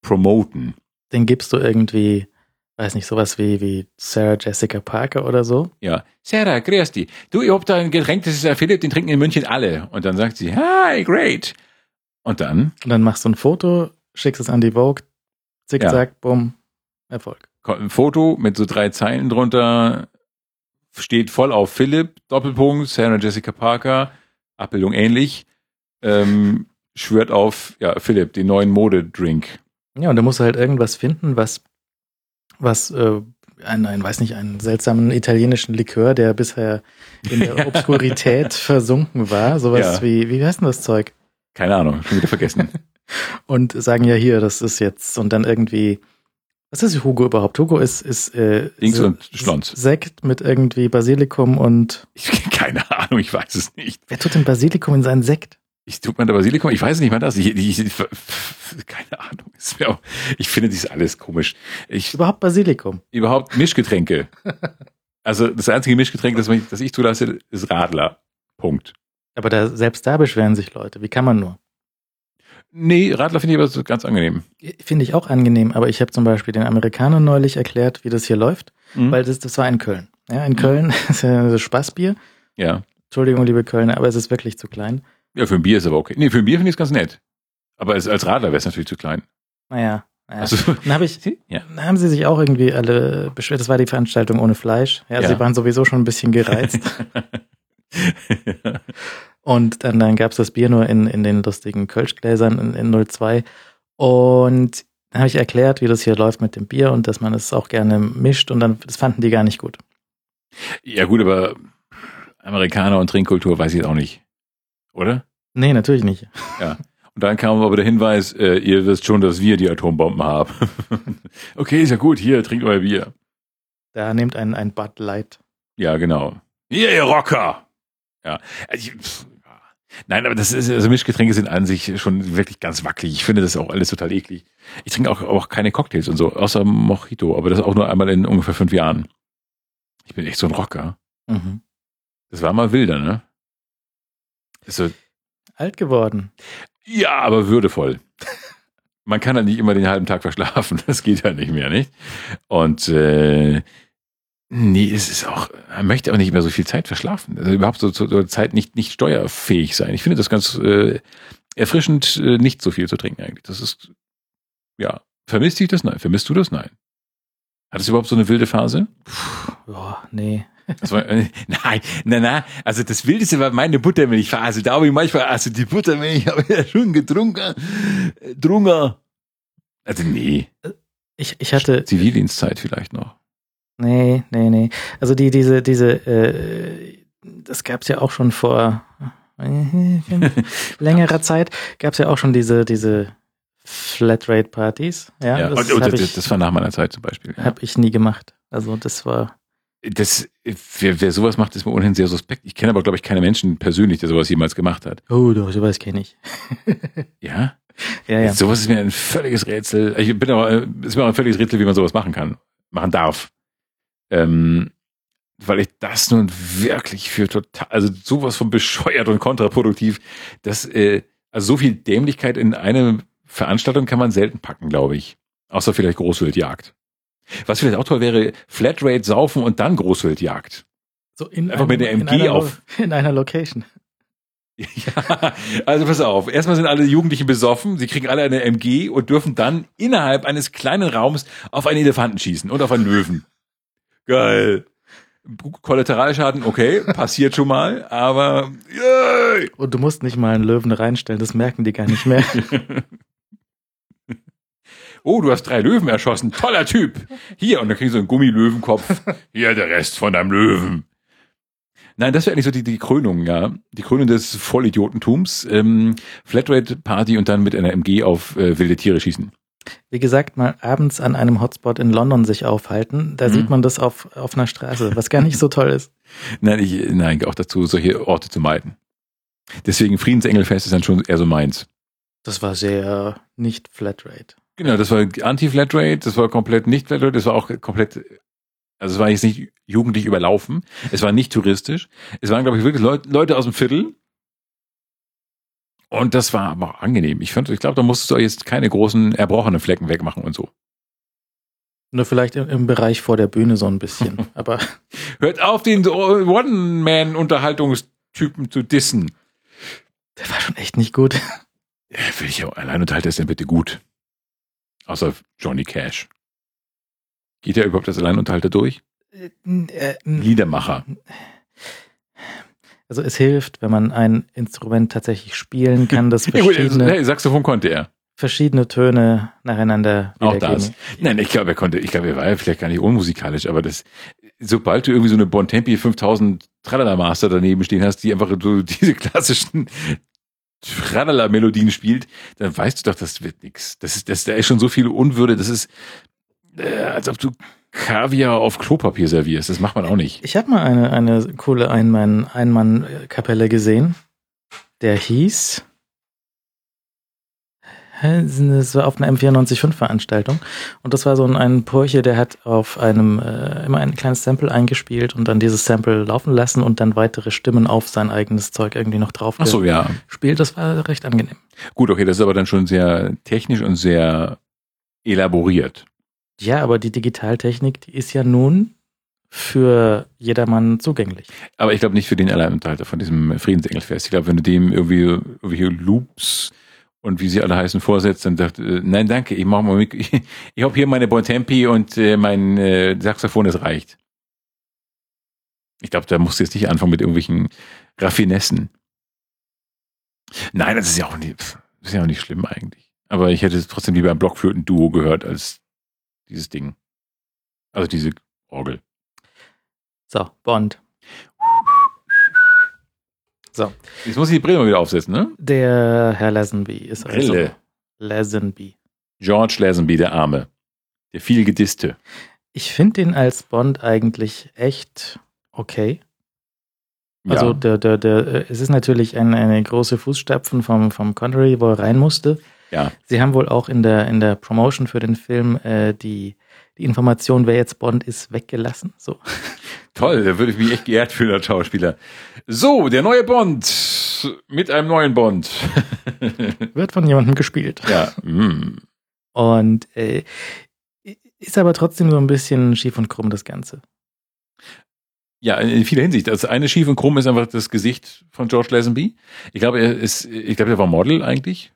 promoten. Den gibst du irgendwie, weiß nicht, sowas wie, wie Sarah Jessica Parker oder so. Ja. Sarah, grüß dich. Du, ich hab da ein Getränk, das ist ja Philipp, den trinken in München alle. Und dann sagt sie, hi, great. Und dann? Und dann machst du ein Foto, schickst es an die Vogue, zickzack, ja. bumm, Erfolg. Ein Foto mit so drei Zeilen drunter, steht voll auf Philipp, Doppelpunkt, Sarah Jessica Parker, Abbildung ähnlich, ähm, schwört auf, ja, Philipp, den neuen Modedrink. Ja, und da musst du halt irgendwas finden, was, was äh, ein, ein, weiß nicht, einen seltsamen italienischen Likör, der bisher in der *laughs* Obskurität versunken war. Sowas ja. wie, wie heißt denn das Zeug? Keine Ahnung, schon wieder vergessen. *laughs* und sagen ja hier, das ist jetzt, und dann irgendwie, was ist Hugo überhaupt? Hugo ist, ist äh, Dings und Schlons. Sekt mit irgendwie Basilikum und. Ich, *laughs* keine Ahnung, ich weiß es nicht. Wer tut denn Basilikum in seinen Sekt? Ich tut man da Basilikum? Ich weiß nicht mal das. Ich, ich, ich, keine Ahnung. Auch, ich finde dies alles komisch. Ich, überhaupt Basilikum? Überhaupt Mischgetränke. *laughs* also das einzige Mischgetränk, das, ich, das ich zulasse, ist Radler. Punkt. Aber da, selbst da beschweren sich Leute. Wie kann man nur? Nee, Radler finde ich aber so ganz angenehm. Finde ich auch angenehm, aber ich habe zum Beispiel den Amerikanern neulich erklärt, wie das hier läuft, mhm. weil das, das war in Köln. Ja, in Köln mhm. *laughs* ist ja das Spaßbier. Ja. Entschuldigung, liebe Kölner, aber es ist wirklich zu klein. Ja, für ein Bier ist aber okay. Nee, für ein Bier finde ich es ganz nett. Aber als, als Radler wäre es natürlich zu klein. Naja. naja. Also, dann, hab ich, ja. dann haben sie sich auch irgendwie alle beschwert. Das war die Veranstaltung ohne Fleisch. Ja, ja. sie waren sowieso schon ein bisschen gereizt. *laughs* *laughs* Und dann, dann gab es das Bier nur in, in den lustigen Kölschgläsern in, in 02. Und dann habe ich erklärt, wie das hier läuft mit dem Bier und dass man es auch gerne mischt. Und dann, das fanden die gar nicht gut. Ja, gut, aber Amerikaner und Trinkkultur weiß ich jetzt auch nicht. Oder? Nee, natürlich nicht. Ja. Und dann kam aber der Hinweis, äh, ihr wisst schon, dass wir die Atombomben haben. *laughs* okay, ist ja gut, hier, trinkt euer Bier. Da nehmt ein, ein Bud Light. Ja, genau. Hier, ihr Rocker! Ja. Ich, Nein, aber das ist, also Mischgetränke sind an sich schon wirklich ganz wackelig. Ich finde das auch alles total eklig. Ich trinke auch, auch keine Cocktails und so, außer Mojito, aber das auch nur einmal in ungefähr fünf Jahren. Ich bin echt so ein Rocker. Mhm. Das war mal wilder, ne? So, Alt geworden. Ja, aber würdevoll. Man kann halt nicht immer den halben Tag verschlafen. *laughs* Das geht halt nicht mehr, nicht? Und äh, Nee, es ist auch, er möchte auch nicht mehr so viel Zeit verschlafen. Also überhaupt so zur Zeit nicht, nicht steuerfähig sein. Ich finde das ganz äh, erfrischend, äh, nicht so viel zu trinken eigentlich. Das ist, ja, vermisst dich das? Nein. Vermisst du das? Nein. Hattest du überhaupt so eine wilde Phase? Puh, ja, nee. War, *laughs* äh, nein, nein, nein. Also das Wildeste war meine Buttermilchphase. Da habe ich manchmal, also die Buttermilch *laughs* habe ich ja schon getrunken. Äh, Drunker. Also nee. Ich, ich hatte. Zivildienstzeit vielleicht noch. Nee, nee, nee. Also die, diese, diese, äh, das gab's ja auch schon vor äh, längerer *laughs* Zeit, gab's ja auch schon diese, diese Flatrate-Partys. Ja, Ja, das, und, und das, ich, das war nach meiner Zeit zum Beispiel. Ja. hab ich nie gemacht. Also das war. Das, wer, wer sowas macht, ist mir ohnehin sehr suspekt. Ich kenne aber, glaube ich, keine Menschen persönlich, der sowas jemals gemacht hat. Oh, doch, sowas kenne ich. *laughs* Ja? Ja, ja. Sowas ist mir ein völliges Rätsel. Ich bin aber, äh, ist mir auch ein völliges Rätsel, wie man sowas machen kann, machen darf. Ähm, weil ich das nun wirklich für total, also sowas von bescheuert und kontraproduktiv, dass, äh, also so viel Dämlichkeit in eine Veranstaltung kann man selten packen, glaube ich. Außer vielleicht Großwildjagd. Was vielleicht auch toll wäre, Flatrate saufen und dann Großwildjagd. So in Einfach mit der in MG auf- *laughs* In einer Location. *laughs* Ja, also pass auf. Erstmal sind alle Jugendlichen besoffen, sie kriegen alle eine MG und dürfen dann innerhalb eines kleinen Raums auf einen Elefanten schießen und auf einen Löwen. Geil. Kollateralschaden, okay, passiert schon mal, aber yay! Und du musst nicht mal einen Löwen reinstellen, das merken die gar nicht mehr. *laughs* Oh, du hast drei Löwen erschossen, toller Typ. Hier, und dann kriegst du einen Gummilöwenkopf. Hier, der Rest von deinem Löwen. Nein, das wäre eigentlich so die, die Krönung, ja. Die Krönung des Vollidiotentums. Ähm, Flatrate-Party und dann mit einer MG auf äh, wilde Tiere schießen. Wie gesagt, mal abends an einem Hotspot in London sich aufhalten, da Mhm. sieht man das auf, auf einer Straße, was gar nicht so toll ist. *laughs* Nein, ich neige auch dazu, solche Orte zu meiden. Deswegen Friedensengelfest ist dann schon eher so meins. Das war sehr nicht Flatrate. Genau, das war Anti-Flatrate, das war komplett nicht Flatrate, das war auch komplett, also es war jetzt nicht jugendlich überlaufen, es war nicht touristisch, es waren, glaube ich, wirklich Leut, Leute aus dem Viertel. Und das war aber auch angenehm. Ich fand, ich glaube, da musstest du jetzt keine großen erbrochenen Flecken wegmachen und so. Nur vielleicht im, im Bereich vor der Bühne so ein bisschen. *laughs* Aber Hört auf, den One-Man-Unterhaltungstypen zu dissen. der war schon echt nicht gut. *laughs* Ja, welcher Alleinunterhalter ist denn bitte gut? Außer Johnny Cash. Geht ja überhaupt das Alleinunterhalter durch? Äh, Liedermacher. Also es hilft, wenn man ein Instrument tatsächlich spielen kann, *laughs* das verschiedene, hey, Saxophon konnte er. verschiedene Töne nacheinander Auch das. Nein, ich glaube, er konnte, ich glaube, er war ja vielleicht gar nicht unmusikalisch, aber das, sobald du irgendwie so eine Bontempi 5000 Tralala Master daneben stehen hast, die einfach so *laughs* diese klassischen Tralala Melodien spielt, dann weißt du doch, das wird nix. Das ist, das, da ist schon so viel Unwürde, das ist, äh, als ob du Kaviar auf Klopapier servierst. Das macht man auch nicht. Ich habe mal eine, eine coole Einmann- Einmann-Kapelle gesehen. Der hieß. Das war auf einer M945-Veranstaltung. Und das war so ein, ein Purche, der hat auf einem äh, immer ein kleines Sample eingespielt und dann dieses Sample laufen lassen und dann weitere Stimmen auf sein eigenes Zeug irgendwie noch drauf Ach so, ja. gespielt. Das war recht angenehm. Gut, okay, das ist aber dann schon sehr technisch und sehr elaboriert. Ja, aber die Digitaltechnik, die ist ja nun für jedermann zugänglich. Aber ich glaube nicht für den Alleinunterhalter von diesem Friedensengelfest. Ich glaube, wenn du dem irgendwie irgendwelche Loops und wie sie alle heißen vorsetzt, dann sagt, äh, nein, danke, ich mach mal mit, *laughs* ich, ich habe hier meine Bontempi und äh, mein äh, Saxophon, das reicht. Ich glaube, da musst du jetzt nicht anfangen mit irgendwelchen Raffinessen. Nein, das ist ja auch nicht, das ist ja auch nicht schlimm eigentlich. Aber ich hätte es trotzdem lieber ein Blockflöten-Duo gehört als dieses Ding. Also diese Orgel. So, Bond. So, Jetzt muss ich die Brille mal wieder aufsetzen, ne? der Herr Lazenby ist also Brille. Lazenby. George Lazenby, der Arme. Der viel gedisste. Ich finde den als Bond eigentlich echt okay. Ja. Also der, der, der, äh, es ist natürlich ein, eine große Fußstapfen vom, vom Connery, wo er rein musste. Ja. Sie haben wohl auch in der, in der Promotion für den Film äh, die, die Information, wer jetzt Bond ist, weggelassen. So. *laughs* Toll, da würde ich mich echt geehrt fühlen als Schauspieler. So, der neue Bond mit einem neuen Bond. *laughs* Wird von jemandem gespielt. ja. Mm. Und äh, ist aber trotzdem so ein bisschen schief und krumm, das Ganze. Ja, in vieler Hinsicht. Also eine schief und krumm ist einfach das Gesicht von George Lazenby. Ich glaube, er ist, ich glaube, er war Model eigentlich.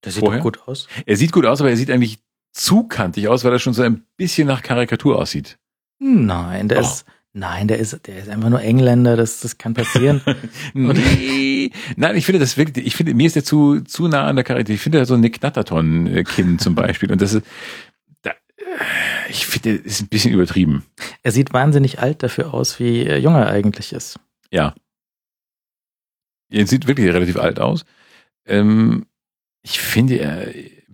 Das sieht Vorher? gut aus. Er sieht gut aus, aber er sieht eigentlich zu kantig aus, weil er schon so ein bisschen nach Karikatur aussieht. Nein, der Doch. ist, nein, der ist, der ist einfach nur Engländer, das, das kann passieren. *laughs* nee. Nein, ich finde das wirklich, ich finde, mir ist der zu, zu nah an der Karikatur. Ich finde so eine Knatterton-Kinn zum *laughs* Beispiel. Und das ist, da, äh, ich finde, das ist ein bisschen übertrieben. er sieht wahnsinnig alt dafür aus, wie äh, jung er eigentlich ist. Ja. Er sieht wirklich relativ alt aus. Ähm, ich finde, er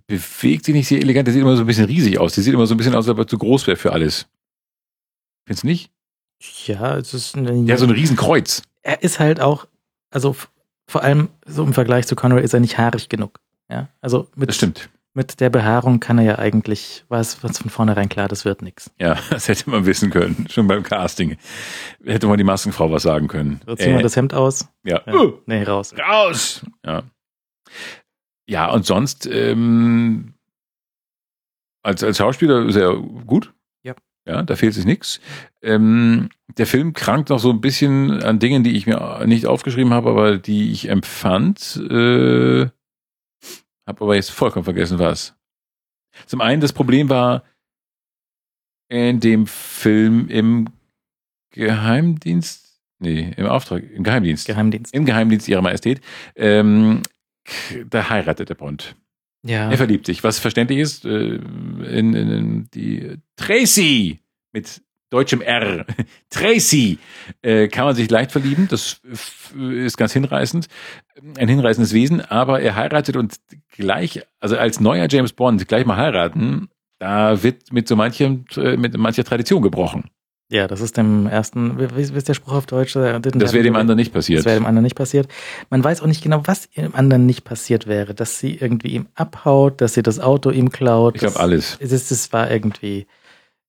bewegt sich nicht sehr elegant. Der sieht immer so ein bisschen riesig aus. Der sieht immer so ein bisschen aus, als ob er zu groß wäre für alles. Findest du nicht? Ja, es ist ein, hat so ein Riesenkreuz. er ist halt auch, also vor allem so im Vergleich zu Conroy ist er nicht haarig genug. Ja, also Das mit, stimmt. mit der Behaarung kann er ja eigentlich, war es was von vornherein klar, das wird nichts. Ja, *laughs* das hätte man wissen können. Schon beim Casting. Hätte man die Maskenfrau was sagen können. So, ziehen wir das Hemd aus? ja. Ja. Uh, Nee, raus. raus! Ja. Ja, und sonst, ähm, als, als Schauspieler sehr gut. Ja. Ja, da fehlt sich nichts. Ähm, der Film krankt noch so ein bisschen an Dingen, die ich mir nicht aufgeschrieben habe, aber die ich empfand. Äh, hab aber jetzt vollkommen vergessen, was. Zum einen, das Problem war in dem Film im Geheimdienst, nee, im Auftrag, im Geheimdienst. Geheimdienst. Im Geheimdienst ihrer Majestät. Ähm, da heiratet der Bond. Ja. Er verliebt sich, was verständlich ist. Äh, in, in, die Tracy mit deutschem R. *laughs* Tracy äh, kann man sich leicht verlieben. Das f- ist ganz hinreißend. Ein hinreißendes Wesen, aber er heiratet und gleich, also als neuer James Bond gleich mal heiraten, da wird mit so manchem, äh, mit mancher Tradition gebrochen. Ja, das ist dem ersten, wie, ist der Spruch auf Deutsch? Äh, Das wäre dem anderen nicht passiert. Das wäre dem anderen nicht passiert. Man weiß auch nicht genau, was dem anderen nicht passiert wäre. Dass sie irgendwie ihm abhaut, dass sie das Auto ihm klaut. Ich glaube alles. Es, ist, es war irgendwie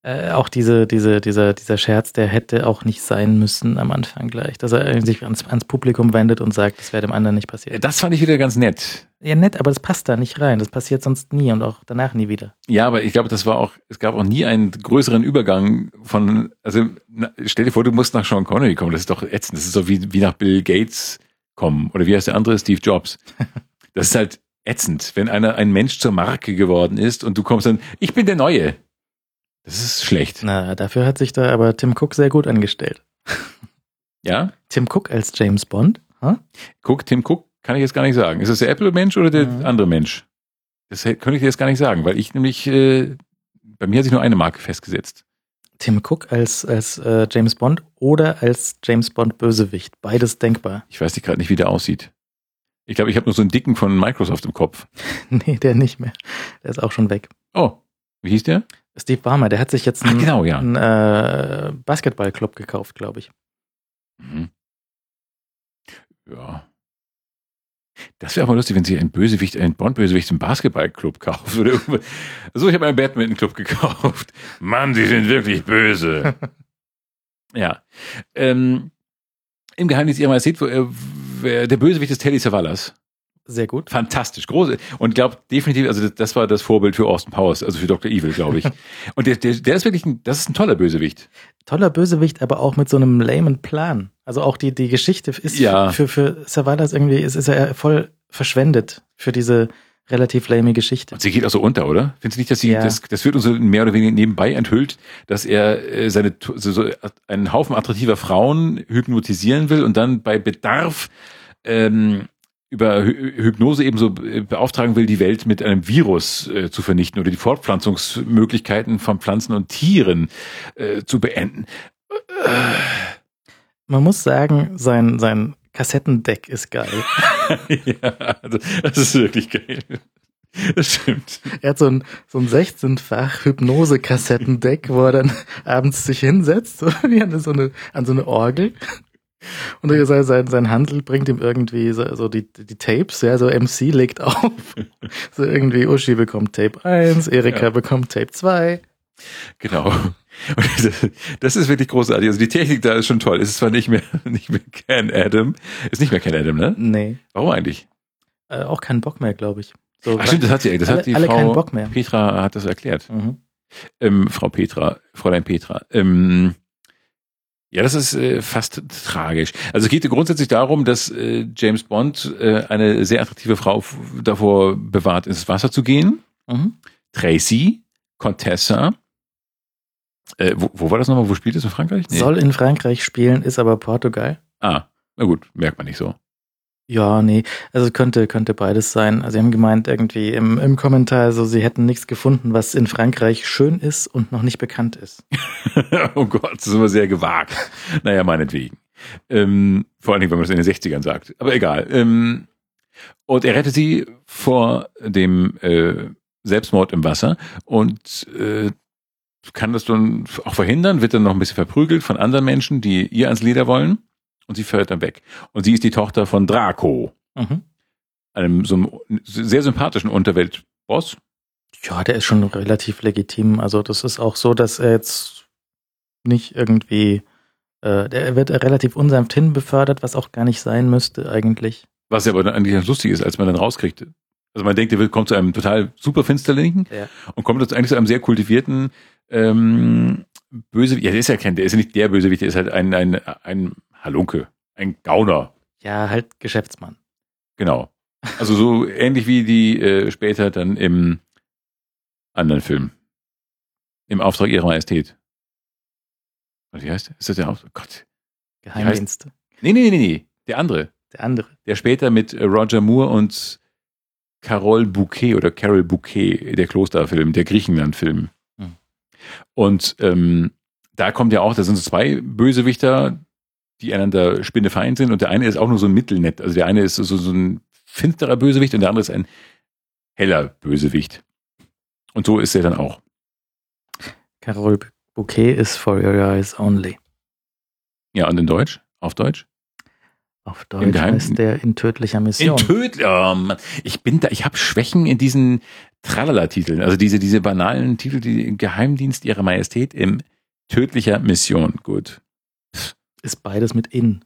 äh, auch diese, diese, dieser, dieser Scherz, der hätte auch nicht sein müssen am Anfang gleich, dass er sich ans, ans Publikum wendet und sagt, das wäre dem anderen nicht passiert. Das fand ich wieder ganz nett. Ja, nett, aber das passt da nicht rein. Das passiert sonst nie und auch danach nie wieder. Ja, aber ich glaube, das war auch, es gab auch nie einen größeren Übergang von, also na, stell dir vor, du musst nach Sean Connery kommen, das ist doch ätzend, das ist so wie, wie nach Bill Gates kommen oder wie heißt der andere, Steve Jobs. *laughs* Das ist halt ätzend, wenn einer ein Mensch zur Marke geworden ist und du kommst dann, ich bin der Neue. Das ist schlecht. Na, dafür hat sich da aber Tim Cook sehr gut angestellt. *laughs* Ja? Tim Cook als James Bond? Huh? Guck, Tim Cook kann ich jetzt gar nicht sagen. Ist das der Apple-Mensch oder der Mhm. andere Mensch? Das könnte ich dir jetzt gar nicht sagen, weil ich nämlich, äh, bei mir hat sich nur eine Marke festgesetzt. Tim Cook als, als äh, James Bond oder als James Bond Bösewicht. Beides denkbar. Ich weiß nicht gerade nicht, wie der aussieht. Ich glaube, ich habe nur so einen dicken von Microsoft im Kopf. *laughs* nee, der nicht mehr. Der ist auch schon weg. Oh, wie hieß der? Steve Barmer, der hat sich jetzt Ach, einen, genau, ja. einen äh, Basketballclub gekauft, glaube ich. Mhm. Ja. Das wäre aber lustig, wenn sie ein Bösewicht, ein Bond-Bösewicht im Basketballclub kauft oder. So, ich habe einen Badminton-Club gekauft. Mann, sie sind wirklich böse. *laughs* ja. Ähm, Im Geheimnis ihrer Majestät, wo, äh, wer- der Bösewicht ist Telly Savalas. Sehr gut. Fantastisch, groß. Und glaubt definitiv, also das, das war das Vorbild für Austin Powers, also für Dr. Evil, glaube ich. *laughs* Und der, der, der ist wirklich ein, das ist ein toller Bösewicht. Toller Bösewicht, aber auch mit so einem lamen Plan. Also auch die, die Geschichte ist Ja. für, für Savalas irgendwie, ist, ist er voll verschwendet für diese relativ lame Geschichte. Und sie geht auch so unter, oder? Findest du nicht, dass sie, Ja. das, das wird uns so mehr oder weniger nebenbei enthüllt, dass er äh, seine, so, so einen Haufen attraktiver Frauen hypnotisieren will und dann bei Bedarf ähm, über Hy Hypnose eben so äh, beauftragen will, die Welt mit einem Virus äh, zu vernichten oder die Fortpflanzungsmöglichkeiten von Pflanzen und Tieren äh, zu beenden. Man muss sagen, sein, sein Kassettendeck ist geil. *laughs* ja, also, das ist wirklich geil. Das stimmt. Er hat so ein, so ein 16-fach Hypnose-Kassettendeck, wo er dann abends sich hinsetzt, *laughs* so wie an so eine, an so eine Orgel. Und er sein, sein, sein Handel bringt ihm irgendwie so, so die, die Tapes, ja, so MC legt auf. *laughs* So irgendwie Uschi bekommt Tape 1, Erika Ja. bekommt Tape 2. Genau. Und das- ist wirklich großartig. Also die Technik da ist schon toll. Es ist zwar nicht mehr, *laughs* nicht mehr Ken Adam. Ist nicht mehr Ken Adam, ne? Nee, Warum eigentlich? äh, auch keinen Bock mehr, glaube ich. So, Ach stimmt, das hat sie, das alle, hat die Frau Bock mehr. Petra hat das erklärt. Mhm. Ähm, Frau Petra, Fräulein Petra. Ähm, Ja, das ist äh, fast tragisch. Also es geht grundsätzlich darum, dass äh, James Bond äh, eine sehr attraktive Frau davor bewahrt, ins Wasser zu gehen. Mhm. Tracy, Contessa. Äh, wo, wo war das nochmal? Wo spielt es in Frankreich? Nee. Soll in Frankreich spielen, ist aber Portugal. Ah, na gut, merkt man nicht so. Ja, nee, also könnte, könnte beides sein. Also sie haben gemeint irgendwie im, im Kommentar, also sie hätten nichts gefunden, was in Frankreich schön ist und noch nicht bekannt ist. *laughs* oh Gott, das ist immer sehr gewagt. naja, meinetwegen. Ähm, vor allen Dingen, wenn man das in den 60ern sagt. Aber egal. Ähm, und er rettet sie vor dem äh, Selbstmord im Wasser und äh, kann das dann auch verhindern, wird dann noch ein bisschen verprügelt von anderen Menschen, die ihr ans Leder wollen und sie fährt dann weg. Und sie ist die Tochter von Draco, Mhm. einem so einem sehr sympathischen Unterweltboss. Ja, der ist schon relativ legitim. Also das ist auch so, dass er jetzt nicht irgendwie, äh, der wird relativ unsanft hinbefördert, was auch gar nicht sein müsste eigentlich. Was ja aber dann eigentlich ganz lustig ist, als man dann rauskriegt. Also man denkt, er wird- kommt zu einem total super Finsterlinken Ja. und kommt jetzt eigentlich zu einem sehr kultivierten ähm, Bösewicht. Ja, der ist ja kein, der ist ja nicht der Bösewicht, der ist halt ein, ein, ein Halunke, ein Gauner. Ja, halt Geschäftsmann. Genau. Also so *laughs* ähnlich wie die äh, später dann im anderen Film. Im Auftrag ihrer Majestät. Und wie heißt der? Ist das der Auftrag? Gott. Geheimdienste. Nee, nee, nee, nee. Der andere. Der andere. der später mit äh, Roger Moore und Carol Bouquet oder Carol Bouquet, der Klosterfilm, der Griechenland-Film. Hm. Und ähm, da kommt ja auch, da sind so zwei Bösewichter, die einander spinnefeind sind und der eine ist auch nur so ein Mittelnett. Also der eine ist so, so ein finsterer Bösewicht und der andere ist ein heller Bösewicht. Und so ist er dann auch. Carol Bouquet ist For Your Eyes Only. Ja, und in Deutsch? Auf Deutsch? Auf Deutsch Geheim- heißt der in tödlicher In Mission. Töd oh Mann. Ich bin da, ich habe Schwächen in diesen Tralala-Titeln, also diese, diese banalen Titel, die im Geheimdienst ihrer Majestät im tödlicher Mission. Gut. Ist beides mit in.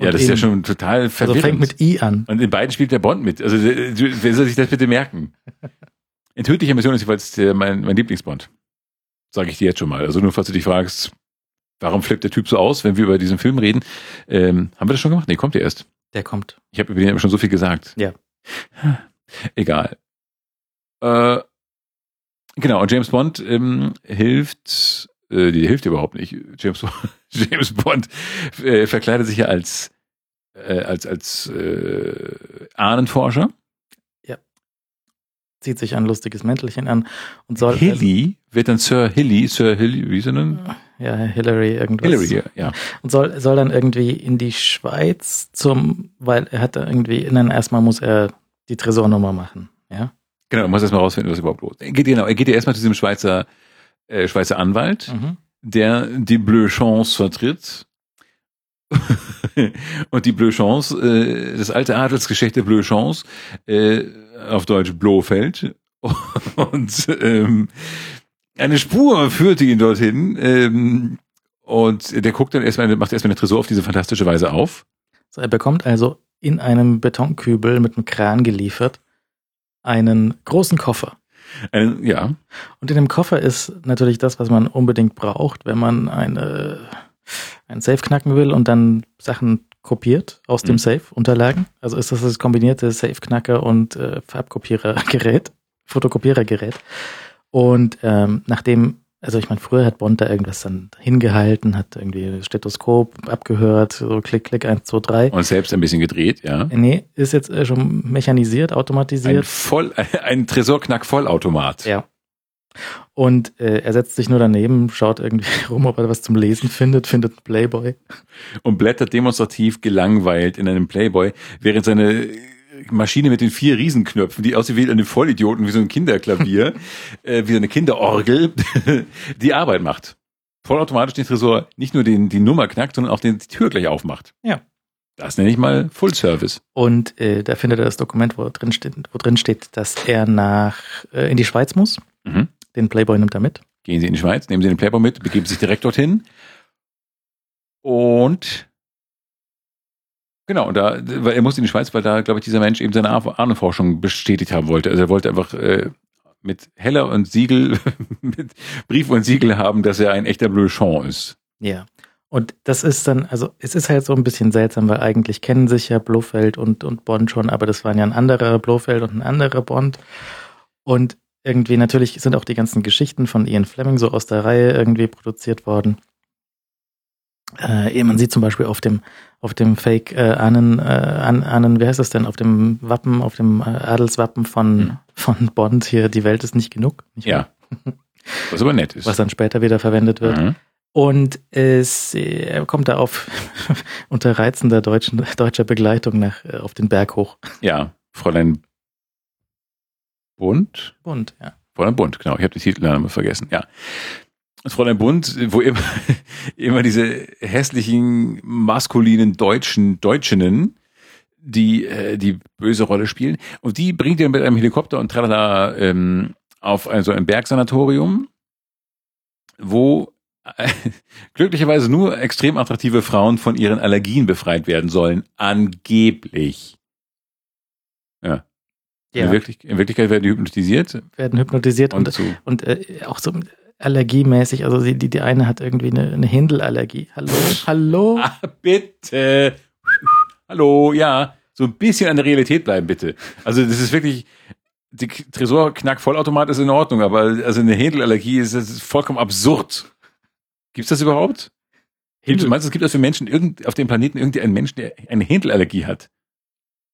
Ja, das ist ja in. schon total Also verwirrend. fängt mit I an. Und in beiden spielt der Bond mit. Also wer soll sich das bitte merken? *laughs* In tödlicher Mission ist jeweils mein, mein Lieblingsbond. Sage ich dir jetzt schon mal. Also nur falls du dich fragst, warum flippt der Typ so aus, wenn wir über diesen Film reden. Ähm, haben wir das schon gemacht? Nee, kommt der erst. Der kommt. Ich habe über den schon so viel gesagt. Ja. *sighs* Egal. Äh, genau, und James Bond ähm, hilft, äh, die hilft überhaupt nicht. James, *laughs* James Bond äh, verkleidet sich ja als, äh, als, als äh, Ahnenforscher. Zieht sich ein lustiges Mäntelchen an und soll. Hilly wird dann Sir Hilly, Sir Hilly, wie ist er denn? Also, ja, Hillary irgendwas. Hillary, ja. Und soll, soll dann irgendwie in die Schweiz zum, weil er hat da irgendwie, dann erstmal muss er die Tresornummer machen. Ja. Genau, man muss erstmal rausfinden, was überhaupt los ist. Er geht, genau, er geht ja erstmal zu diesem Schweizer, äh, Schweizer Anwalt. Mhm. der die Bleu Chance vertritt. *laughs* und die Bleu Chance, äh, das alte Adelsgeschlecht der Bleu Chance, äh, auf Deutsch Blofeld. *laughs* Und ähm, eine Spur führte ihn dorthin. Ähm, und der guckt dann erstmal, macht erstmal den Tresor auf diese fantastische Weise auf. So, er bekommt also in einem Betonkübel mit einem Kran geliefert einen großen Koffer. Einen, ja, Und in dem Koffer ist natürlich das, was man unbedingt braucht, wenn man eine, ein Safe knacken will und dann Sachen kopiert aus dem Mhm. Safe, Unterlagen. Also ist das das kombinierte Safe-Knacker und äh, Farbkopierergerät, Fotokopierergerät. Und ähm, nachdem, also ich meine, früher hat Bond da irgendwas dann hingehalten, hat irgendwie Stethoskop abgehört, so klick, klick, eins, zwei, drei. und selbst ein bisschen gedreht, ja. Nee, ist jetzt äh, schon mechanisiert, Ein automatisiert. voll, *laughs* ein Tresorknack-Vollautomat. Ja. Und äh, er setzt sich nur daneben, schaut irgendwie *laughs* rum, ob er was zum Lesen findet, findet einen Playboy. und blättert demonstrativ gelangweilt in einem Playboy, während seine Maschine mit den vier Riesenknöpfen, die aussieht wie eine Vollidioten, wie so ein Kinderklavier, *laughs* äh, wie so eine Kinderorgel, *laughs* die Arbeit macht. Vollautomatisch den Tresor nicht nur den, die Nummer knackt, sondern auch den, die Tür gleich aufmacht. Ja. Das nenne ich mal Full Service. Und äh, da findet er das Dokument, wo drin steht, wo drin steht, dass er nach äh, in die Schweiz muss. Mhm. Den Playboy nimmt er mit. Gehen Sie in die Schweiz, nehmen Sie den Playboy mit, begeben sich direkt dorthin. Und genau, und da, weil er musste in die Schweiz, weil da, glaube ich, dieser Mensch eben seine Ah- Ahnenforschung bestätigt haben wollte. Also er wollte einfach äh, mit Heller und Siegel, *laughs* mit Brief und Siegel haben, dass er ein echter Bleuchon ist. Ja. Und das ist dann, also es ist halt so ein bisschen seltsam, weil eigentlich kennen sich ja Blofeld und, und Bond schon, aber das waren ja ein anderer Blofeld und ein anderer Bond. Und irgendwie natürlich sind auch die ganzen Geschichten von Ian Fleming so aus der Reihe irgendwie produziert worden. Äh, man sieht zum Beispiel auf dem auf dem Fake äh, Ahnen, äh, Ahnen, wie heißt das denn, auf dem Wappen, auf dem äh, Adelswappen von, mhm. von Bond hier, die Welt ist nicht genug. Nicht ja. *laughs* Was aber nett ist. Was dann später wieder verwendet wird. Mhm. Und es er kommt da auf *laughs* unter reizender deutschen, deutscher Begleitung nach, äh, auf den Berg hoch. Ja, Fräulein Bund? Bund, ja. Fräulein Bund, genau. Ich habe die Titelname vergessen, ja. Das Fräulein Bund, wo immer, *laughs* immer diese hässlichen, maskulinen Deutschen, Deutschinnen, die äh, die böse Rolle spielen. Und die bringt ihr mit einem Helikopter und tralala ähm, auf ein, so ein Bergsanatorium, wo äh, *laughs* glücklicherweise nur extrem attraktive Frauen von ihren Allergien befreit werden sollen. Angeblich. Ja. ja. In, Wirklich, in, Wirklichkeit werden die hypnotisiert. Werden hypnotisiert und, und, und äh, auch so allergiemäßig. Also die, die eine hat irgendwie eine, eine Hindelallergie. Hallo? Hallo? Ah, bitte. Hallo, ja. So ein bisschen an der Realität bleiben, bitte. Also das ist wirklich, die Tresor-Knack-Vollautomat ist in Ordnung, aber also eine Hindelallergie ist, ist vollkommen absurd. Gibt's das überhaupt? Hindel. Meinst du, es gibt das für Menschen irgend, auf dem Planeten irgendeinen Menschen, der eine Hindelallergie hat?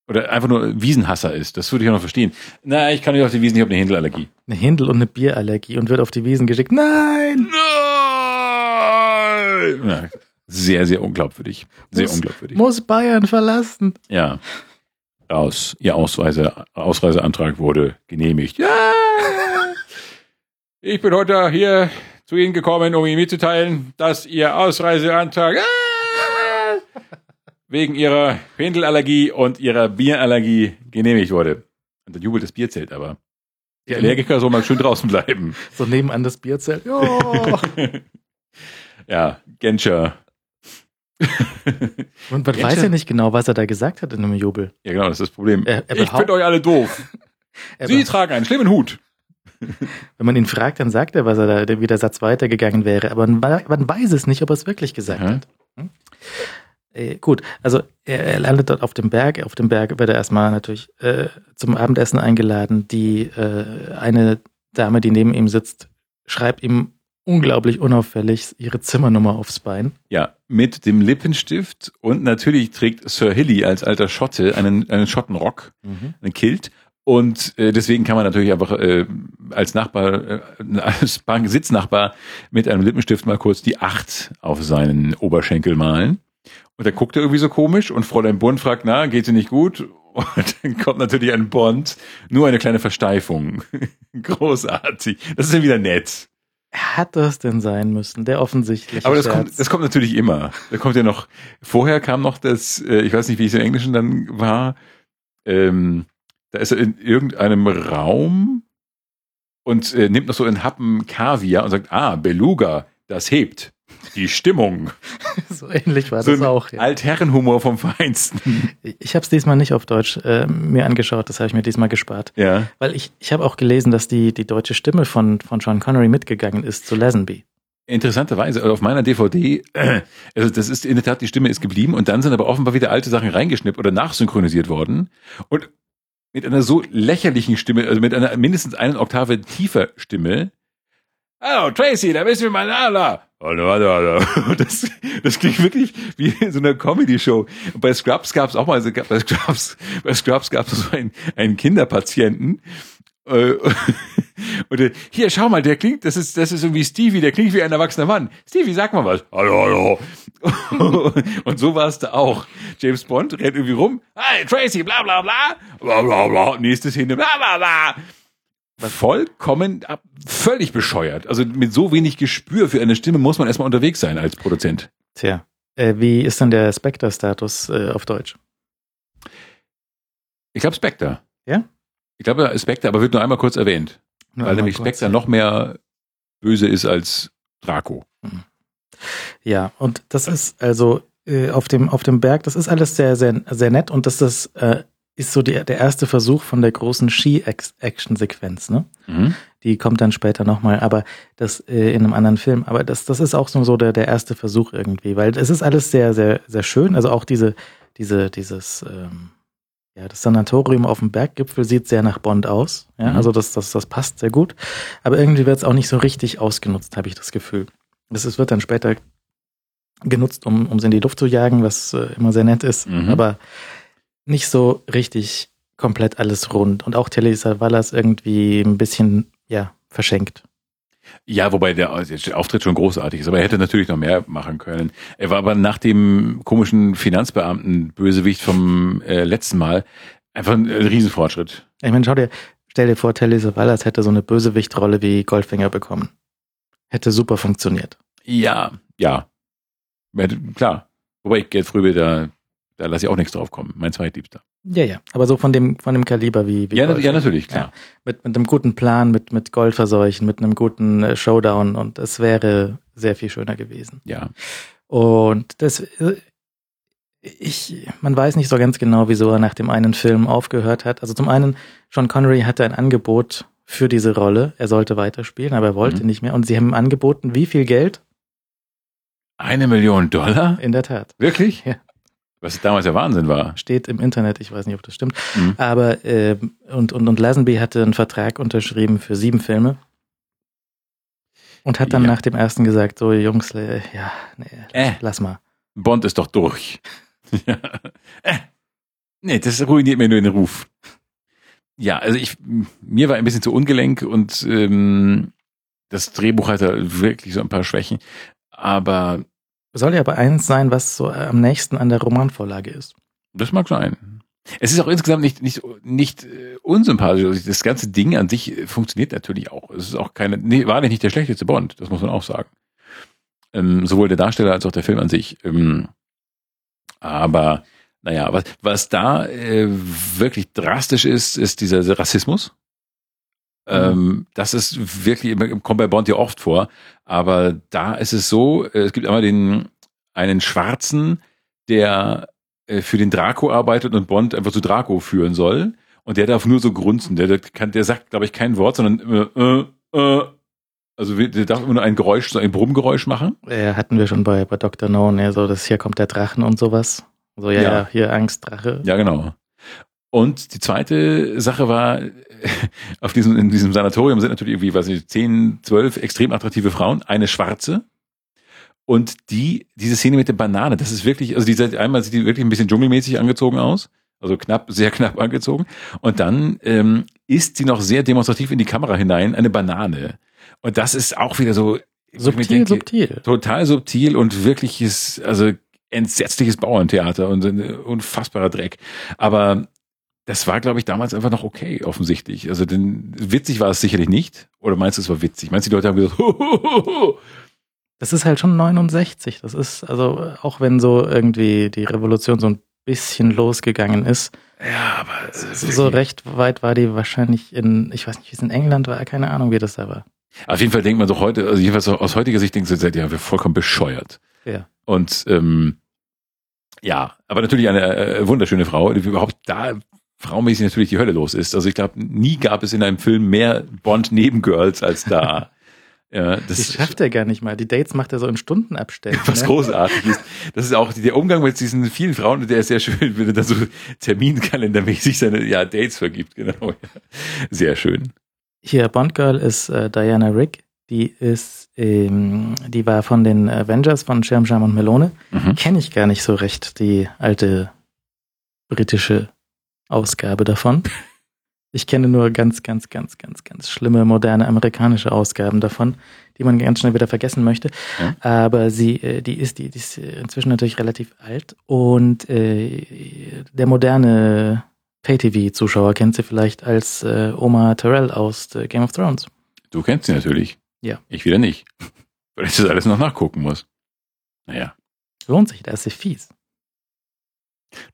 Oder einfach nur Wiesenhasser ist. Das würde ich auch noch verstehen. Na, ich kann nicht auf die Wiesen, ich habe eine Hindelallergie. Eine Hindel und eine Bierallergie und wird auf die Wiesen geschickt. Nein! Nein! Ja, sehr, sehr unglaubwürdig. Sehr muss, unglaubwürdig. Muss Bayern verlassen. Ja. Aus. Ihr Ausreise, Ausreiseantrag wurde genehmigt. Ja! Ich bin heute hier zu Ihnen gekommen, um Ihnen mitzuteilen, dass Ihr Ausreiseantrag. Ja! Wegen ihrer Pendelallergie und ihrer Bierallergie genehmigt wurde. Und dann jubelt das Bierzelt aber. Die Allergiker soll mal schön draußen bleiben. *laughs* So nebenan das Bierzelt. Ja, *laughs* ja Genscher. *laughs* Und man Genscher. weiß ja nicht genau, was er da gesagt hat in einem Jubel. Ja, genau, das ist das Problem. Er, er ich finde euch alle doof. Sie tragen einen schlimmen Hut. Wenn man ihn fragt, dann sagt er, was er da, wie der Satz weitergegangen wäre. Aber man, man weiß es nicht, ob er es wirklich gesagt mhm. hat. Hm? Äh, gut, also er, er, landet dort auf dem Berg. Auf dem Berg wird er erstmal natürlich äh, zum Abendessen eingeladen. Die äh, eine Dame, die neben ihm sitzt, schreibt ihm unglaublich unauffällig ihre Zimmernummer aufs Bein. Ja, mit dem Lippenstift und natürlich trägt Sir Hilly als alter Schotte einen, einen Schottenrock, mhm. einen Kilt. Und äh, deswegen kann man natürlich einfach äh, als Nachbar, äh, als Bank-Sitznachbar mit einem Lippenstift mal kurz die Acht auf seinen Oberschenkel malen. Und dann guckt er irgendwie so komisch und Fräulein Bund fragt, na, geht sie nicht gut? Und dann kommt natürlich ein Bond, nur eine kleine Versteifung. *laughs* Großartig. Das ist ja wieder nett. Hat das denn sein müssen? Der offensichtliche Aber das kommt, das kommt natürlich immer. Da kommt ja noch, vorher kam noch das, äh, ich weiß nicht, wie es im Englischen dann war, ähm, da ist er in irgendeinem Raum und äh, nimmt noch so einen Happen Kaviar und sagt, ah, Beluga, das hebt. Die Stimmung. *laughs* so ähnlich war so das auch. Ja. Altherrenhumor vom Feinsten. Ich habe es diesmal nicht auf Deutsch äh, mir angeschaut, das habe ich mir diesmal gespart. Ja. Weil ich, ich habe auch gelesen, dass die, die deutsche Stimme von, von Sean Connery mitgegangen ist zu Lazenby. Interessanterweise, also auf meiner DVD, *clears throat* also das ist in der Tat, die Stimme ist geblieben und dann sind aber offenbar wieder alte Sachen reingeschnippt oder nachsynchronisiert worden. Und mit einer so lächerlichen Stimme, also mit einer mindestens einen Oktave tiefer Stimme, Hallo, Tracy, da bist du mal da. Hallo, hallo, hallo. Das, das klingt wirklich wie in so einer Comedy-Show. Bei Scrubs gab es auch mal, bei Scrubs, bei Scrubs gab es so einen, einen Kinderpatienten. Äh, *laughs* und äh, hier, schau mal, der klingt, das ist, das ist irgendwie Stevie, der klingt wie ein erwachsener Mann. Stevie, sag mal was. Hallo, hallo. *laughs* Und so war es da auch. James Bond rennt irgendwie rum. Hey, Tracy, bla, bla, bla. Bla, bla, bla. Nächstes hin, bla, bla, bla vollkommen völlig bescheuert. Also mit so wenig Gespür für eine Stimme muss man erstmal unterwegs sein als Produzent. Tja, äh, wie ist dann der Spectre-Status äh, auf Deutsch? Ich glaube Spectre. Ja? Ich glaube Spectre, aber wird nur einmal kurz erwähnt. Nur weil nämlich Spectre noch mehr böse ist als Draco. Mhm. Ja, und das ist also äh, auf dem auf dem Berg, das ist alles sehr sehr sehr nett und das ist äh, ist so die, der erste Versuch von der großen Ski-Action-Sequenz, ne? Mhm. Die kommt dann später nochmal, aber das äh, in einem anderen Film. Aber das, das ist auch so, so der, der erste Versuch irgendwie, weil es ist alles sehr, sehr, sehr schön. Also auch diese, diese, dieses, ähm, ja, das Sanatorium auf dem Berggipfel sieht sehr nach Bond aus. Ja, Mhm. also das, das, das passt sehr gut. Aber irgendwie wird es auch nicht so richtig ausgenutzt, habe ich das Gefühl. Es es wird dann später genutzt, um, um sie in die Luft zu jagen, was äh, immer sehr nett ist, Mhm. aber nicht so richtig komplett alles rund. Und auch Telly Savalas irgendwie ein bisschen, ja, verschenkt. Ja, wobei der, Auftritt schon großartig ist, aber er hätte natürlich noch mehr machen können. Er war aber nach dem komischen Finanzbeamten-Bösewicht vom äh, letzten Mal einfach ein äh, Riesenfortschritt. Ich meine, schau dir, stell dir vor, Telly Savalas hätte so eine Bösewichtrolle wie Goldfinger bekommen. Hätte super funktioniert. Ja, ja. Klar. Wobei ich Geld früher, da, da lasse ich auch nichts drauf kommen. Mein zweitliebster. Ja, ja. Aber so von dem, von dem Kaliber wie, wie Ja, Goldfinger. ja, natürlich, klar. Mit, mit einem guten Plan, mit, mit Gold verseuchen, mit einem guten äh, Showdown und es wäre sehr viel schöner gewesen. Ja. Und das, äh, ich, man weiß nicht so ganz genau, wieso er nach dem einen Film aufgehört hat. Also zum einen, Sean Connery hatte ein Angebot für diese Rolle. Er sollte weiterspielen, aber er wollte Mhm. nicht mehr. Und sie haben ihm angeboten, wie viel Geld? Eine Million Dollar? In der Tat. Wirklich? Ja. Was damals der Wahnsinn war. Steht im Internet, ich weiß nicht, ob das stimmt. Mhm. Aber, ähm, und, und, und Lazenby hatte einen Vertrag unterschrieben für sieben Filme. Und hat dann Ja. nach dem ersten gesagt, so Jungs, äh, ja, nee, Äh. lass mal. Bond ist doch durch. *laughs* ja. äh. Nee, das ruiniert mir nur den Ruf. Ja, also ich, mir war ein bisschen zu ungelenk und ähm, das Drehbuch hatte wirklich so ein paar Schwächen. Aber Soll ja aber eins sein, was so am nächsten an der Romanvorlage ist. das mag sein. Es ist auch insgesamt nicht, nicht, nicht äh, unsympathisch. Also Das ganze Ding an sich äh, funktioniert natürlich auch. Es ist auch keine, nee, war nicht der schlechteste Bond, das muss man auch sagen. Ähm, sowohl der Darsteller als auch der Film an sich. Ähm, aber naja, was, was da äh, wirklich drastisch ist, ist dieser Rassismus. Ähm, das ist wirklich, kommt bei Bond ja oft vor, aber da ist es so, äh, es gibt einmal den, einen Schwarzen, der äh, für den Draco arbeitet und Bond einfach zu Draco führen soll. Und der darf nur so grunzen. Der, der, kann, der sagt, glaube ich, kein Wort, sondern immer, äh, äh. Also der darf immer nur ein Geräusch, so ein Brummgeräusch machen. Äh, hatten wir schon bei, bei Dr. No, ne, so das hier kommt der Drachen und sowas. So, ja, Ja. ja, hier Angst, Drache. Ja, genau. Und die zweite Sache war, *laughs* auf diesem, in diesem Sanatorium sind natürlich irgendwie, weiß nicht, 10, 12 extrem attraktive Frauen, eine schwarze. Und die, diese Szene mit der Banane, das ist wirklich, also die sieht, einmal sieht die wirklich ein bisschen dschungelmäßig angezogen aus. Also knapp, sehr knapp angezogen. Und dann ähm, isst sie noch sehr demonstrativ in die Kamera hinein eine Banane. Und das ist auch wieder so, ich Subtil, denke, subtil. total subtil und wirkliches, also entsetzliches Bauerntheater und ein unfassbarer Dreck. Aber das war, glaube ich, damals einfach noch okay, offensichtlich. Also denn witzig war es sicherlich nicht. Oder meinst du, es war witzig? Meinst du, die Leute haben gesagt, *laughs* Hohoho? Das ist halt schon 69. Das ist, also, auch wenn so irgendwie die Revolution so ein bisschen losgegangen ist, ja, aber ist so recht weit war die wahrscheinlich in, ich weiß nicht, wie es in England war, keine Ahnung, wie das da war. Auf jeden Fall denkt man so heute, also jedenfalls aus heutiger Sicht denkt man, ja, wir vollkommen bescheuert. Ja. Und ähm, ja, aber natürlich eine äh, wunderschöne Frau, die überhaupt da fraumäßig natürlich die Hölle los ist. Also ich glaube, nie gab es in einem Film mehr Bond-Nebengirls als da. ja, das Das schafft er gar nicht mal. Die Dates macht er so in Stundenabständen. *laughs* was ne? großartig ist. Das ist auch der Umgang mit diesen vielen Frauen, der ist sehr schön, wenn er dann so terminkalendermäßig seine ja, Dates vergibt. Genau. Sehr schön. Hier, Bond Girl ist äh, Diana Rigg. Die ist, ähm, die war von den Avengers von Scherm, Scham und Melone. Mhm. Kenne ich gar nicht so recht, die alte britische Ausgabe davon. Ich kenne nur ganz, ganz, ganz, ganz, ganz schlimme, moderne amerikanische Ausgaben davon, die man ganz schnell wieder vergessen möchte. Ja. Aber sie, äh, die ist, die, die ist inzwischen natürlich relativ alt und äh, der moderne Pay-TV-Zuschauer kennt sie vielleicht als äh, Oma Terrell aus äh, Game of Thrones. Du kennst sie natürlich. Ja. Ich wieder nicht. *laughs* Weil ich das alles noch nachgucken muss. Naja. Lohnt sich, da ist sie fies.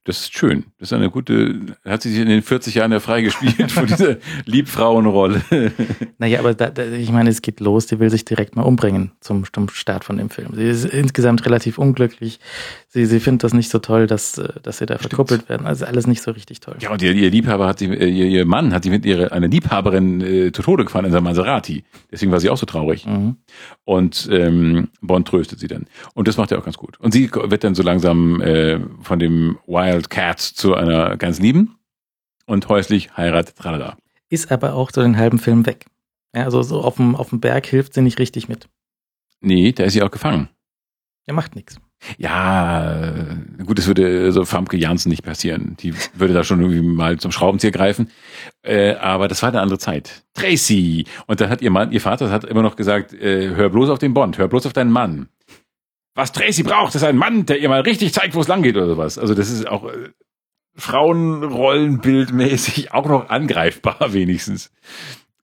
Das ist schön. Das ist eine gute, hat sie sich in den 40 Jahren ja freigespielt von dieser Liebfrauenrolle. Naja, aber da, da, ich meine, es geht los, die will sich direkt mal umbringen zum, zum Start von dem Film. Sie ist insgesamt relativ unglücklich. Sie, sie findet das nicht so toll, dass, äh, dass sie da Stimmt. verkuppelt werden. Also alles nicht so richtig toll. Ja, und ihr, ihr Liebhaber hat sie, äh, ihr, ihr Mann hat sie mit ihrer, einer Liebhaberin äh, zu Tode gefahren in seinem Maserati. Deswegen war sie auch so traurig. Mhm. Und ähm, Bond tröstet sie dann. Und das macht er auch ganz gut. Und sie wird dann so langsam äh, von dem Wild Cat zu einer ganz lieben und häuslich heiratet, tralala. Ist aber auch so den halben Film weg. Ja, also so auf dem, auf dem Berg hilft sie nicht richtig mit. Nee, da ist sie auch gefangen. Er macht nichts. Ja, gut, das würde so Famke Janssen nicht passieren. Die würde da schon irgendwie mal zum Schraubenzieher greifen. Äh, aber das war eine andere Zeit. Tracy! Und dann hat ihr Mann, ihr Vater hat immer noch gesagt, äh, hör bloß auf den Bond, hör bloß auf deinen Mann. Was Tracy braucht, ist ein Mann, der ihr mal richtig zeigt, wo es lang geht oder sowas. Also das ist auch äh, Frauenrollenbildmäßig *laughs* auch noch angreifbar *laughs* wenigstens.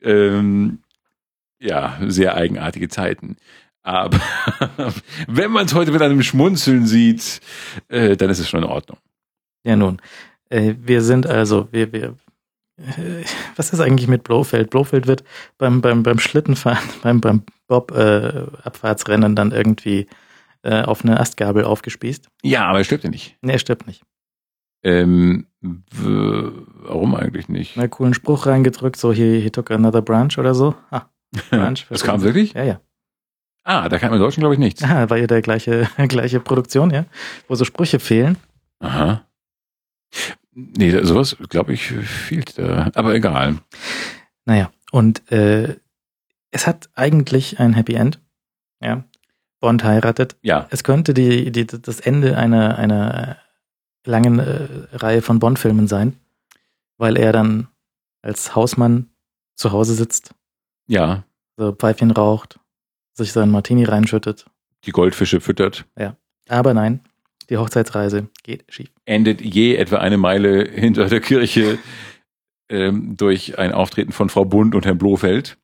Ähm, ja, sehr eigenartige Zeiten. Aber *laughs* wenn man es heute mit einem Schmunzeln sieht, äh, dann ist es schon in Ordnung. Ja, nun. Äh, wir sind also, wir, wir, äh, was ist eigentlich mit Blofeld? Blofeld wird beim, beim, beim Schlittenfahren, beim, beim Bob-Abfahrtsrennen dann irgendwie äh, auf eine Astgabel aufgespießt. Ja, aber er stirbt ja nicht. Nee, er stirbt nicht. Ähm, warum eigentlich nicht? Na, coolen Spruch reingedrückt, so he, he took another branch oder so. Ah, *laughs* branch. Das kam wirklich? Ja, ja. Ah, da kam im Deutschen glaube ich nichts. Ah, war ja der gleiche, *laughs* gleiche Produktion, ja? Wo so Sprüche fehlen. Aha. Nee, sowas glaube ich fehlt da. Aber egal. Naja, und äh, es hat eigentlich ein Happy End. Ja. Bond heiratet. Ja, Es könnte die, die, das Ende einer, einer langen äh, Reihe von Bond-Filmen sein, weil er dann als Hausmann zu Hause sitzt, ja. so Pfeifchen raucht, sich seinen Martini reinschüttet. Die Goldfische füttert. Aber nein, die Hochzeitsreise geht schief. endet je etwa eine Meile hinter der Kirche ähm, durch ein Auftreten von Frau Bund und Herrn Blofeld.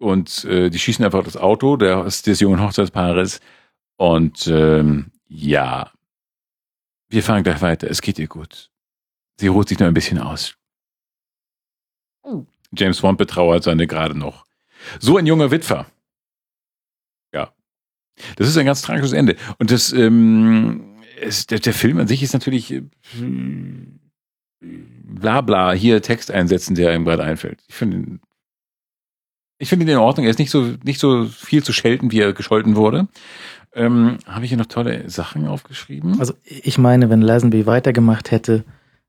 Und äh, die schießen einfach das Auto des, des jungen Hochzeitspaares. Und ähm, ja, wir fahren gleich weiter. Es geht ihr gut. Sie ruht sich noch ein bisschen aus. James Bond betrauert seine gerade noch. So ein junger Witwer. Ja. Das ist ein ganz tragisches Ende. Und das, ähm, es, der, der Film an sich ist natürlich äh, bla bla, hier Text einsetzen, der einem gerade einfällt. Ich finde ich finde ihn in Ordnung. Er ist nicht so, nicht so viel zu schelten, wie er gescholten wurde. Ähm, Habe ich hier noch tolle Sachen aufgeschrieben? Also ich meine, wenn Lazenby weitergemacht hätte,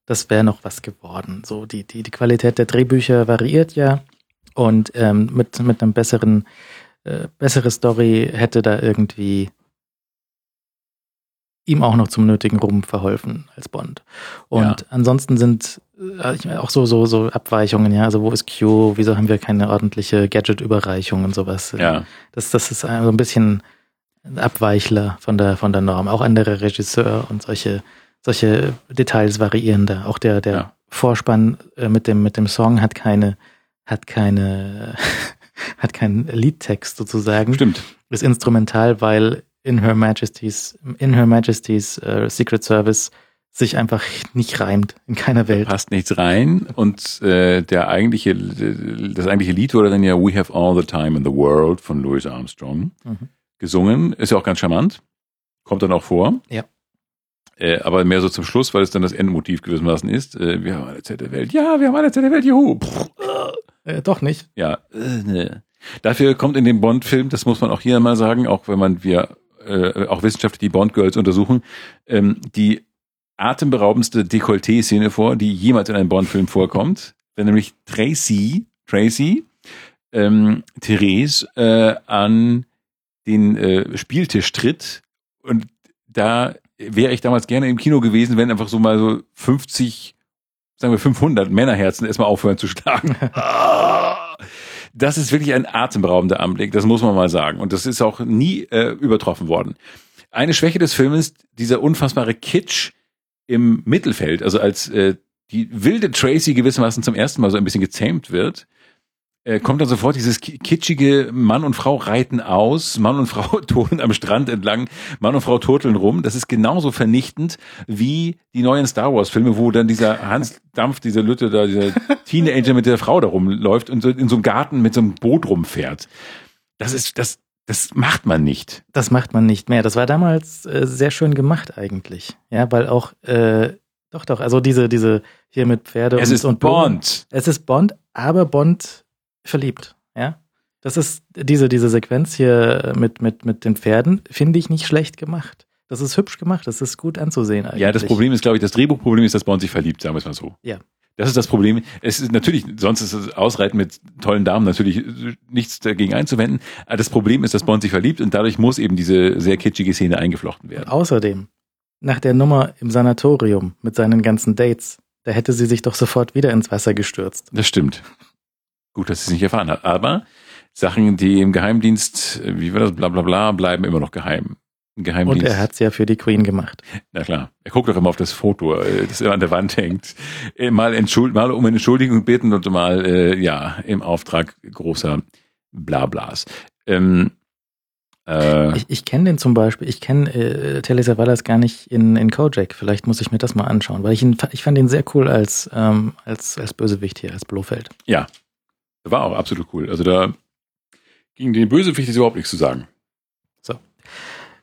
das wäre noch was geworden. So die, die, die Qualität der Drehbücher variiert ja und ähm, mit, mit einem besseren, äh, bessere Story hätte da irgendwie ihm auch noch zum nötigen Ruhm verholfen als Bond. Und Ja. ansonsten sind äh, ich meine, auch so, so, so Abweichungen, ja. Also wo ist Q? Wieso haben wir keine ordentliche Gadget-Überreichung und sowas? ja, Das, das ist so ein bisschen ein Abweichler von der, von der Norm. Auch anderer Regisseur und solche, solche Details variieren da. Auch der, der Ja. Vorspann äh, mit dem, mit dem Song hat keine, hat keine, *laughs* hat keinen Liedtext sozusagen. stimmt. Ist instrumental, weil in Her Majesty's, in Her Majesty's äh, Secret Service sich einfach nicht reimt in keiner Welt. Passt nichts rein. Und äh, der eigentliche, das eigentliche Lied wurde dann ja We Have All the Time in the World von Louis Armstrong Mhm. gesungen. Ist ja auch ganz charmant. Kommt dann auch vor. Ja. Äh, aber mehr so zum Schluss, weil es dann das Endmotiv gewissermaßen ist. Äh, wir haben alle Zeit der Welt. Ja, wir haben alle Zeit der Welt. Juhu. Äh, doch nicht. Ja. Äh, ne. Dafür kommt in dem Bond-Film, das muss man auch hier mal sagen, auch wenn man wir äh, auch wissenschaftlich die Bond-Girls untersuchen, ähm, die atemberaubendste Dekolleté-Szene vor, die jemals in einem Bond-Film vorkommt, wenn nämlich Tracy, Tracy, ähm, Therese äh, an den äh, Spieltisch tritt und da wäre ich damals gerne im Kino gewesen, wenn einfach so mal so 50, sagen wir 500 Männerherzen erstmal aufhören zu schlagen. *laughs* *laughs* Das ist wirklich ein atemberaubender Anblick, das muss man mal sagen. Und das ist auch nie äh, übertroffen worden. Eine Schwäche des Films ist dieser unfassbare Kitsch im Mittelfeld. Also als äh, die wilde Tracy gewissermaßen zum ersten Mal so ein bisschen gezähmt wird, äh, kommt dann sofort dieses kitschige Mann und Frau reiten aus, Mann und Frau *laughs* turteln am Strand entlang, Mann und Frau turteln rum. Das ist genauso vernichtend wie die neuen Star Wars Filme, wo dann dieser Hans Dampf, dieser Lütte da, dieser *laughs* Teenager mit der Frau da rumläuft und so in so einem Garten mit so einem Boot rumfährt. Das ist, das, das macht man nicht. Das macht man nicht mehr. Das war damals äh, sehr schön gemacht eigentlich. Ja, weil auch, äh, doch, doch, also diese, diese hier mit Pferde es und, ist und Bond. Es ist Bond, aber Bond verliebt. Ja. Das ist diese, diese Sequenz hier mit, mit, mit den Pferden, finde ich nicht schlecht gemacht. Das ist hübsch gemacht, das ist gut anzusehen eigentlich. Ja, das Problem ist, glaube ich, das Drehbuchproblem ist, dass Bond sich verliebt, sagen wir es mal so. Ja. Das ist das Problem. Es ist natürlich, sonst ist das Ausreiten mit tollen Damen natürlich nichts dagegen einzuwenden. Aber das Problem ist, dass Bond sich verliebt und dadurch muss eben diese sehr kitschige Szene eingeflochten werden. Außerdem, nach der Nummer im Sanatorium mit seinen ganzen Dates, da hätte sie sich doch sofort wieder ins Wasser gestürzt. Das stimmt. Gut, dass sie es nicht erfahren hat. Aber Sachen, die im Geheimdienst, wie war das, bla bla bla, bleiben immer noch geheim. Geheimdienst. Und er hat es ja für die Queen gemacht. Na klar. Er guckt doch immer auf das Foto, äh, das immer an der Wand hängt. Äh, mal, entschuld, mal um Entschuldigung bitten und mal, äh, ja, im Auftrag großer Blablas. Ähm, äh, ich ich kenne den zum Beispiel, ich kenne äh, Telly Savalas gar nicht in, in Kojak. Vielleicht muss ich mir das mal anschauen, weil ich ihn, ich fand ihn sehr cool als, ähm, als, als Bösewicht hier, als Blofeld. Ja, war auch absolut cool. Also da ging den Bösewicht jetzt überhaupt nichts zu sagen. So.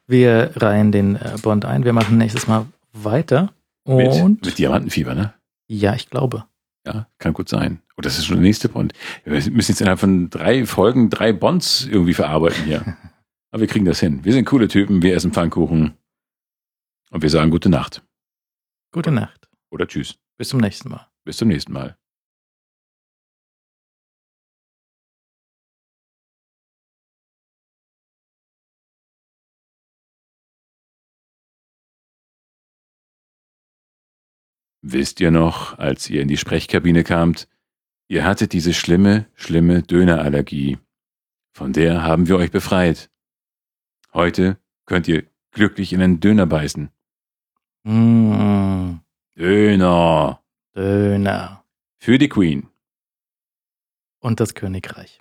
Wir reihen den äh, Bond ein. Wir machen nächstes Mal weiter. Und mit, mit Diamantenfieber, ne? Ja, ich glaube. Ja, kann gut sein. Und das ist schon der nächste Bond. Wir müssen jetzt innerhalb von drei Folgen drei Bonds irgendwie verarbeiten hier. *laughs* Aber wir kriegen das hin. Wir sind coole Typen, wir essen Pfannkuchen. Und wir sagen gute Nacht. Gute Nacht. Oder tschüss. Bis zum nächsten Mal. Bis zum nächsten Mal. Wisst ihr noch, als ihr in die Sprechkabine kamt, ihr hattet diese schlimme, schlimme Dönerallergie. Von der haben wir euch befreit. Heute könnt ihr glücklich in einen Döner beißen. Mmh. Döner. Döner. Für die Queen. Und das Königreich.